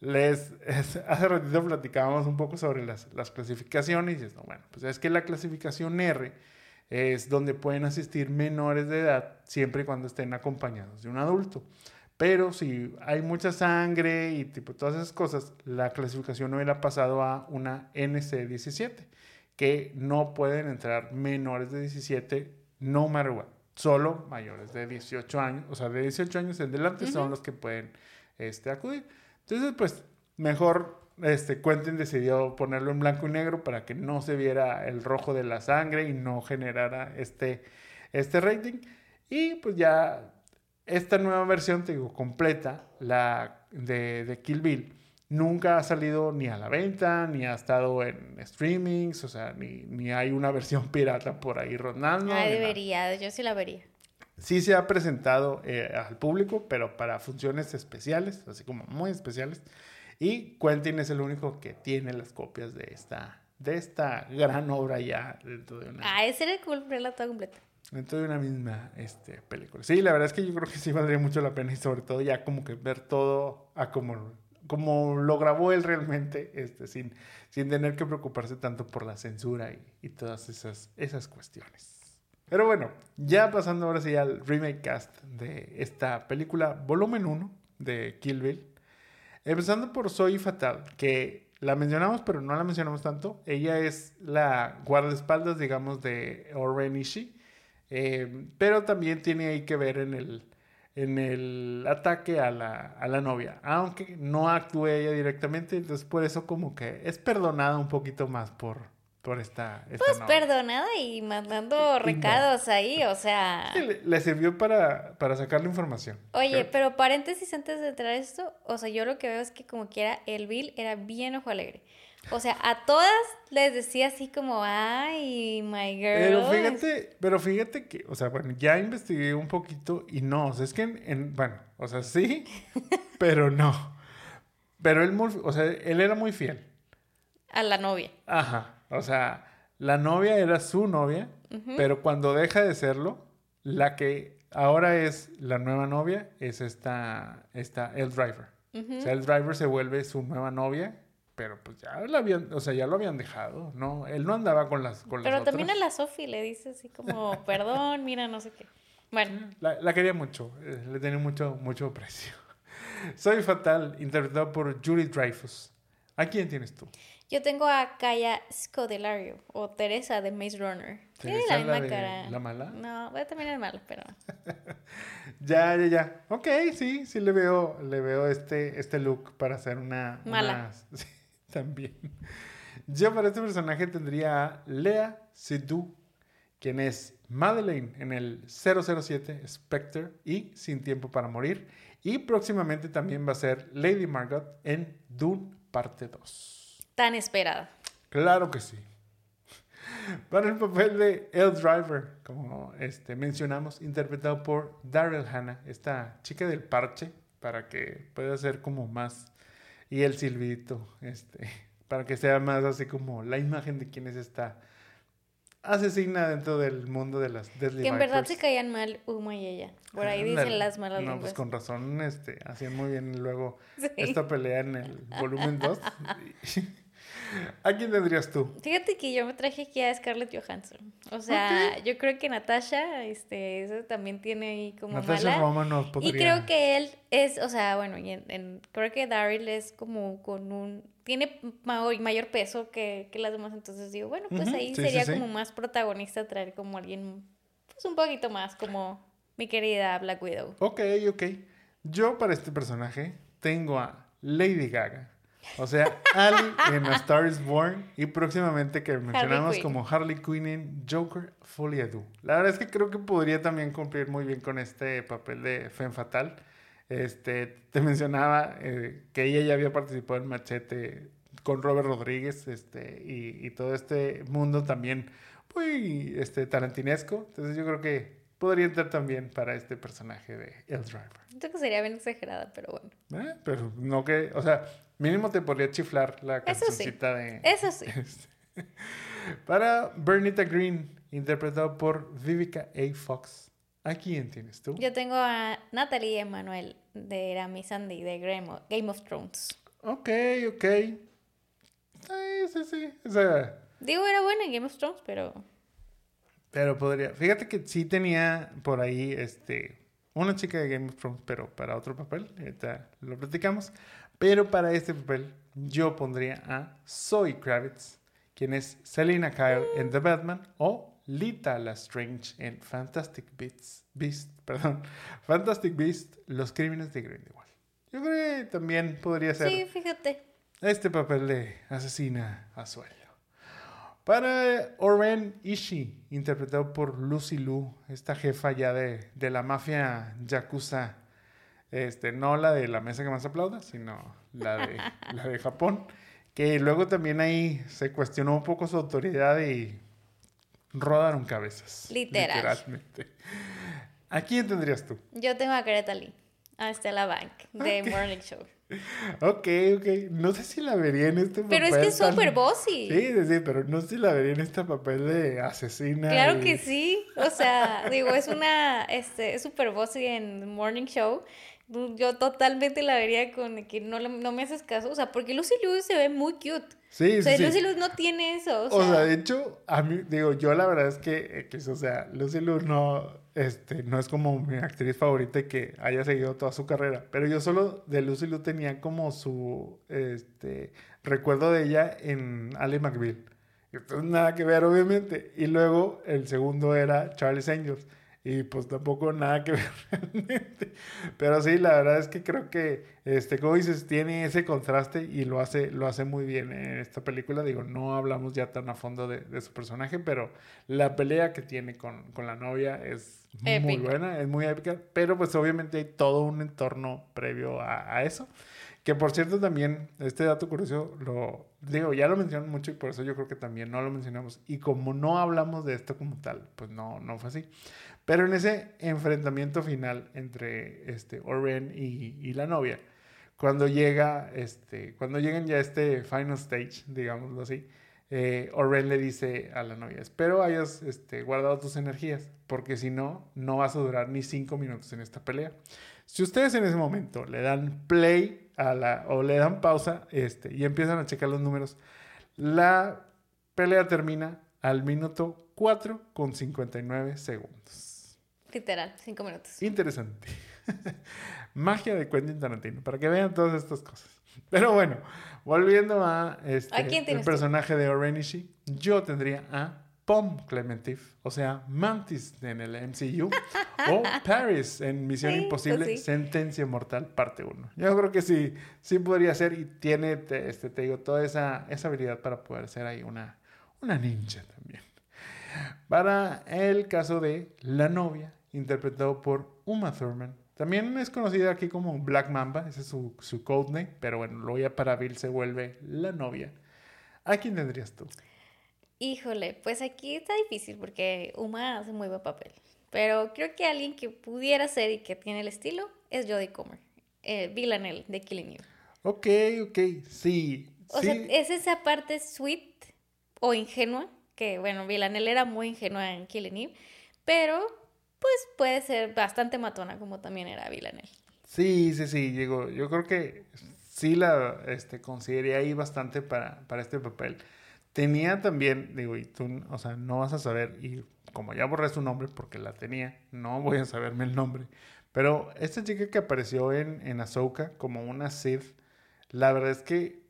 Les, <laughs> hace ratito platicábamos un poco sobre las, las clasificaciones y dices, no, bueno, pues es que la clasificación R es donde pueden asistir menores de edad siempre y cuando estén acompañados de un adulto. Pero si hay mucha sangre y tipo todas esas cosas, la clasificación hubiera pasado a una NC17 que no pueden entrar menores de 17, no matter what. Solo mayores de 18 años, o sea, de 18 años en adelante son los que pueden este, acudir. Entonces, pues, mejor este, Quentin decidió ponerlo en blanco y negro para que no se viera el rojo de la sangre y no generara este, este rating. Y pues ya esta nueva versión, te digo, completa, la de, de Kill Bill, nunca ha salido ni a la venta, ni ha estado en streamings, o sea, ni, ni hay una <laughs> versión pirata por ahí rondando. Ah, debería, yo sí la vería. Sí se ha presentado eh, al público, pero para funciones especiales, así como muy especiales. Y Quentin es el único que tiene las copias de esta, de esta gran obra ya dentro de una... Ah, ese era el cool toda completa. Dentro de una misma este, película. Sí, la verdad es que yo creo que sí valdría mucho la pena y sobre todo ya como que ver todo a como como lo grabó él realmente, este, sin, sin tener que preocuparse tanto por la censura y, y, todas esas, esas cuestiones. Pero bueno, ya pasando ahora sí al remake cast de esta película, volumen 1 de Kill Bill. Empezando por Zoe Fatal, que la mencionamos, pero no la mencionamos tanto. Ella es la guardaespaldas, digamos, de Oren Ishii. Eh, pero también tiene ahí que ver en el, en el ataque a la, a la novia, aunque no actúe ella directamente, entonces por eso como que es perdonada un poquito más por, por esta, esta Pues perdonada y mandando recados ahí, o sea... le, sirvió para, para sacar la información. Oye, pero paréntesis antes de entrar esto, o sea, yo lo que veo es que como quiera, el Bill era bien ojo alegre. O sea, a todas les decía así como, ay, my girl. Pero fíjate, pero fíjate que, o sea, bueno, ya investigué un poquito y no, o sea, es que en, bueno, o sea, sí, <laughs> pero no. Pero él, o sea, él era muy fiel. A la novia. Ajá, o sea, la novia era su novia, pero cuando deja de serlo, la que ahora es la nueva novia es esta, esta El Driver. O sea, El Driver se vuelve su nueva novia pero pues ya lo habían, o sea, ya lo habían dejado, ¿no? Él no andaba con las con Pero también a la Sophie le dice así como, <laughs> perdón, mira, no sé qué. Bueno. La, quería mucho, eh, le tenía mucho, mucho precio. <laughs> Soy Fatal, interpretado por Julie Dreyfus. ¿A quién tienes tú? Yo tengo a Kaya Scodelario, o Teresa de Maze Runner. Tiene la misma cara. ¿La mala? No, también es mala, pero... <laughs> ya, ya, ya. Ok, sí, sí le veo, le veo este, este look para hacer una... Mala. También. <laughs> Yo para este personaje tendría a Lea Seydoux, quien es Madeleine en el 007 Spectre y Sin Tiempo para Morir. Y próximamente también va a ser Lady Margot en Dune Parte 2. Tan esperada. Claro que sí. <laughs> Para el papel de El Driver, como este, mencionamos, interpretado por Daryl Hannah, esta chica del parche, para que pueda ser como más y el silbito, este, <laughs> para que sea más así como la imagen de quién es esta asesina dentro del mundo de las Deadly Que en verdad se caían mal Uma y ella. Por ahí dicen las malas No, lenguas. pues con razón, este, hacían muy bien luego <laughs> Sí. esta pelea en el volumen 2. <laughs> ¿A quién tendrías tú? Fíjate que yo me traje aquí a Scarlett Johansson. O sea, yo creo que Natasha, este, eso también tiene ahí como Natasha mala. Romanoff Y podría... creo que él es, o sea, bueno, y en, en- creo que Daryl es como con un, tiene mayor, mayor peso que, que las demás, entonces digo, bueno, pues ahí sí, sí, sería sí. como más protagonista traer como alguien, pues un poquito más como mi querida Black Widow. Ok, ok. Yo para este personaje tengo a Lady Gaga. O sea, Ali en A Star is Born y próximamente que mencionamos como Harley Quinn en Joker Folie à Deux. La verdad es que creo que podría también cumplir muy bien con este papel de Femme Fatal. Este, te mencionaba eh, que ella ya había participado en Machete con Robert Rodríguez este, y, y todo este mundo también muy este, tarantinesco. Entonces yo creo que podría entrar también para este personaje de El Driver. Siento que sería bien exagerada, pero bueno. Eh, Pero no que, o sea, mínimo te podría chiflar la Eso sí. cancioncita de... Eso sí. <laughs> Este, Para Bernita Green, interpretado por Vivica A. Fox. ¿A quién tienes tú? Yo tengo a Natalie Emanuel de Rami Sandy de Game of, Game of Thrones. Ok, ok. Sí, sí, sí. O sea, Digo, era buena en Game of Thrones, pero pero podría... Fíjate que sí tenía por ahí, este... Una chica de Game of Thrones, pero para otro papel. Ahorita lo platicamos. Pero para este papel, yo pondría a Zoe Kravitz, quien es Selena Kyle en The Batman, o Lita Lestrange en Fantastic Beasts, Beast, <laughs> perdón, Fantastic Beast, Los Crímenes de Grindelwald. Yo creo que también podría ser sí, fíjate. este papel de asesina a sueldo. Para Oren Ishii, interpretado por Lucy Liu, esta jefa ya de, de la mafia yakuza, este, no la de la mesa que más aplauda, sino la de, <laughs> la de Japón, que luego también ahí se cuestionó un poco su autoridad y rodaron cabezas. Literal. Literalmente. ¿A quién tendrías tú? Yo tengo a Greta Lee, a Stella Bank de. Morning Show. Ok, ok. No sé si la vería en este papel. Pero es que es tan- súper bossy. Sí, sí, sí, pero no sé si la vería en este papel de asesina. Claro y- que sí. O sea, digo, es una, este, es super bossy en Morning Show. Yo totalmente la vería con que no, no me haces caso. O sea, porque Lucy Liu se ve muy cute. Sí, O sea, sí. Lucy Liu no tiene eso. O O sea, de hecho, a mí, digo, yo la verdad es que, X, o sea, Lucy Liu no, este, no es como mi actriz favorita que haya seguido toda su carrera, pero yo solo de Lucy Liu tenía como su, este, recuerdo de ella en Ali McBeal. Entonces, nada que ver, obviamente. Y luego, el segundo era Charlie's Angels. Y pues tampoco nada que <laughs> ver realmente. Pero sí, la verdad es que creo que, este, como dices, tiene ese contraste y lo hace, lo hace muy bien en esta película. Digo, no hablamos ya tan a fondo de, de su personaje, pero la pelea que tiene con, con la novia es muy buena, es muy épica. Pero pues obviamente hay todo un entorno previo a, a eso. Que por cierto también, este dato curioso, lo digo, ya lo mencionan mucho y por eso yo creo que también no lo mencionamos. Y como no hablamos de esto como tal, pues no, no fue así. Pero en ese enfrentamiento final entre este Oren y, y la novia, cuando llega, este, cuando llegan ya a este final stage, digámoslo así, eh, Oren le dice a la novia, espero hayas este, guardado tus energías, porque si no, no vas a durar ni cinco minutos en esta pelea. Si ustedes en ese momento le dan play a la, o le dan pausa este, y empiezan a checar los números, la pelea termina al minuto 4 con 59 segundos. literal, cinco minutos. Interesante. <laughs> Magia de Quentin Tarantino, para que vean todas estas cosas. Pero bueno, volviendo a este, ¿A quién el tú? personaje de Orenishi, yo tendría a Pom Clementif, o sea, Mantis en el MCU, <laughs> o Paris en Misión Sí, Imposible, pues sí. Sentencia Mortal, parte 1. Yo creo que sí, sí podría ser y tiene, te, este, te digo, toda esa, esa habilidad para poder ser ahí una, una ninja también. Para el caso de La novia, interpretado por Uma Thurman. También es conocida aquí como Black Mamba, ese es su, su codename, pero bueno, luego ya para Bill se vuelve La novia. ¿A quién tendrías tú? Híjole, pues aquí está difícil porque Uma hace muy buen papel. Pero creo que alguien que pudiera ser y que tiene el estilo es Jodie Comer. Eh, Villanelle de Killing You. Ok, ok, sí. O sea, es esa parte sweet o ingenua, que bueno, Villanelle era muy ingenua en Killing Eve, pero pues puede ser bastante matona como también era Villanelle. Sí, sí, sí, digo, yo creo que sí la este, consideré ahí bastante para, para este papel. Tenía también, digo, y tú, o sea, no vas a saber, y como ya borré su nombre porque la tenía, no voy a saberme el nombre. Pero esta chica que apareció en, en Ahsoka como una Sith, la verdad es que,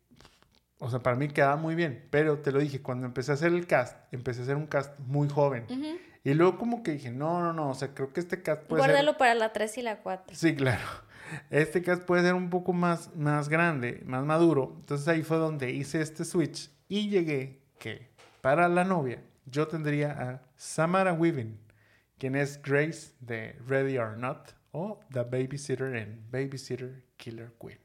o sea, para mí quedaba muy bien. Pero te lo dije, cuando empecé a hacer el cast, empecé a hacer un cast muy joven. Y luego como que dije, no, no, no, o sea, creo que este cast puede Guárdalo para la 3 y la 4. Sí, claro. <laughs> Este cast puede ser un poco más, más grande, más maduro. Entonces ahí fue donde hice este switch y llegué que para la novia yo tendría a Samara Weaving, quien es Grace de Ready or Not o The Babysitter en Babysitter Killer Queen.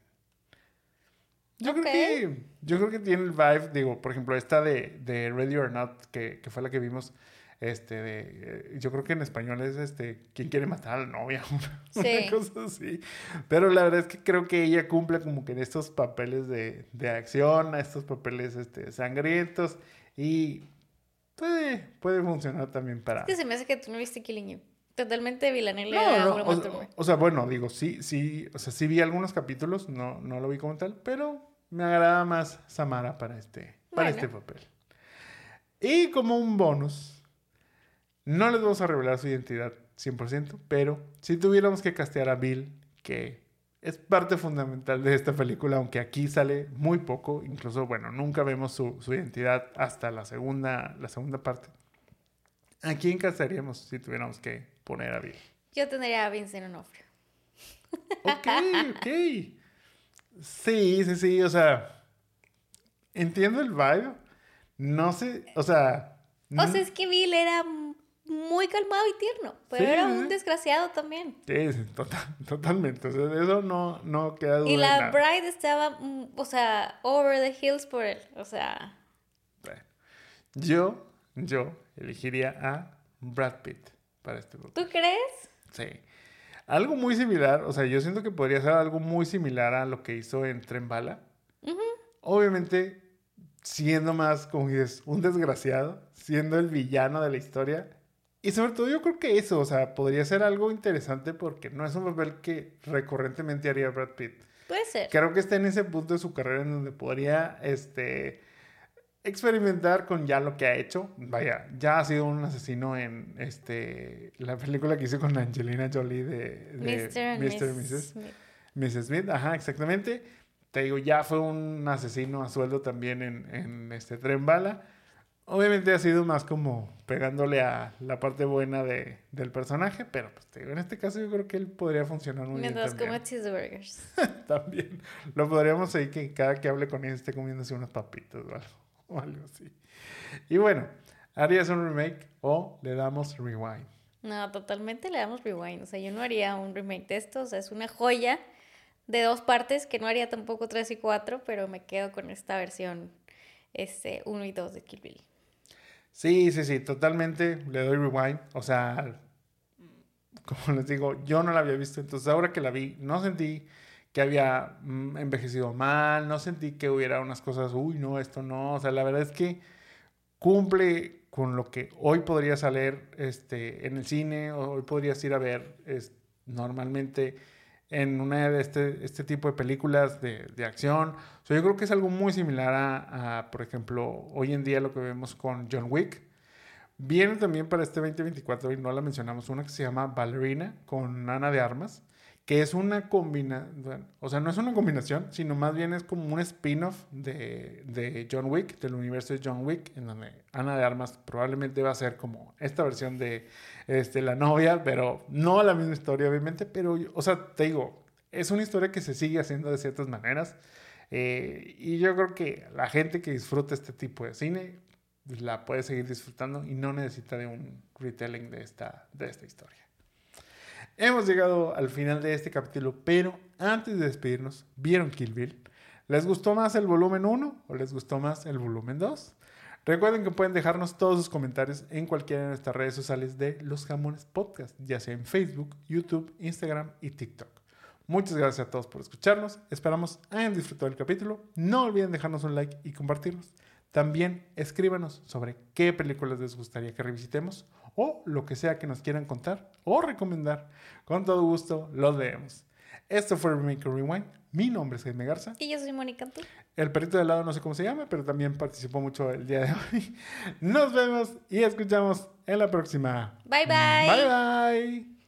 Yo, creo que, yo creo que tiene el vibe, digo, por ejemplo, esta de, de Ready or Not, que, que fue la que vimos, este, de, yo creo que en español es, este, ¿quién quiere matar a la novia? <laughs> Una cosa así. Pero la verdad es que creo que ella cumple como que en estos papeles de, de acción, estos papeles, este, sangrientos y puede, puede funcionar también para... Es que se me hace que tú no viste Killing. Totalmente Villanelle no, no, o, sea, bueno, digo, sí, sí, o sea, sí vi algunos capítulos, no, no lo vi como tal, pero me agrada más Samara para este, para este papel. Y como un bonus, no les vamos a revelar su identidad 100%, pero si tuviéramos que castear a Bill, que es parte fundamental de esta película, aunque aquí sale muy poco, incluso, bueno, nunca vemos su, identidad hasta la segunda, la segunda parte. ¿A quién castearíamos si tuviéramos que poner a Bill? Yo tendría a Vincent Onofrio. Ok, ok. Sí, sí, sí, o sea, entiendo el vibe. No sé, o sea... O sea, es que Bill era muy calmado y tierno, pero era un desgraciado también. Sí, <laughs> totalmente. eso no, no queda duda. Y la Bride estaba, mm, o sea, over the hills por él. O sea. yo, yo elegiría a Brad Pitt para este papel. ¿Tú crees? Sí. Algo muy similar, o sea, yo siento que podría ser algo muy similar a lo que hizo en Tren Bala. Obviamente, siendo más, como dices, un desgraciado, siendo el villano de la historia y sobre todo yo creo que eso, o sea, podría ser algo interesante porque no es un papel que recurrentemente haría Brad Pitt. Puede ser. Creo que está en ese punto de su carrera en donde podría, este, experimentar con ya lo que ha hecho. Vaya, ya ha sido un asesino en, este, la película que hizo con Angelina Jolie de, Mr. Mr. Mrs. Smith. Mrs. Smith, ajá, exactamente. Te digo, ya fue un asesino a sueldo también en, en este Tren Bala. Obviamente ha sido más como pegándole a la parte buena de, del personaje, pero pues en este caso yo creo que él podría funcionar muy Mientras bien. Mientras come cheeseburgers. <laughs> también. Lo podríamos seguir que cada que hable con él esté comiéndose unos papitos o algo, o algo así. Y bueno, ¿harías un remake o le damos rewind? No, totalmente le damos rewind. O sea, yo no haría un remake de esto. O sea, es una joya de dos partes que no haría tampoco tres y cuatro, pero me quedo con esta versión este, uno y dos de Kill Bill. Sí, sí, sí, totalmente le doy rewind. O sea, como les digo, yo no la había visto, entonces ahora que la vi, no sentí que había mm, envejecido mal, no sentí que hubiera unas cosas, uy, no, esto no, o sea, la verdad es que cumple con lo que hoy podría salir este, en el cine, hoy podrías ir a ver es, normalmente en una de este, este tipo de películas de, de acción. Yo creo que es algo muy similar a, a, por ejemplo, hoy en día lo que vemos con John Wick. Viene también para este 2024, y no la mencionamos, una que se llama Ballerina con Ana de Armas que es una combinación, o sea, no es una combinación, sino más bien es como un spin-off de, de, John Wick, del universo de John Wick, en donde Ana de Armas probablemente va a ser como esta versión de este, la novia, pero no la misma historia, obviamente, pero, o sea, te digo, es una historia que se sigue haciendo de ciertas maneras, eh, y yo creo que la gente que disfruta este tipo de cine la puede seguir disfrutando y no necesita de un retelling de esta, de esta historia. Hemos llegado al final de este capítulo, pero antes de despedirnos, ¿vieron Kill Bill? ¿Les gustó más el volumen 1 o les gustó más el volumen 2? Recuerden que pueden dejarnos todos sus comentarios en cualquiera de nuestras redes sociales de Los Jamones Podcast, ya sea en Facebook, YouTube, Instagram y TikTok. Muchas gracias a todos por escucharnos. Esperamos hayan disfrutado el capítulo. No olviden dejarnos un like y compartirnos. También escríbanos sobre qué películas les gustaría que revisitemos o lo que sea que nos quieran contar o recomendar. Con todo gusto los leemos. Esto fue Remake Rewind. Mi nombre es Jaime Garza. Y yo soy Mónica Antú. El perrito de lado no sé cómo se llama, pero también participó mucho el día de hoy. <laughs> Nos vemos y escuchamos en la próxima. Bye bye. Bye bye.